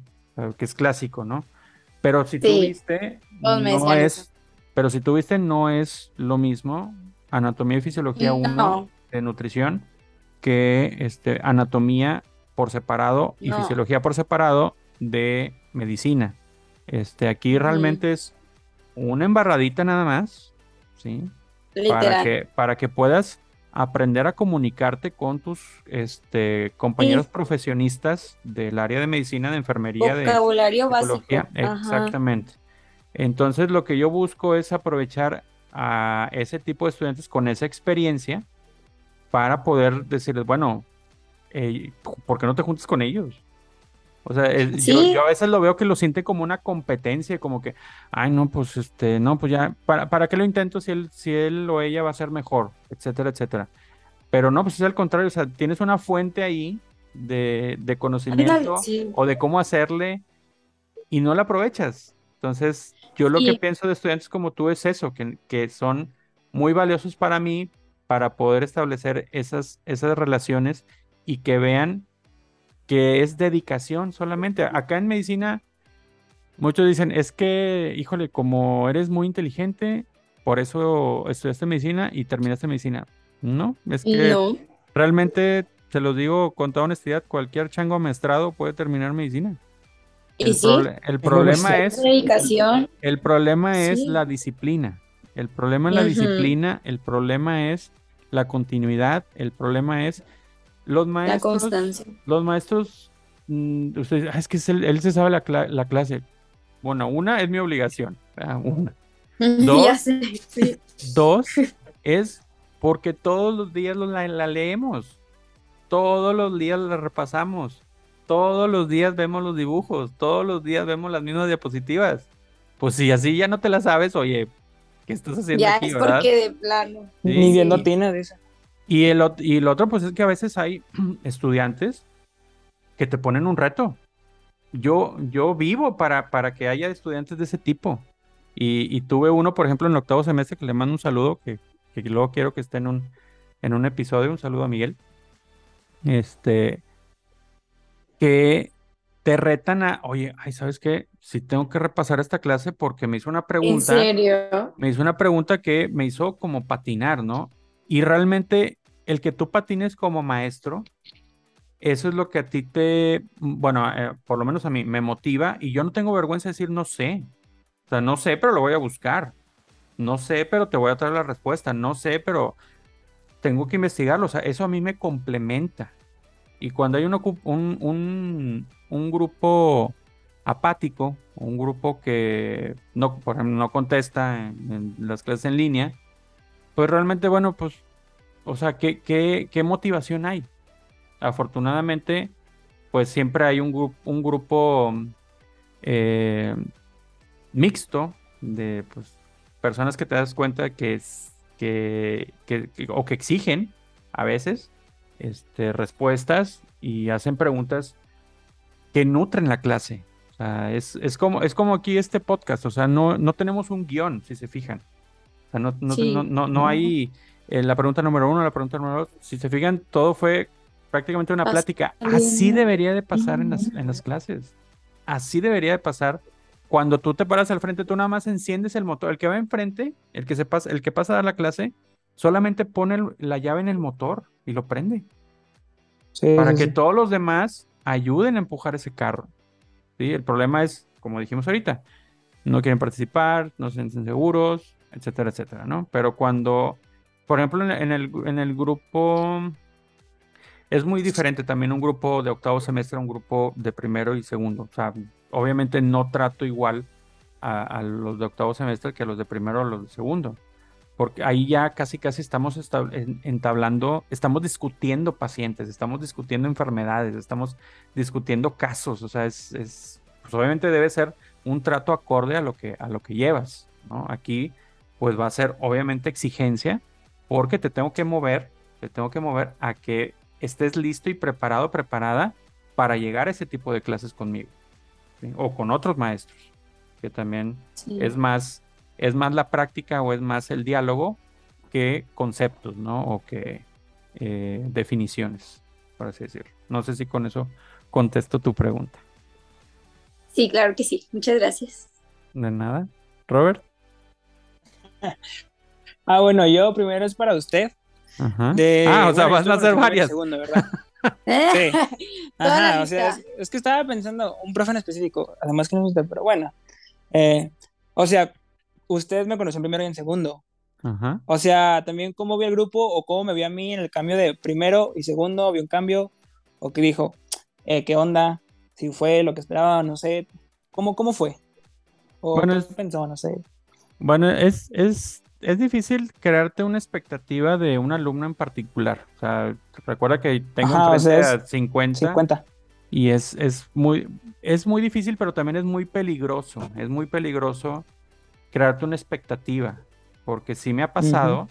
A: Que es clásico, ¿no? Pero si tú
B: Sí,
A: viste,
B: todos me
A: no es,
B: eso.
A: pero si tú viste, no es lo mismo anatomía y fisiología 1
B: No,
A: de nutrición que este, anatomía por separado y
B: No.
A: fisiología por separado de medicina. Este, aquí realmente es una embarradita nada más, ¿sí? Para que, para que puedas aprender a comunicarte con tus este, compañeros profesionistas del área de medicina, de enfermería, de
B: Vocabulario básico.
A: psicología.
B: Ajá.
A: Exactamente. Entonces, lo que yo busco es aprovechar a ese tipo de estudiantes con esa experiencia para poder decirles, bueno, eh, ¿por qué no te juntas con ellos? O sea, yo,
B: Sí.
A: yo a veces lo veo que lo siente como una competencia, como que, ay, no, pues este, no, pues ya, ¿para, para qué lo intento si él, si él o ella va a ser mejor? Etcétera, etcétera. Pero no, pues es al contrario, o sea, tienes una fuente ahí de, de conocimiento
B: sí.
A: o de cómo hacerle y no la aprovechas. Entonces, yo lo que
B: Sí.
A: pienso de estudiantes como tú es eso, que, que son muy valiosos para mí para poder establecer esas, esas relaciones y que vean que es dedicación solamente. Acá en medicina, muchos dicen, es que, híjole, como eres muy inteligente, por eso estudiaste medicina y terminaste medicina. No, es que
B: No,
A: realmente, te lo digo con toda honestidad, cualquier chango amestrado puede terminar medicina. El,
B: sí,
A: el problema es,
B: dedicación.
A: el problema es la disciplina. El problema es la disciplina, el problema es la continuidad, el problema es los
B: La
A: maestros.
B: constancia.
A: Los maestros, mm, ustedes, "Ah, es que es el- él se sabe la, cla- la clase. Bueno, una es mi obligación. ah, Una. Dos.
B: Ya sé, sí.
A: Dos es porque todos los días lo- la, la leemos. Todos los días la repasamos. Todos los días vemos los dibujos. Todos los días vemos las mismas diapositivas. Pues si así ya no te la sabes, oye, ¿qué estás haciendo
B: Ya
A: aquí,
B: es
A: verdad?
B: porque de plano.
A: Sí.
C: Ni viendo
B: Sí.
C: Tina, dice.
A: Y el, y lo otro, pues es que a veces hay estudiantes que te ponen un reto. Yo, yo vivo para, para que haya estudiantes de ese tipo. Y, y tuve uno, por ejemplo, en el octavo semestre que le mando un saludo, que, que luego quiero que esté en un, en un episodio. Un saludo a Miguel. Este, que te retan a, oye, ay, ¿sabes qué? Si tengo que repasar esta clase porque me hizo una
B: ¿En
A: pregunta
B: serio?
A: me hizo una pregunta que me hizo como patinar, ¿no? Y realmente el que tú patines como maestro, eso es lo que a ti te, bueno, eh, por lo menos a mí me motiva y yo no tengo vergüenza de decir no sé. O sea, no sé, pero lo voy a buscar. No sé, pero te voy a traer la respuesta. No sé, pero tengo que investigarlo. O sea, eso a mí me complementa. Y cuando hay un, un, un- grupo apático, un grupo que no, por ejemplo, no contesta en las clases en línea, pues realmente, bueno, pues, o sea, ¿qué, qué, qué motivación hay? Afortunadamente, pues siempre hay un, grupo un grupo eh, mixto de pues, personas que te das cuenta que, es, que- o que exigen a veces este, respuestas y hacen preguntas que nutren la clase. O sea, es, es como, es como aquí este podcast, o sea, no, no tenemos un guion, si se fijan. O sea, no, no,
B: Sí.
A: no, no, no hay eh, la pregunta número uno, la pregunta número dos. Si se fijan, todo fue prácticamente una
B: Pas-
A: plática.
B: bien.
A: Así debería de pasar en las, en las clases. Así debería de pasar. Cuando tú te paras al frente, tú nada más enciendes el motor. El que va enfrente, el que se pasa, el que pasa a dar la clase, solamente pone el- la llave en el motor y lo prende
C: Sí,
A: para
C: sí,
A: que
C: sí.
A: todos los demás ayuden a empujar ese carro. ¿sí? El problema es, como dijimos ahorita, no quieren participar, no se sienten seguros, etcétera, etcétera, ¿no? Pero cuando, por ejemplo, en, el, en el grupo, es muy diferente también un grupo de octavo semestre un grupo de primero y segundo. O sea, obviamente no trato igual a, los de octavo semestre que a los de primero o los de segundo. Porque ahí ya casi casi estamos entablando, estamos discutiendo pacientes, estamos discutiendo enfermedades, estamos discutiendo casos. O sea, es, es pues obviamente debe ser un trato acorde a lo que, a lo que llevas. ¿no? Aquí, pues va a ser obviamente exigencia, porque te tengo que mover, te tengo que mover a que estés listo y preparado, preparada para llegar a ese tipo de clases conmigo o con otros maestros, que también es más es más la práctica o es más el diálogo que conceptos, ¿no? O que eh, definiciones, por así decirlo. No sé si con eso contesto tu pregunta.
B: Sí, claro que sí. Muchas gracias.
A: De nada. Robert.
C: Ah, bueno, yo primero es para usted
A: ah, o sea, vas a hacer varias. Segundo, ¿verdad?
C: sí. Ajá, o sea, es, que estaba pensando un profe en específico, además que no es usted, pero bueno. Eh, o sea, usted me conoció en primero y en segundo. Ajá. O sea, también cómo vi el grupo o cómo me vi a mí en el cambio de primero y segundo, vi un cambio, o que dijo, eh, ¿qué onda? Si fue lo que esperaba, no sé. ¿Cómo, cómo fue? O bueno, qué pensó, no sé.
A: Bueno, es, es es difícil crearte una expectativa de un alumno en particular. O sea, recuerda que tengo Ajá, enfrente a 50, 50. Y es, es, muy, es muy difícil, pero también es muy peligroso. Es muy peligroso crearte una expectativa. Porque sí me ha pasado.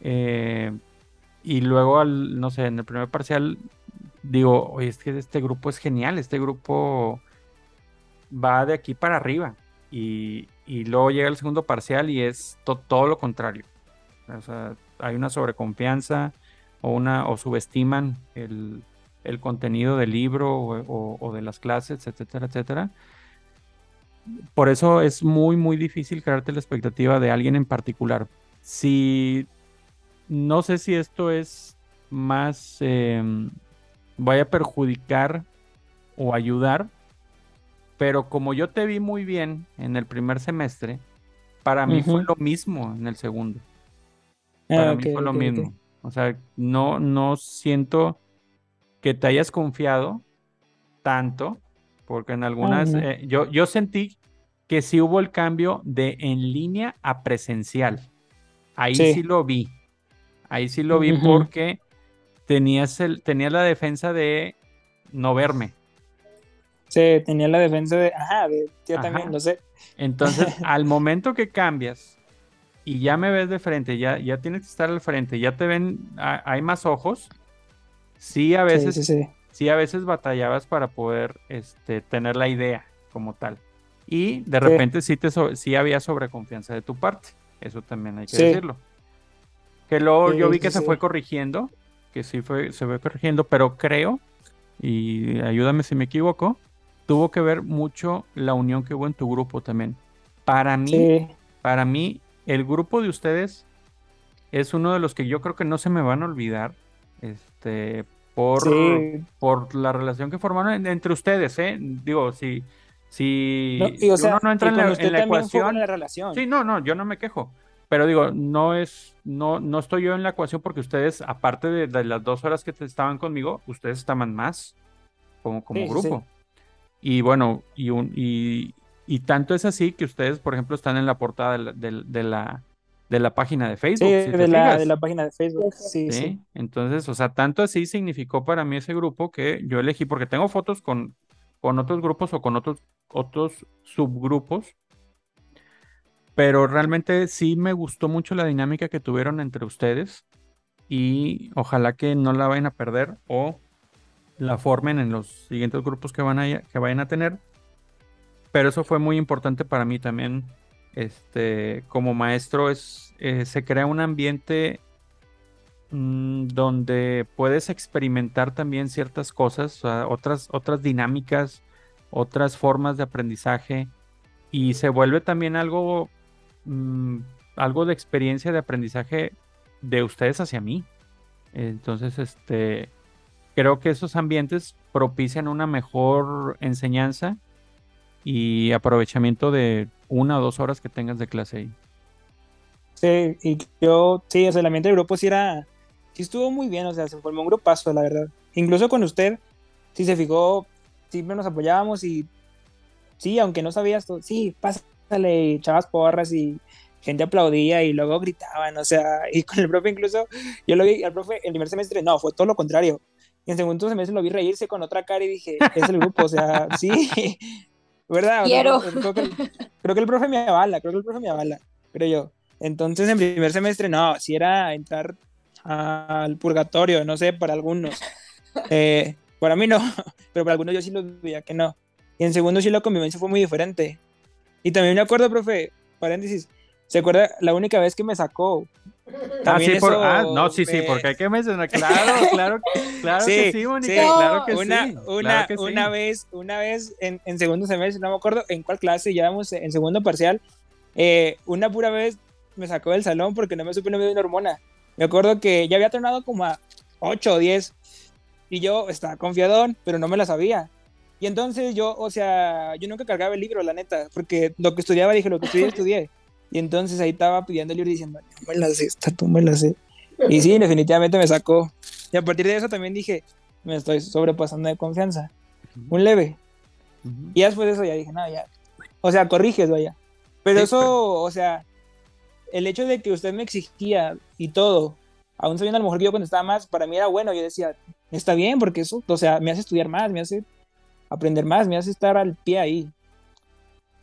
A: Eh, y luego, al, no sé, en el primer parcial, digo, oye, es que este grupo es genial. Este grupo va de aquí para arriba. Y, y luego llega el segundo parcial y es todo lo contrario. O sea, hay una sobreconfianza o, una, o subestiman el, contenido del libro o, de las clases, etcétera, etcétera. Por eso es muy, muy difícil crearte la expectativa de alguien en particular. Si no sé si esto es más em, vaya a perjudicar o ayudar pero como yo te vi muy bien en el primer semestre, para mí fue lo mismo en el segundo. Ah, para mí fue lo mismo. O sea, no, no siento que te hayas confiado tanto, porque en algunas, eh, yo, yo sentí que sí hubo el cambio de en línea a presencial. Ahí sí, lo vi. Ahí sí lo vi porque tenías, el, tenías la defensa de no verme.
C: Sí, tenía la defensa de, ajá, yo también, lo sé.
A: Entonces, al momento que cambias y ya me ves de frente, ya, ya tienes que estar al frente, ya te ven, hay más ojos, sí a veces, sí, a veces batallabas para poder este, tener la idea como tal. Y de repente sí, te sí había sobreconfianza de tu parte, eso también hay que decirlo. Que luego yo vi que se fue corrigiendo, que sí fue, se fue corrigiendo, pero creo, y ayúdame si me equivoco, tuvo que ver mucho la unión que hubo en tu grupo también. Para mí, para mí, el grupo de ustedes es uno de los que yo creo que no se me van a olvidar. Este, por, por la relación que formaron entre ustedes, ¿eh? Digo, si, si
C: no, uno no entra en la, ecuación.
A: Sí, no, no, yo no me quejo. Pero digo, no es, no, no estoy yo en la ecuación porque ustedes, aparte de, las dos horas que estaban conmigo, ustedes estaban más como, como grupo. Y bueno, y, un, y, y, tanto es así que ustedes, por ejemplo, están en la portada de la, de, la, de la página de Facebook.
C: Sí, de, la, de, la, página de Facebook. Sí, sí,
A: Entonces, o sea, tanto así significó para mí ese grupo que yo elegí, porque tengo fotos con, con otros grupos o con otros, otros subgrupos. Pero realmente sí me gustó mucho la dinámica que tuvieron entre ustedes. Y ojalá que no la vayan a perder o la formen en los siguientes grupos que, van a, que vayan a tener. Pero eso fue muy importante para mí también. Este, como maestro, es, eh, se crea un ambiente mm, donde puedes experimentar también ciertas cosas, otras, otras dinámicas, otras formas de aprendizaje. Y se vuelve también algo, mm, algo de experiencia de aprendizaje de ustedes hacia mí. Entonces, este, creo que esos ambientes propician una mejor enseñanza y aprovechamiento de una o dos horas que tengas de clase ahí.
C: Sí, y yo, sí, o sea, el ambiente del grupo sí era, sí estuvo muy bien, o sea, se formó un grupazo, la verdad. Incluso con usted, si se fijó, siempre nos apoyábamos y sí, aunque no sabías todo, sí, pásale, echabas porras y gente aplaudía y luego gritaban, o sea, y con el profe incluso, yo lo vi al profe el primer semestre, no, fue todo lo contrario. Y en segundo semestre lo vi reírse con otra cara y dije, es el grupo, o sea, sí, ¿verdad?
B: Quiero.
C: creo, que el, creo que el profe me avala, creo que el profe me avala, creo yo. Entonces en primer semestre, no, si era entrar al purgatorio, no sé, para algunos. Eh, para mí no, pero para algunos yo sí lo veía que no. Y en segundo sí la convivencia fue muy diferente. Y también me acuerdo, profe, paréntesis, ¿se acuerda la única vez que me sacó?
A: Ah, sí, por, ah, no, sí, sí, porque hay que mencionar, claro, claro, claro
C: sí,
A: que sí, Mónica, claro que
C: una,
A: sí.
C: Una,
A: claro que sí.
C: una vez, una vez en, en, segundo semestre, no me acuerdo en cuál clase, llevamos en segundo parcial, eh, una pura vez me sacó del salón porque no me supe no me dio una hormona. Me acuerdo que ya había tornado como a 8 o 10 y yo estaba confiadón, pero no me la sabía. Y entonces yo, o sea, yo nunca cargaba el libro, la neta, porque lo que estudiaba dije, lo que estudié, estudié. Y entonces ahí estaba pidiendo el libro diciendo, no me la sé, esta tú me la sé. Y sí, definitivamente me sacó. Y a partir de eso también dije, me estoy sobrepasando de confianza. Un leve. Uh -huh. Y después de eso ya dije, no, ya. O sea, corriges, vaya. Pero sí, eso, o sea, el hecho de que usted me exigía y todo, aún sabiendo a lo mejor que yo cuando estaba más, para mí era bueno. Yo decía, está bien, porque eso, o sea, me hace estudiar más, me hace aprender más, me hace estar al pie ahí,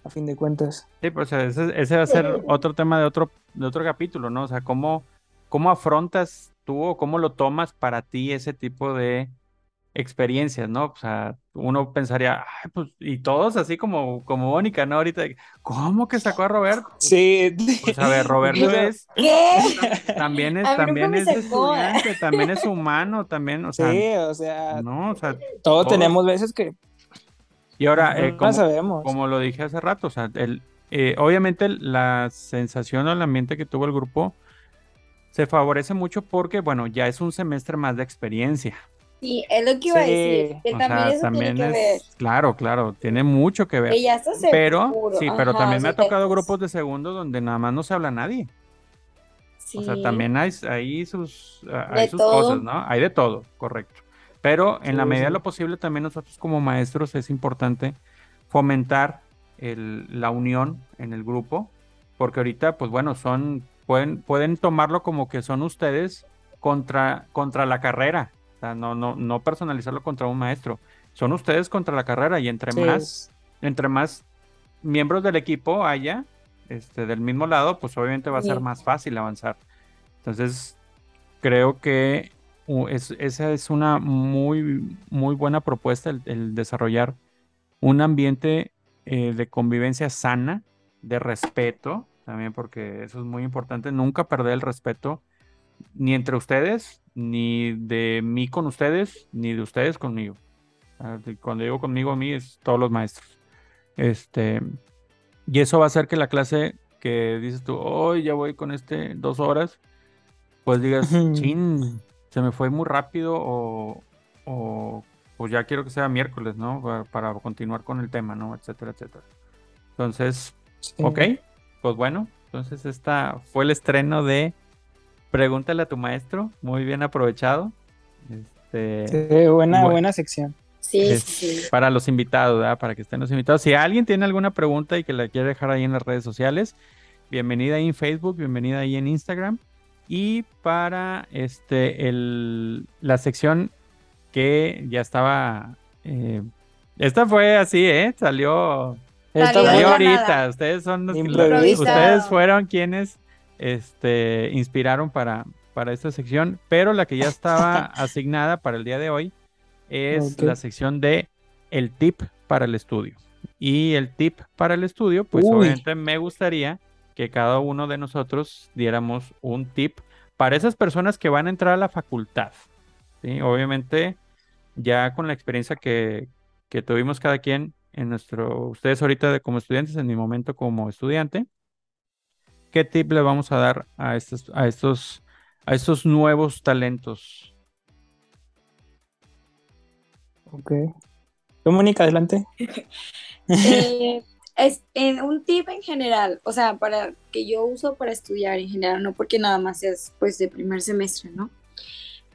C: a fin de cuentas.
A: Sí, pues ese, ese va a ser otro tema de otro, de otro capítulo, ¿no? O sea, cómo, cómo afrontas tú o cómo lo tomas para ti ese tipo de experiencias, ¿no? O sea, uno pensaría, Ay, pues, y todos así como, como Mónica, ¿no? Ahorita, ¿cómo que sacó a Roberto?
C: Sí.
A: Pues a ver, Roberto es...
B: ¿Qué?
A: También es, también es estudiante, también es humano, también, o sea...
C: Sí, o sea...
A: No, o sea...
C: Todos, todos tenemos veces que...
A: Y ahora, eh, como,
C: sabemos.
A: como lo dije hace rato, o sea, el, eh, obviamente la sensación o el ambiente que tuvo el grupo se favorece mucho porque, bueno, ya es un semestre más de experiencia.
B: Sí, es lo que iba sí. a decir. Que
A: o
B: también
A: sea,
B: eso
A: también
B: tiene que
A: es,
B: ver.
A: claro, claro, tiene mucho que ver.
B: Que ya está seguro.
A: Pero, sí, pero
B: Ajá,
A: también me ha tocado grupos de segundo donde nada más no se habla nadie.
B: Sí.
A: O sea, también hay, hay sus, hay sus cosas, ¿no? Hay de todo, correcto. Pero en la
C: Sí,
A: medida de lo posible, también nosotros como maestros es importante fomentar el- la unión en el grupo, porque ahorita, pues bueno, son, pueden, pueden tomarlo como que son ustedes contra, contra la carrera. O sea, no, no, no personalizarlo contra un maestro. Son ustedes contra la carrera y entre
C: Sí.
A: más, entre más miembros del equipo haya, este, del mismo lado, pues obviamente va a ser más fácil avanzar. Entonces, creo que es- esa es una muy, muy buena propuesta, el, el desarrollar un ambiente eh, de convivencia sana, de respeto, también porque eso es muy importante, nunca perder el respeto ni entre ustedes, ni de mí con ustedes, ni de ustedes conmigo. Ah, Cuando digo conmigo, a mí es todos los maestros. Este, y eso va a hacer que la clase que dices tú, hoy ya voy con este dos horas, pues digas, chin, se me fue muy rápido o, o pues ya quiero que sea miércoles, ¿no? Para, para continuar con el tema, ¿no? Etcétera, etcétera. Entonces,
C: Sí.
A: ok, pues bueno, entonces esta fue el estreno de Pregúntale a tu maestro, muy bien aprovechado. Este,
C: Sí, buena,
A: Bueno.
C: buena sección.
B: Sí,
A: es
B: sí.
A: para los invitados, ¿verdad? Para que estén los invitados. Si alguien tiene alguna pregunta y que la quiere dejar ahí en las redes sociales, bienvenida ahí en Facebook, bienvenida ahí en Instagram. Y para este el, la sección que ya estaba. eh, esta fue así, ¿eh? Salió,
C: Esta
B: Salió
A: ahorita.
B: nada.
A: Ustedes son los ustedes fueron quienes este, inspiraron para, para esta sección, pero la que ya estaba asignada para el día de hoy es la sección de el tip para el estudio. Y el tip para el estudio, pues
C: Uy.
A: obviamente me gustaría que cada uno de nosotros diéramos un tip para esas personas que van a entrar a la facultad. ¿sí? Obviamente, ya con la experiencia que, que tuvimos cada quien en nuestro, ustedes ahorita de- como estudiantes, en mi momento como estudiante, ¿qué tip le vamos a dar a estos, a estos, a estos nuevos talentos?
C: Ok. Mónica, adelante.
B: Eh, es en un tip en general, o sea, para que yo uso para estudiar en general, no porque nada más es pues de primer semestre, ¿no?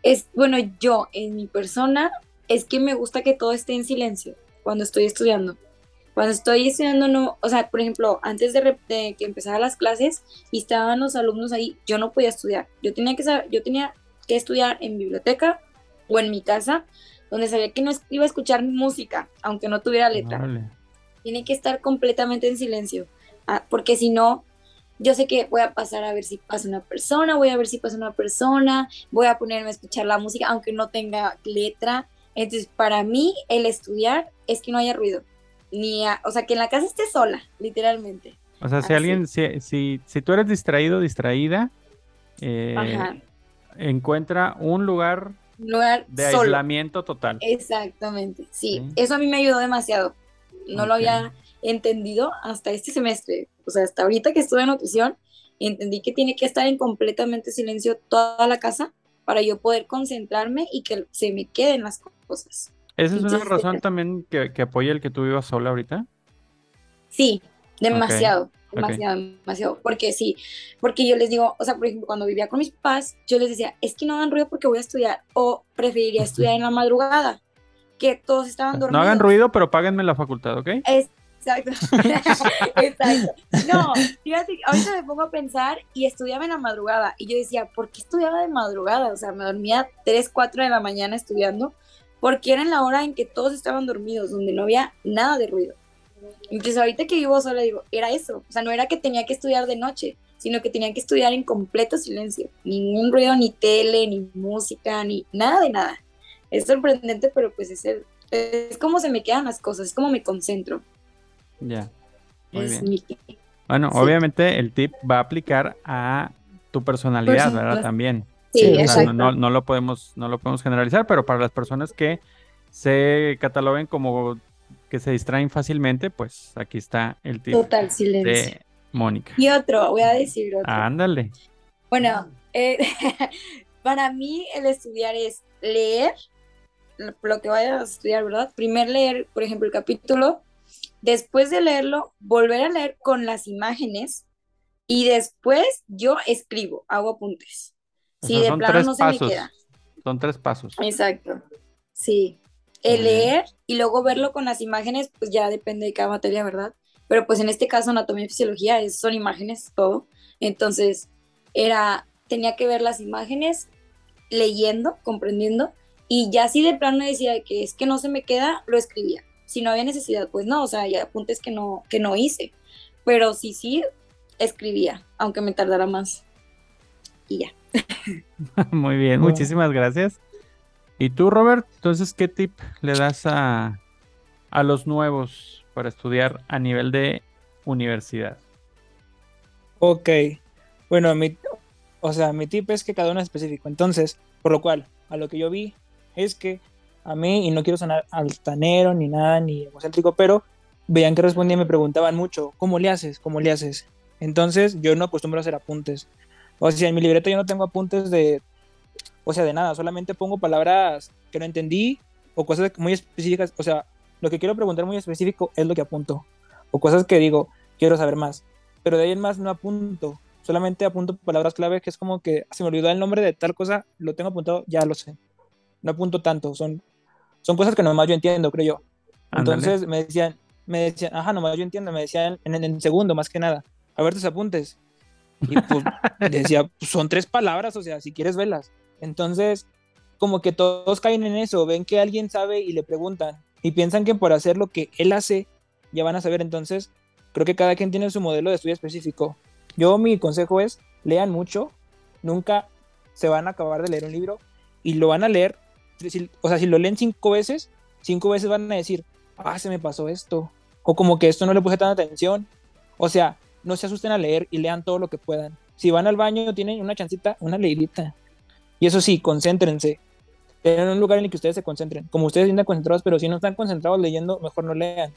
B: Es, bueno, yo en mi persona es que me gusta que todo esté en silencio cuando estoy estudiando. Cuando estoy estudiando, no, o sea, por ejemplo, antes de, que empezara las clases y estaban los alumnos ahí, yo no podía estudiar. Yo tenía que yo tenía que estudiar en biblioteca o en mi casa, donde sabía que no iba a escuchar música, aunque no tuviera letra. Tiene que estar completamente en silencio, ah, porque si no, yo sé que voy a pasar a ver si pasa una persona, voy a ver si pasa una persona, voy a ponerme a escuchar la música, aunque no tenga letra. Entonces, para mí, el estudiar es que no haya ruido ni o sea, que en la casa esté sola, literalmente.
A: O sea, si alguien, si, si, si, tú eres distraído, distraída, eh, encuentra un lugar, de aislamiento total.
B: Exactamente, sí. Eso a mí me ayudó demasiado. No lo había entendido hasta este semestre. O sea, hasta ahorita que estuve en nutrición, entendí que tiene que estar en completamente silencio toda la casa para yo poder concentrarme y que se me queden las cosas.
A: ¿Esa es una razón también que, que, apoya el que tú vivas sola ahorita?
B: Sí, demasiado, demasiado, demasiado. Porque sí, porque yo les digo, o sea, por ejemplo, cuando vivía con mis papás, yo les decía, es que no hagan ruido porque voy a estudiar, o preferiría estudiar en la madrugada, que todos estaban dormidos.
A: No hagan ruido, pero páguenme la facultad, ¿ok?
B: Exacto. Exacto. No, fíjate, ahorita me pongo a pensar y estudiaba en la madrugada. Y yo decía, ¿por qué estudiaba de madrugada? O sea, me dormía 3, 4 de la mañana estudiando porque era en la hora en que todos estaban dormidos, donde no había nada de ruido. Entonces ahorita que vivo sola digo, era eso, o sea, no era que tenía que estudiar de noche, sino que tenía que estudiar en completo silencio, ningún ruido, ni tele, ni música, ni nada de nada. Es sorprendente, pero pues es, es como se me quedan las cosas, es como me concentro.
A: Ya. Muy bien. Bueno, obviamente el tip va a aplicar a tu personalidad, ¿verdad? También. Sí, no, no, lo podemos, no lo podemos generalizar, pero para las personas que se cataloguen como que se distraen fácilmente, pues aquí está el tip
B: Total silencio. de
A: Mónica.
B: Y otro, voy a decir otro.
A: Ándale.
B: Bueno, eh, para mí el estudiar es leer lo que vayas a estudiar, ¿verdad? Primero leer, por ejemplo, el capítulo, después de leerlo, volver a leer con las imágenes y después yo escribo, hago apuntes. Sí, de plano no se me queda.
A: Son tres pasos.
B: Exacto. Sí. El leer y luego verlo con las imágenes, pues ya depende de cada materia, ¿verdad? Pero pues en este caso, anatomía y fisiología es, son imágenes, todo. Entonces, era, tenía que ver las imágenes, leyendo, comprendiendo, y ya si de plano decía que es que no se me queda, lo escribía. Si no había necesidad, pues no, o sea, ya apuntes que no, que no hice. Pero sí, sí, escribía, aunque me tardara más. Y ya.
A: Muy bien, muchísimas gracias. ¿Y tú, Robert? Entonces, ¿qué tip le das a, a los nuevos para estudiar a nivel de universidad?
C: Ok, bueno, mi, o sea, mi tip es que cada uno es específico. Entonces, por lo cual, a lo que yo vi es que a mí, y no quiero sonar altanero ni nada, ni egocéntrico, pero veían que respondía y me preguntaban mucho, ¿cómo le haces? ¿Cómo le haces? Entonces, yo no acostumbro a hacer apuntes. O sea, en mi libreta yo no tengo apuntes de, o sea, de nada, solamente pongo palabras que no entendí o cosas muy específicas, o sea, lo que quiero preguntar muy específico es lo que apunto, o cosas que digo, quiero saber más, pero de ahí en más no apunto, solamente apunto palabras clave que es como que se me olvidó el nombre de tal cosa, lo tengo apuntado, ya lo sé, no apunto tanto, son, son cosas que nomás yo entiendo, creo yo. Entonces me decían, me decían, ajá, nomás yo entiendo, me decían en el segundo más que nada, a ver tus apuntes, y pues decía, pues, son tres palabras, o sea, si quieres verlas. Entonces, como que todos caen en eso, ven que alguien sabe y le preguntan y piensan que por hacer lo que él hace, ya van a saber. Entonces, creo que cada quien tiene su modelo de estudio específico. Yo mi consejo es, lean mucho, nunca se van a acabar de leer un libro y lo van a leer, o sea, si lo leen cinco veces, cinco veces van a decir, ah, se me pasó esto, o como que esto no le puse tanta atención. O sea, no se asusten a leer y lean todo lo que puedan. Si van al baño, tienen una chancita, una leidita. Y eso sí, concéntrense. Tengan un lugar en el que ustedes se concentren. Como ustedes están concentrados, pero si no están concentrados leyendo, mejor no lean.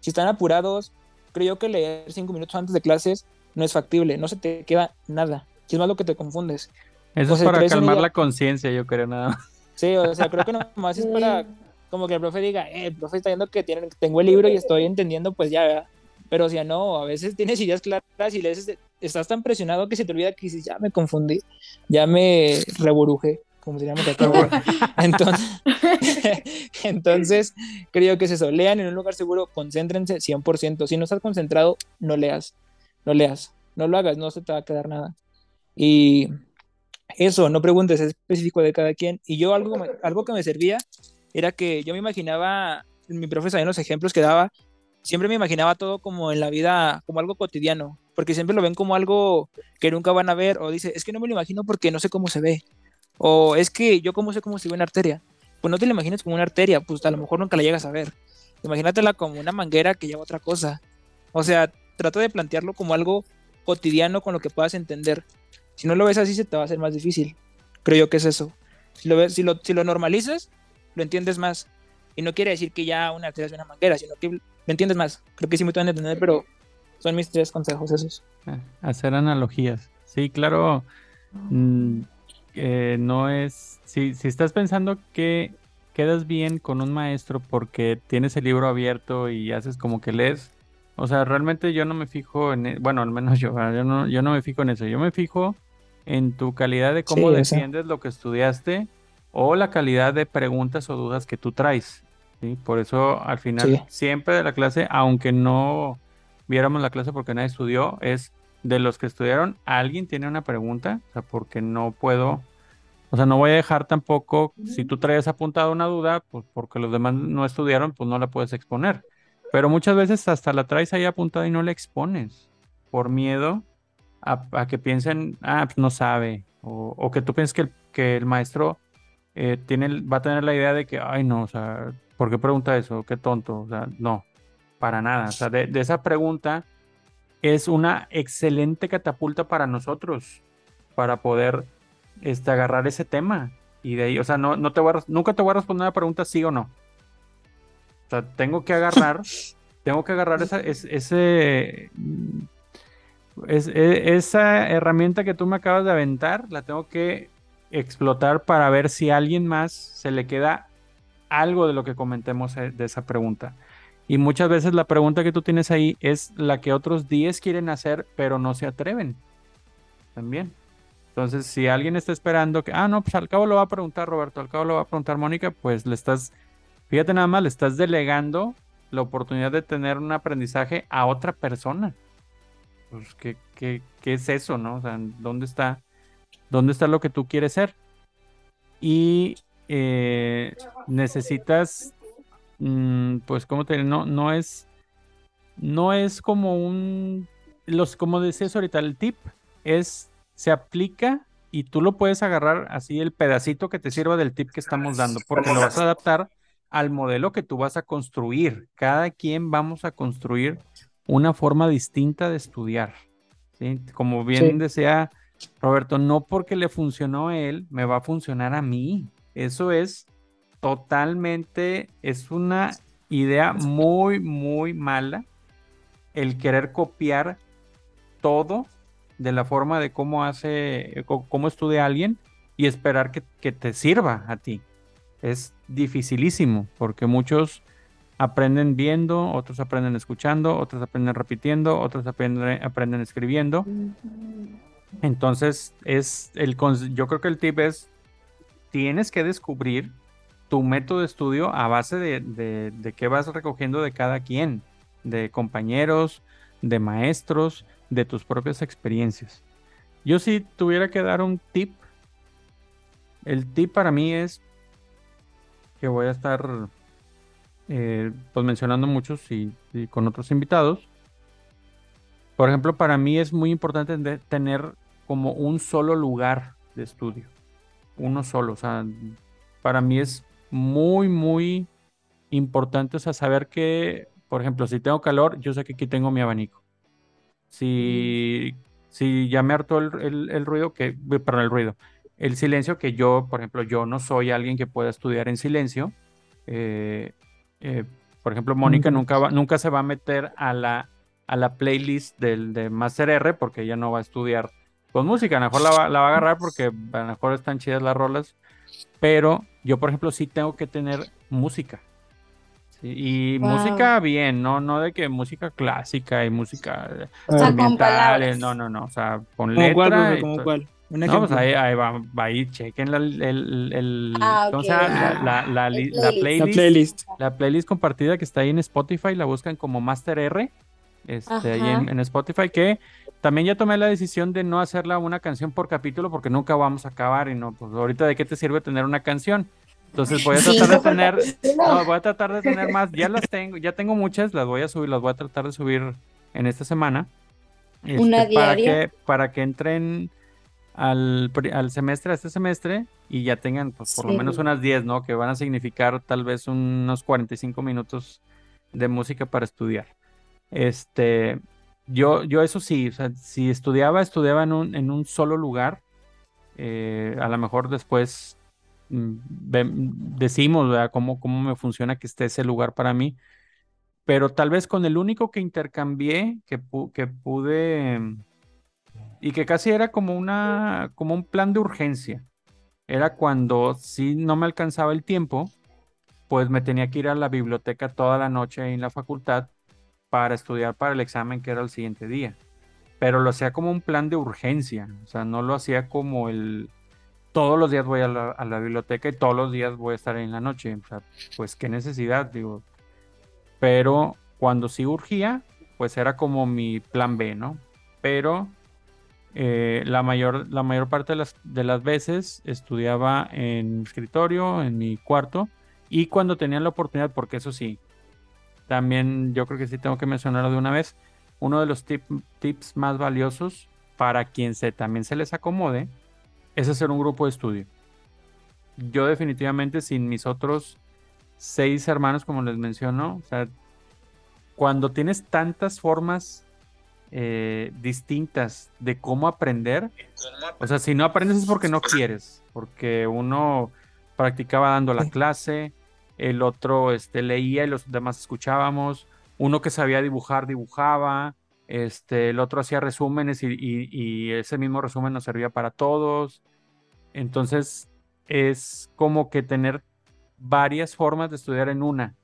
C: Si están apurados, creo que leer cinco minutos antes de clases no es factible. No se te queda nada. Si es más lo que te confundes.
A: Eso es para calmar la conciencia, yo creo, nada más.
C: Sí, o sea, creo que más es para como que el profe diga, eh, el profe está viendo que tiene, tengo el libro y estoy entendiendo, pues ya, pero si no, a veces tienes ideas claras y le estás tan presionado que se te olvida que dices, ya me confundí, ya me reburujé. como se llama entonces, entonces, creo que es eso, lean en un lugar seguro, concéntrense 100%, si no estás concentrado, no leas, no leas, no lo hagas, no se te va a quedar nada. Y eso, no preguntes, es específico de cada quien. Y yo algo, algo que me servía era que yo me imaginaba, mi profesor en los ejemplos que daba, siempre me imaginaba todo como en la vida, como algo cotidiano, porque siempre lo ven como algo que nunca van a ver, o dice, es que no me lo imagino porque no sé cómo se ve, o es que yo cómo sé cómo se ve una arteria. Pues no te la imagines como una arteria, pues a lo mejor nunca la llegas a ver. Imagínatela como una manguera que lleva otra cosa. O sea, trata de plantearlo como algo cotidiano con lo que puedas entender. Si no lo ves así, se te va a hacer más difícil. Creo yo que es eso. Si lo, ves, si lo, si lo normalizas, lo entiendes más. Y no quiere decir que ya una arteria es una manguera, sino que ¿Me entiendes más? Creo que sí me pueden entender, pero son mis tres consejos esos.
A: Ah, hacer analogías. Sí, claro. Mm, no es. Si, si estás pensando que quedas bien con un maestro porque tienes el libro abierto y haces como que lees. O sea, realmente yo no me fijo en. E, bueno, al menos yo, yo no, yo no me fijo en eso. Yo me fijo en tu calidad de cómo defiendes lo que estudiaste o la calidad de preguntas o dudas que tú traes. Por eso al final siempre de la clase, aunque no viéramos la clase porque nadie estudió, es de los que estudiaron, alguien tiene una pregunta, o sea, porque no puedo, o sea, no voy a dejar tampoco, si tú traes apuntado una duda, pues porque los demás no estudiaron, pues no la puedes exponer. Pero muchas veces hasta la traes ahí apuntada y no la expones, por miedo a, que piensen, ah, pues no sabe, o, que tú pienses que el, que el maestro eh, tiene, va a tener la idea de que, ay, no, o sea, ¿Por qué pregunta eso? Qué tonto. O sea, no, para nada. O sea, de, esa pregunta es una excelente catapulta para nosotros, para poder este, agarrar ese tema. Y de ahí, o sea, no, no te voy nunca te voy a responder una pregunta sí o no. O sea, tengo que agarrar, tengo que agarrar esa, ese, e, esa herramienta que tú me acabas de aventar, la tengo que explotar para ver si a alguien más se le queda algo de lo que comentemos eh, de esa pregunta. Y muchas veces la pregunta que tú tienes ahí es la que otros 10 quieren hacer, pero no se atreven. También. Entonces, si alguien está esperando que, ah, no, pues al cabo lo va a preguntar Roberto, al cabo lo va a preguntar Mónica, pues le estás, fíjate nada más, le estás delegando la oportunidad de tener un aprendizaje a otra persona. Pues, ¿qué, qué, qué es eso, no? O sea, ¿dónde está, dónde está lo que tú quieres ser? Y eh, necesitas, mm, pues, ¿cómo te No, no es, no es como un, los, como decías ahorita, el tip es, se aplica y tú lo puedes agarrar así el pedacito que te sirva del tip que estamos dando, porque lo vas a adaptar al modelo que tú vas a construir. Cada quien vamos a construir una forma distinta de estudiar. ¿sí? Como bien decía Roberto, no porque le funcionó a él, me va a funcionar a mí. Eso es totalmente, es una idea muy, muy mala el querer copiar todo de la forma de cómo hace, cómo estudia alguien y esperar que, te sirva a ti. Es dificilísimo porque muchos aprenden viendo, otros aprenden escuchando, otros aprenden repitiendo, otros aprenden, aprenden escribiendo. Entonces, es el yo creo que el tip es tienes que descubrir tu método de estudio a base de, de, qué vas recogiendo de cada quien, de compañeros, de maestros, de tus propias experiencias. Yo si tuviera que dar un tip, el tip para mí es que voy a estar eh, pues mencionando muchos y, con otros invitados. Por ejemplo, para mí es muy importante tener como un solo lugar de estudio uno solo. O sea, para mí es muy, muy importante, o sea, saber que, por ejemplo, si tengo calor, yo sé que aquí tengo mi abanico. Si, si ya me hartó el, ruido, que, perdón, el ruido, el silencio, que yo, por ejemplo, yo no soy alguien que pueda estudiar en silencio. Eh, eh, por ejemplo, Mónica nunca, va, nunca se va a meter a la, a la playlist del, de Master R porque ella no va a estudiar con música. A lo mejor la va, la va a agarrar porque a lo mejor están chidas las rolas. Pero yo, por ejemplo, sí tengo que tener música. y música bien, no, no de que música clásica y música
B: ambiental,
A: no, no, no, o sea, con letra.
C: ¿Cómo cuál?
A: No, pues ahí, ahí va, ahí chequen la, el, el,
B: Ah.
A: La, la,
B: El playlist.
C: La
A: playlist,
C: playlist.
A: la playlist compartida que está ahí en Spotify, la buscan como Master R, este, ahí en, Spotify, que también ya tomé la decisión de no hacerla una canción por capítulo porque nunca vamos a acabar y no, pues ahorita de qué te sirve tener una canción. Entonces voy a tratar de tener, no, voy a tratar de tener más, ya las tengo, ya tengo muchas, las voy a subir, las voy a tratar de subir en esta semana.
B: ¿Una
A: este, para
B: diaria?
A: que, para que entren al, al semestre, a este semestre, y ya tengan pues, por lo
B: Sí.
A: menos unas 10, ¿no? Que van a significar tal vez unos 45 minutos de música para estudiar. Este, yo, yo eso sí, o sea, si estudiaba, estudiaba en un, en un solo lugar. eh, a lo mejor después mm, decimos, ¿verdad? Cómo, cómo me funciona que esté ese lugar para mí. Pero tal vez con el único que intercambié, que, pu- que pude, y que casi era como una, como un plan de urgencia. Era cuando si no me alcanzaba el tiempo, pues me tenía que ir a la biblioteca toda la noche en la facultad para estudiar para el examen que era el siguiente día. Pero lo hacía como un plan de urgencia, o sea, no lo hacía como el todos los días voy a la, biblioteca y todos los días voy a estar en la noche. O pues qué necesidad, digo. Pero cuando sí urgía, pues era como mi plan B, ¿no? Pero eh, la mayor, la mayor parte de las, de las veces estudiaba en mi escritorio, en mi cuarto, y cuando tenía la oportunidad, porque eso sí, también yo creo que sí tengo que mencionarlo de una vez, uno de los tip- tips más valiosos para quien se, también se les acomode es hacer un grupo de estudio. Yo definitivamente sin mis otros seis hermanos, como les menciono, o sea, cuando tienes tantas formas eh, distintas de cómo aprender, o sea, si no aprendes es porque no quieres, porque uno practicaba dando la clase, el otro este, leía y los demás escuchábamos, uno que sabía dibujar, dibujaba, este, el otro hacía resúmenes y, y- y ese mismo resumen nos servía para todos. Entonces, es como que tener varias formas de estudiar en una.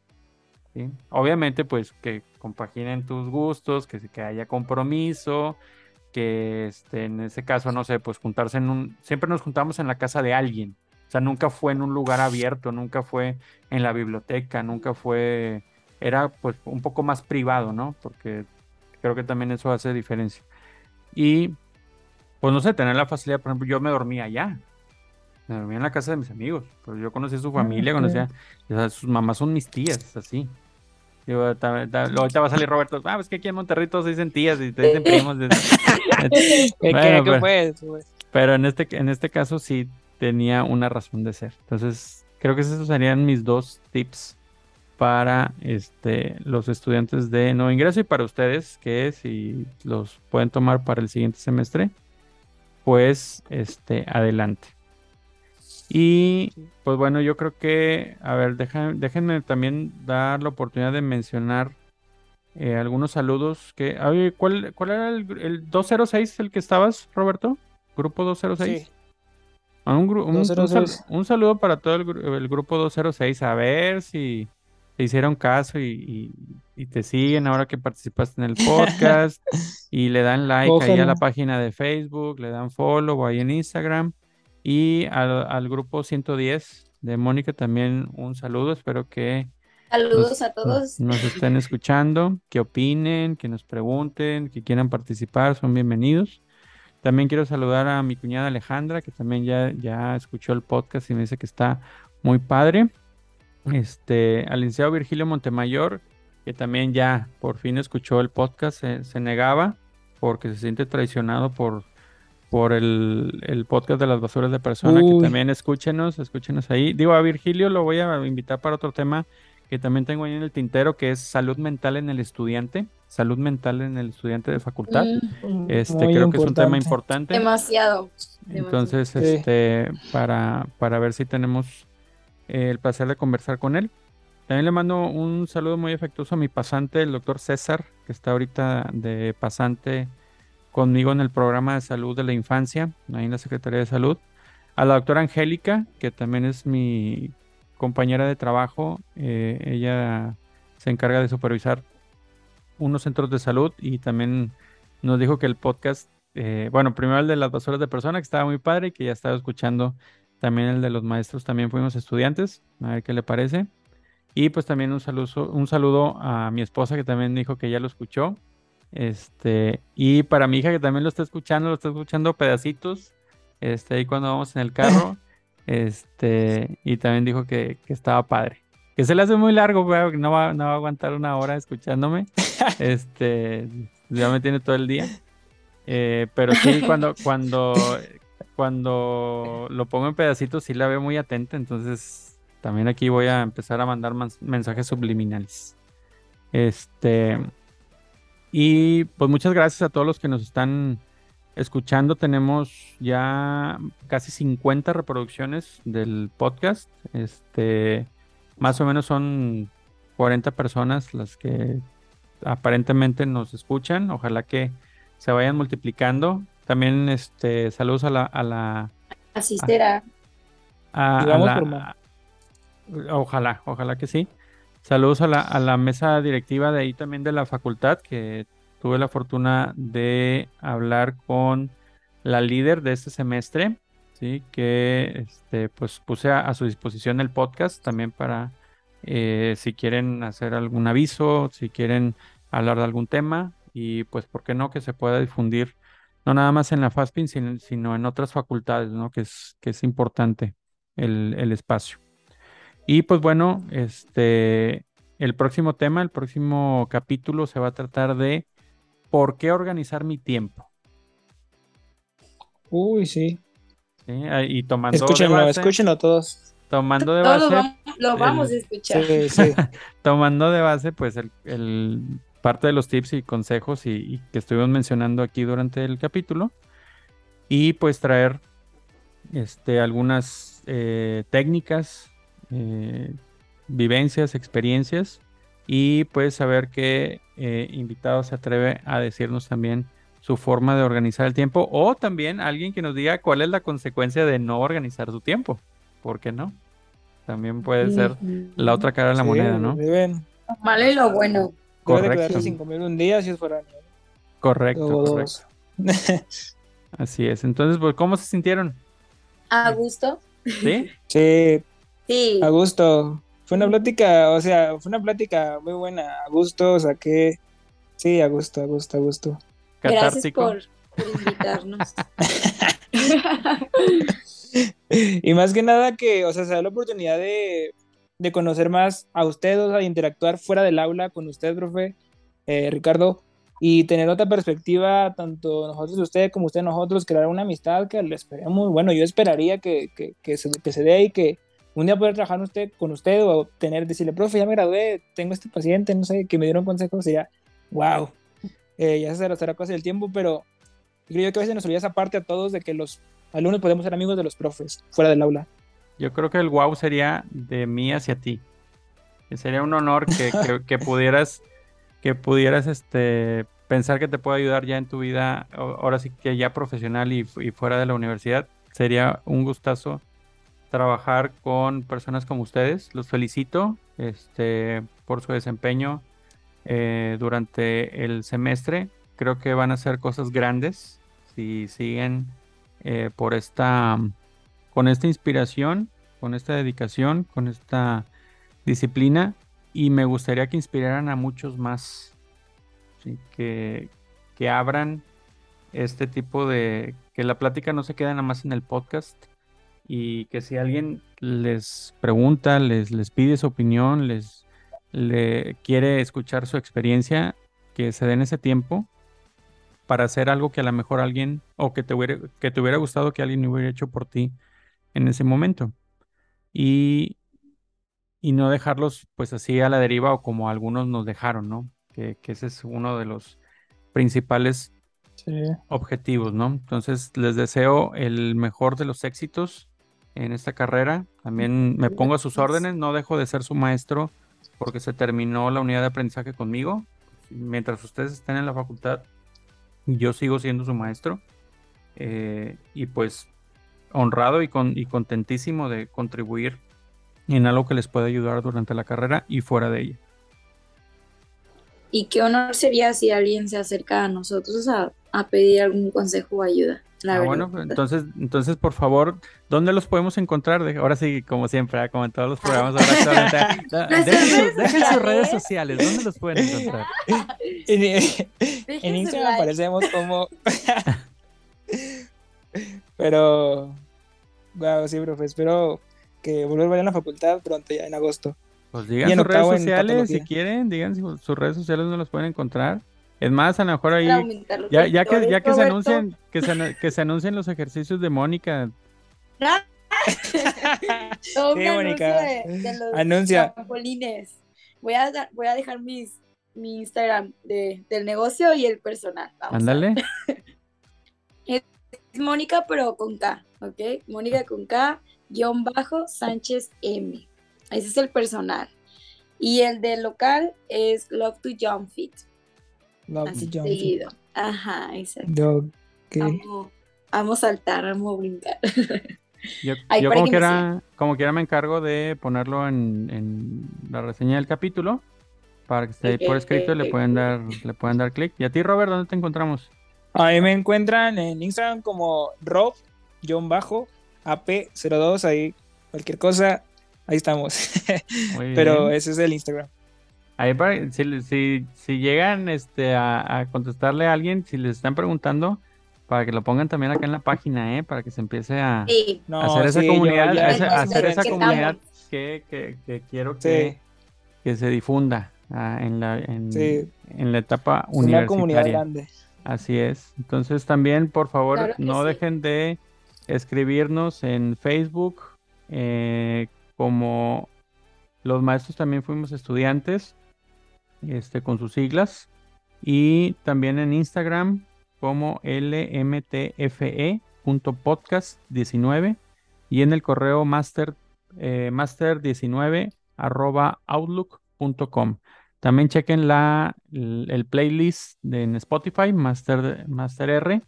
A: ¿Sí? Obviamente, pues que compaginen tus gustos, que, que haya compromiso, que este, en ese caso, no sé, pues juntarse en un... Siempre nos juntamos en la casa de alguien. O sea, nunca fue en un lugar abierto, nunca fue en la biblioteca, nunca fue... Era pues un poco más privado, ¿no? Porque creo que también eso hace diferencia. Y, pues no sé, tener la facilidad, por ejemplo, yo me dormía allá. Me dormía en la casa de mis amigos. Pues yo conocía a su familia,
C: ok.
A: conocía... O sea, sus mamás son mis tías, así. Digo, ta- ta- luego ahorita va a salir Roberto. Ah, es que aquí en Monterrey todos se dicen tías y te dicen primos.
C: ¿Qué,
A: Bueno, pero-
C: fue?
A: Pero en este, en este caso sí tenía una razón de ser. Entonces, creo que esos serían mis dos tips para este, los estudiantes de nuevo ingreso y para ustedes que si los pueden tomar para el siguiente semestre, pues este, adelante. Y pues bueno, yo creo que, a ver, deja- déjenme también dar la oportunidad de mencionar eh, algunos saludos que... Oye, ¿cuál, cuál era el, el 206 el que estabas, Roberto? Grupo 206.
C: Sí.
A: Ah, un, un- un sal-
C: 206.
A: un saludo para todo el, el grupo 206. A ver si te hicieron caso y, y- y te siguen ahora que participaste en el podcast y le dan like ahí a la página de Facebook, le dan follow ahí en Instagram y al, al grupo 110 de Mónica también un saludo. Espero que
B: Saludos a todos.
A: nos estén escuchando, que opinen, que nos pregunten, que quieran participar, son bienvenidos. También quiero saludar a mi cuñada Alejandra, que también ya, ya escuchó el podcast y me dice que está muy padre. Este, al licenciado Virgilio Montemayor, que también ya por fin escuchó el podcast, se, se negaba porque se siente traicionado por, por el, el podcast de las basuras de persona, que también escúchenos, escúchenos ahí. Digo, a Virgilio lo voy a invitar para otro tema que también tengo ahí en el tintero, que es salud mental en el estudiante, salud mental en el estudiante de facultad.
B: Mm,
A: Este, creo que es un tema
C: importante.
B: demasiado. demasiado.
A: Entonces,
C: Sí.
A: este, para, para ver si tenemos eh, el placer de conversar con él. También le mando un saludo muy afectuoso a mi pasante, el doctor César, que está ahorita de pasante conmigo en el programa de salud de la infancia, ahí en la Secretaría de Salud. A la doctora Angélica, que también es mi compañera de trabajo. eh, ella se encarga de supervisar unos centros de salud y también nos dijo que el podcast eh, bueno, primero el de las basuras de persona, que estaba muy padre y que ya estaba escuchando también el de los maestros, también fuimos estudiantes, a ver qué le parece. Y pues también un saludo, un saludo a mi esposa que también dijo que ya lo escuchó. Este, y para mi hija que también lo está escuchando, lo está escuchando pedacitos, este, ahí cuando vamos en el carro, este, y también dijo que, que estaba padre. Que se le hace muy largo, güey, no va, no va a aguantar una hora escuchándome. este, ya me tiene todo el día. Eh, pero sí, cuando, cuando, cuando lo pongo en pedacitos, sí la veo muy atenta. Entonces, también aquí voy a empezar a mandar mensajes subliminales. Este. Y pues muchas gracias a todos los que nos están escuchando. Tenemos ya casi 50 reproducciones del podcast. Este, más o menos son 40 personas las que aparentemente nos escuchan. Ojalá que se vayan multiplicando. También este saludos a la a la
B: asistera.
A: ojalá, ojalá que sí. Saludos a la, mesa directiva de ahí también de la facultad, que tuve la fortuna de hablar con la líder de este semestre, ¿sí? que este, pues puse a, su disposición el podcast también para eh, si quieren hacer algún aviso, si quieren hablar de algún tema y pues por qué no que se pueda difundir no nada más en la FASPIN, sino, en otras facultades, ¿no? que, es, que es importante el, el espacio. Y pues bueno, este, el próximo tema, el próximo capítulo se va a tratar de por qué organizar mi tiempo.
C: Uy, sí.
A: ¿Sí? Y tomando
C: escúchenlo, de base, escúchenlo todos.
A: Tomando de base.
B: Todo lo vamos a escuchar. Sí,
A: sí. tomando de base, pues, el, el, parte de los tips y consejos y, que estuvimos mencionando aquí durante el capítulo. Y pues traer este, algunas eh, técnicas eh, vivencias, experiencias y pues saber qué eh, invitado se atreve a decirnos también su forma de organizar el tiempo o también alguien que nos diga cuál es la consecuencia de no organizar su tiempo. ¿Por qué no? También puede ser la otra cara de la moneda, ¿no?
B: Lo malo y lo bueno.
C: Correcto. sin comer un día si es fuera.
A: Correcto, correcto. Así es. Entonces, pues, ¿cómo se sintieron?
B: A gusto.
A: ¿Sí?
C: Sí,
B: Sí.
C: A gusto. Fue una plática, o sea, fue una plática muy buena. A gusto, o sea que. Sí, a gusto, a gusto, a gusto.
B: Gracias por, invitarnos.
C: y más que nada que, o sea, se da la oportunidad de, de conocer más a usted, o sea, interactuar fuera del aula con usted, profe, eh, Ricardo, y tener otra perspectiva, tanto nosotros usted como usted nosotros, crear una amistad que le esperemos. Bueno, yo esperaría que, que, que, se, que se dé y que un día poder trabajar usted, con usted o tener, decirle, profe, ya me gradué, tengo este paciente, no sé, que me dieron consejos, sería, wow, eh, ya se será cosa del tiempo, pero creo que a veces nos olvida esa parte a todos de que los alumnos podemos ser amigos de los profes fuera del aula.
A: Yo creo que el wow sería de mí hacia ti. Sería un honor que, que, pudieras, que pudieras este, pensar que te puede ayudar ya en tu vida, ahora sí que ya profesional y, y fuera de la universidad. Sería un gustazo trabajar con personas como ustedes. Los felicito este, por su desempeño eh, durante el semestre. Creo que van a ser cosas grandes si siguen eh, por esta, con esta inspiración, con esta dedicación, con esta disciplina. Y me gustaría que inspiraran a muchos más, que, que abran este tipo de, que la plática no se quede nada más en el podcast, y que si alguien les pregunta, les, les pide su opinión, les le quiere escuchar su experiencia, que se den ese tiempo para hacer algo que a lo mejor alguien o que te hubiera, que te hubiera gustado que alguien hubiera hecho por ti en ese momento. Y, y no dejarlos pues así a la deriva o como algunos nos dejaron, ¿no? Que, que ese es uno de los principales objetivos, ¿no? Entonces les deseo el mejor de los éxitos en esta carrera. También me pongo a sus órdenes, no dejo de ser su maestro porque se terminó la unidad de aprendizaje conmigo. Mientras ustedes estén en la facultad, yo sigo siendo su maestro. Eh, y pues honrado y, con, y contentísimo de contribuir en algo que les pueda ayudar durante la carrera y fuera de ella.
B: Y qué honor sería si alguien se acerca a nosotros a a pedir algún consejo o ayuda.
A: Ah, bueno, entonces, entonces, por favor, ¿dónde los podemos encontrar? Ahora sí, como siempre, ah, como en todos los programas. dejen, sus redes sociales, ¿dónde los pueden encontrar?
C: en, Instagram aparecemos como... Pero, wow, sí, profe, espero que volver a la facultad pronto, ya en agosto.
A: Pues digan sus redes sociales si quieren, digan sus redes sociales donde los pueden encontrar. Es más, a lo mejor ahí, ya, ya que, ya que se anuncien, que se, que se anuncien los ejercicios de Mónica.
C: sí, Mónica. Anuncia.
B: Voy a, voy a dejar mis, mi Instagram de, del negocio y el personal.
A: Ándale.
B: es Mónica, pero con K, ¿ok? Mónica con K, guion bajo, Sánchez M. Ese es el personal. Y el del local es Love to Jump Fit.
C: Love to
B: Ajá, exacto. Amo, saltar, amo brincar.
A: Yo, como, quiera, como quiera me encargo de ponerlo en, la reseña del capítulo para que esté ahí por escrito y le pueden dar, le pueden dar clic. ¿Y a ti, Robert, dónde te encontramos?
C: Ahí me encuentran en Instagram como Rob-AP02, ahí cualquier cosa, ahí estamos. Pero ese es el Instagram.
A: Ahí si, si, llegan este, a, contestarle a alguien, si les están preguntando, para que lo pongan también acá en la página, ¿eh? para que se empiece a, hacer esa comunidad, hacer esa comunidad que, que, quiero que, que se difunda ah, en, la, en, en, la etapa universitaria. Una comunidad grande. Así es. Entonces también, por favor, no dejen de escribirnos en Facebook eh, como los maestros también fuimos estudiantes este, con sus siglas. Y también en Instagram como lmtfe.podcast19 y en el correo master, eh, master19 arroba outlook.com. También chequen la, el, playlist de, en Spotify, Master, Master R.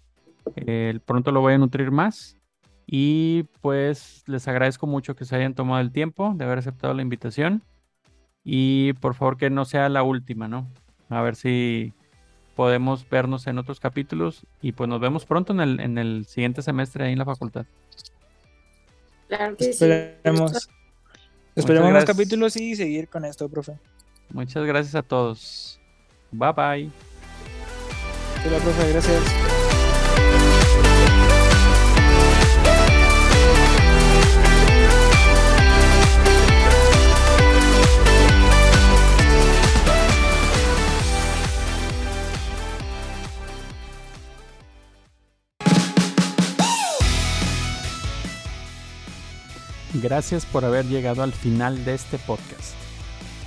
A: pronto lo voy a nutrir más. Y pues les agradezco mucho que se hayan tomado el tiempo de haber aceptado la invitación. Y por favor que no sea la última, ¿no? A ver si podemos vernos en otros capítulos y pues nos vemos pronto en el, en el siguiente semestre ahí en la facultad.
B: Claro que
C: esperemos, Esperemos más capítulos y seguir con esto, profe.
A: Muchas gracias a todos. Bye bye.
C: Hola, profe, gracias.
A: Gracias por haber llegado al final de este podcast.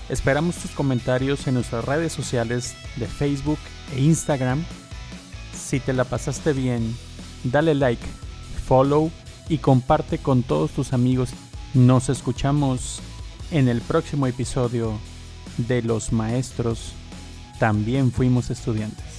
A: Esperamos tus comentarios en nuestras redes sociales de Facebook e Instagram. Si te la pasaste bien, dale like, follow y comparte con todos tus amigos. Nos escuchamos en el próximo episodio de Los Maestros. También fuimos estudiantes.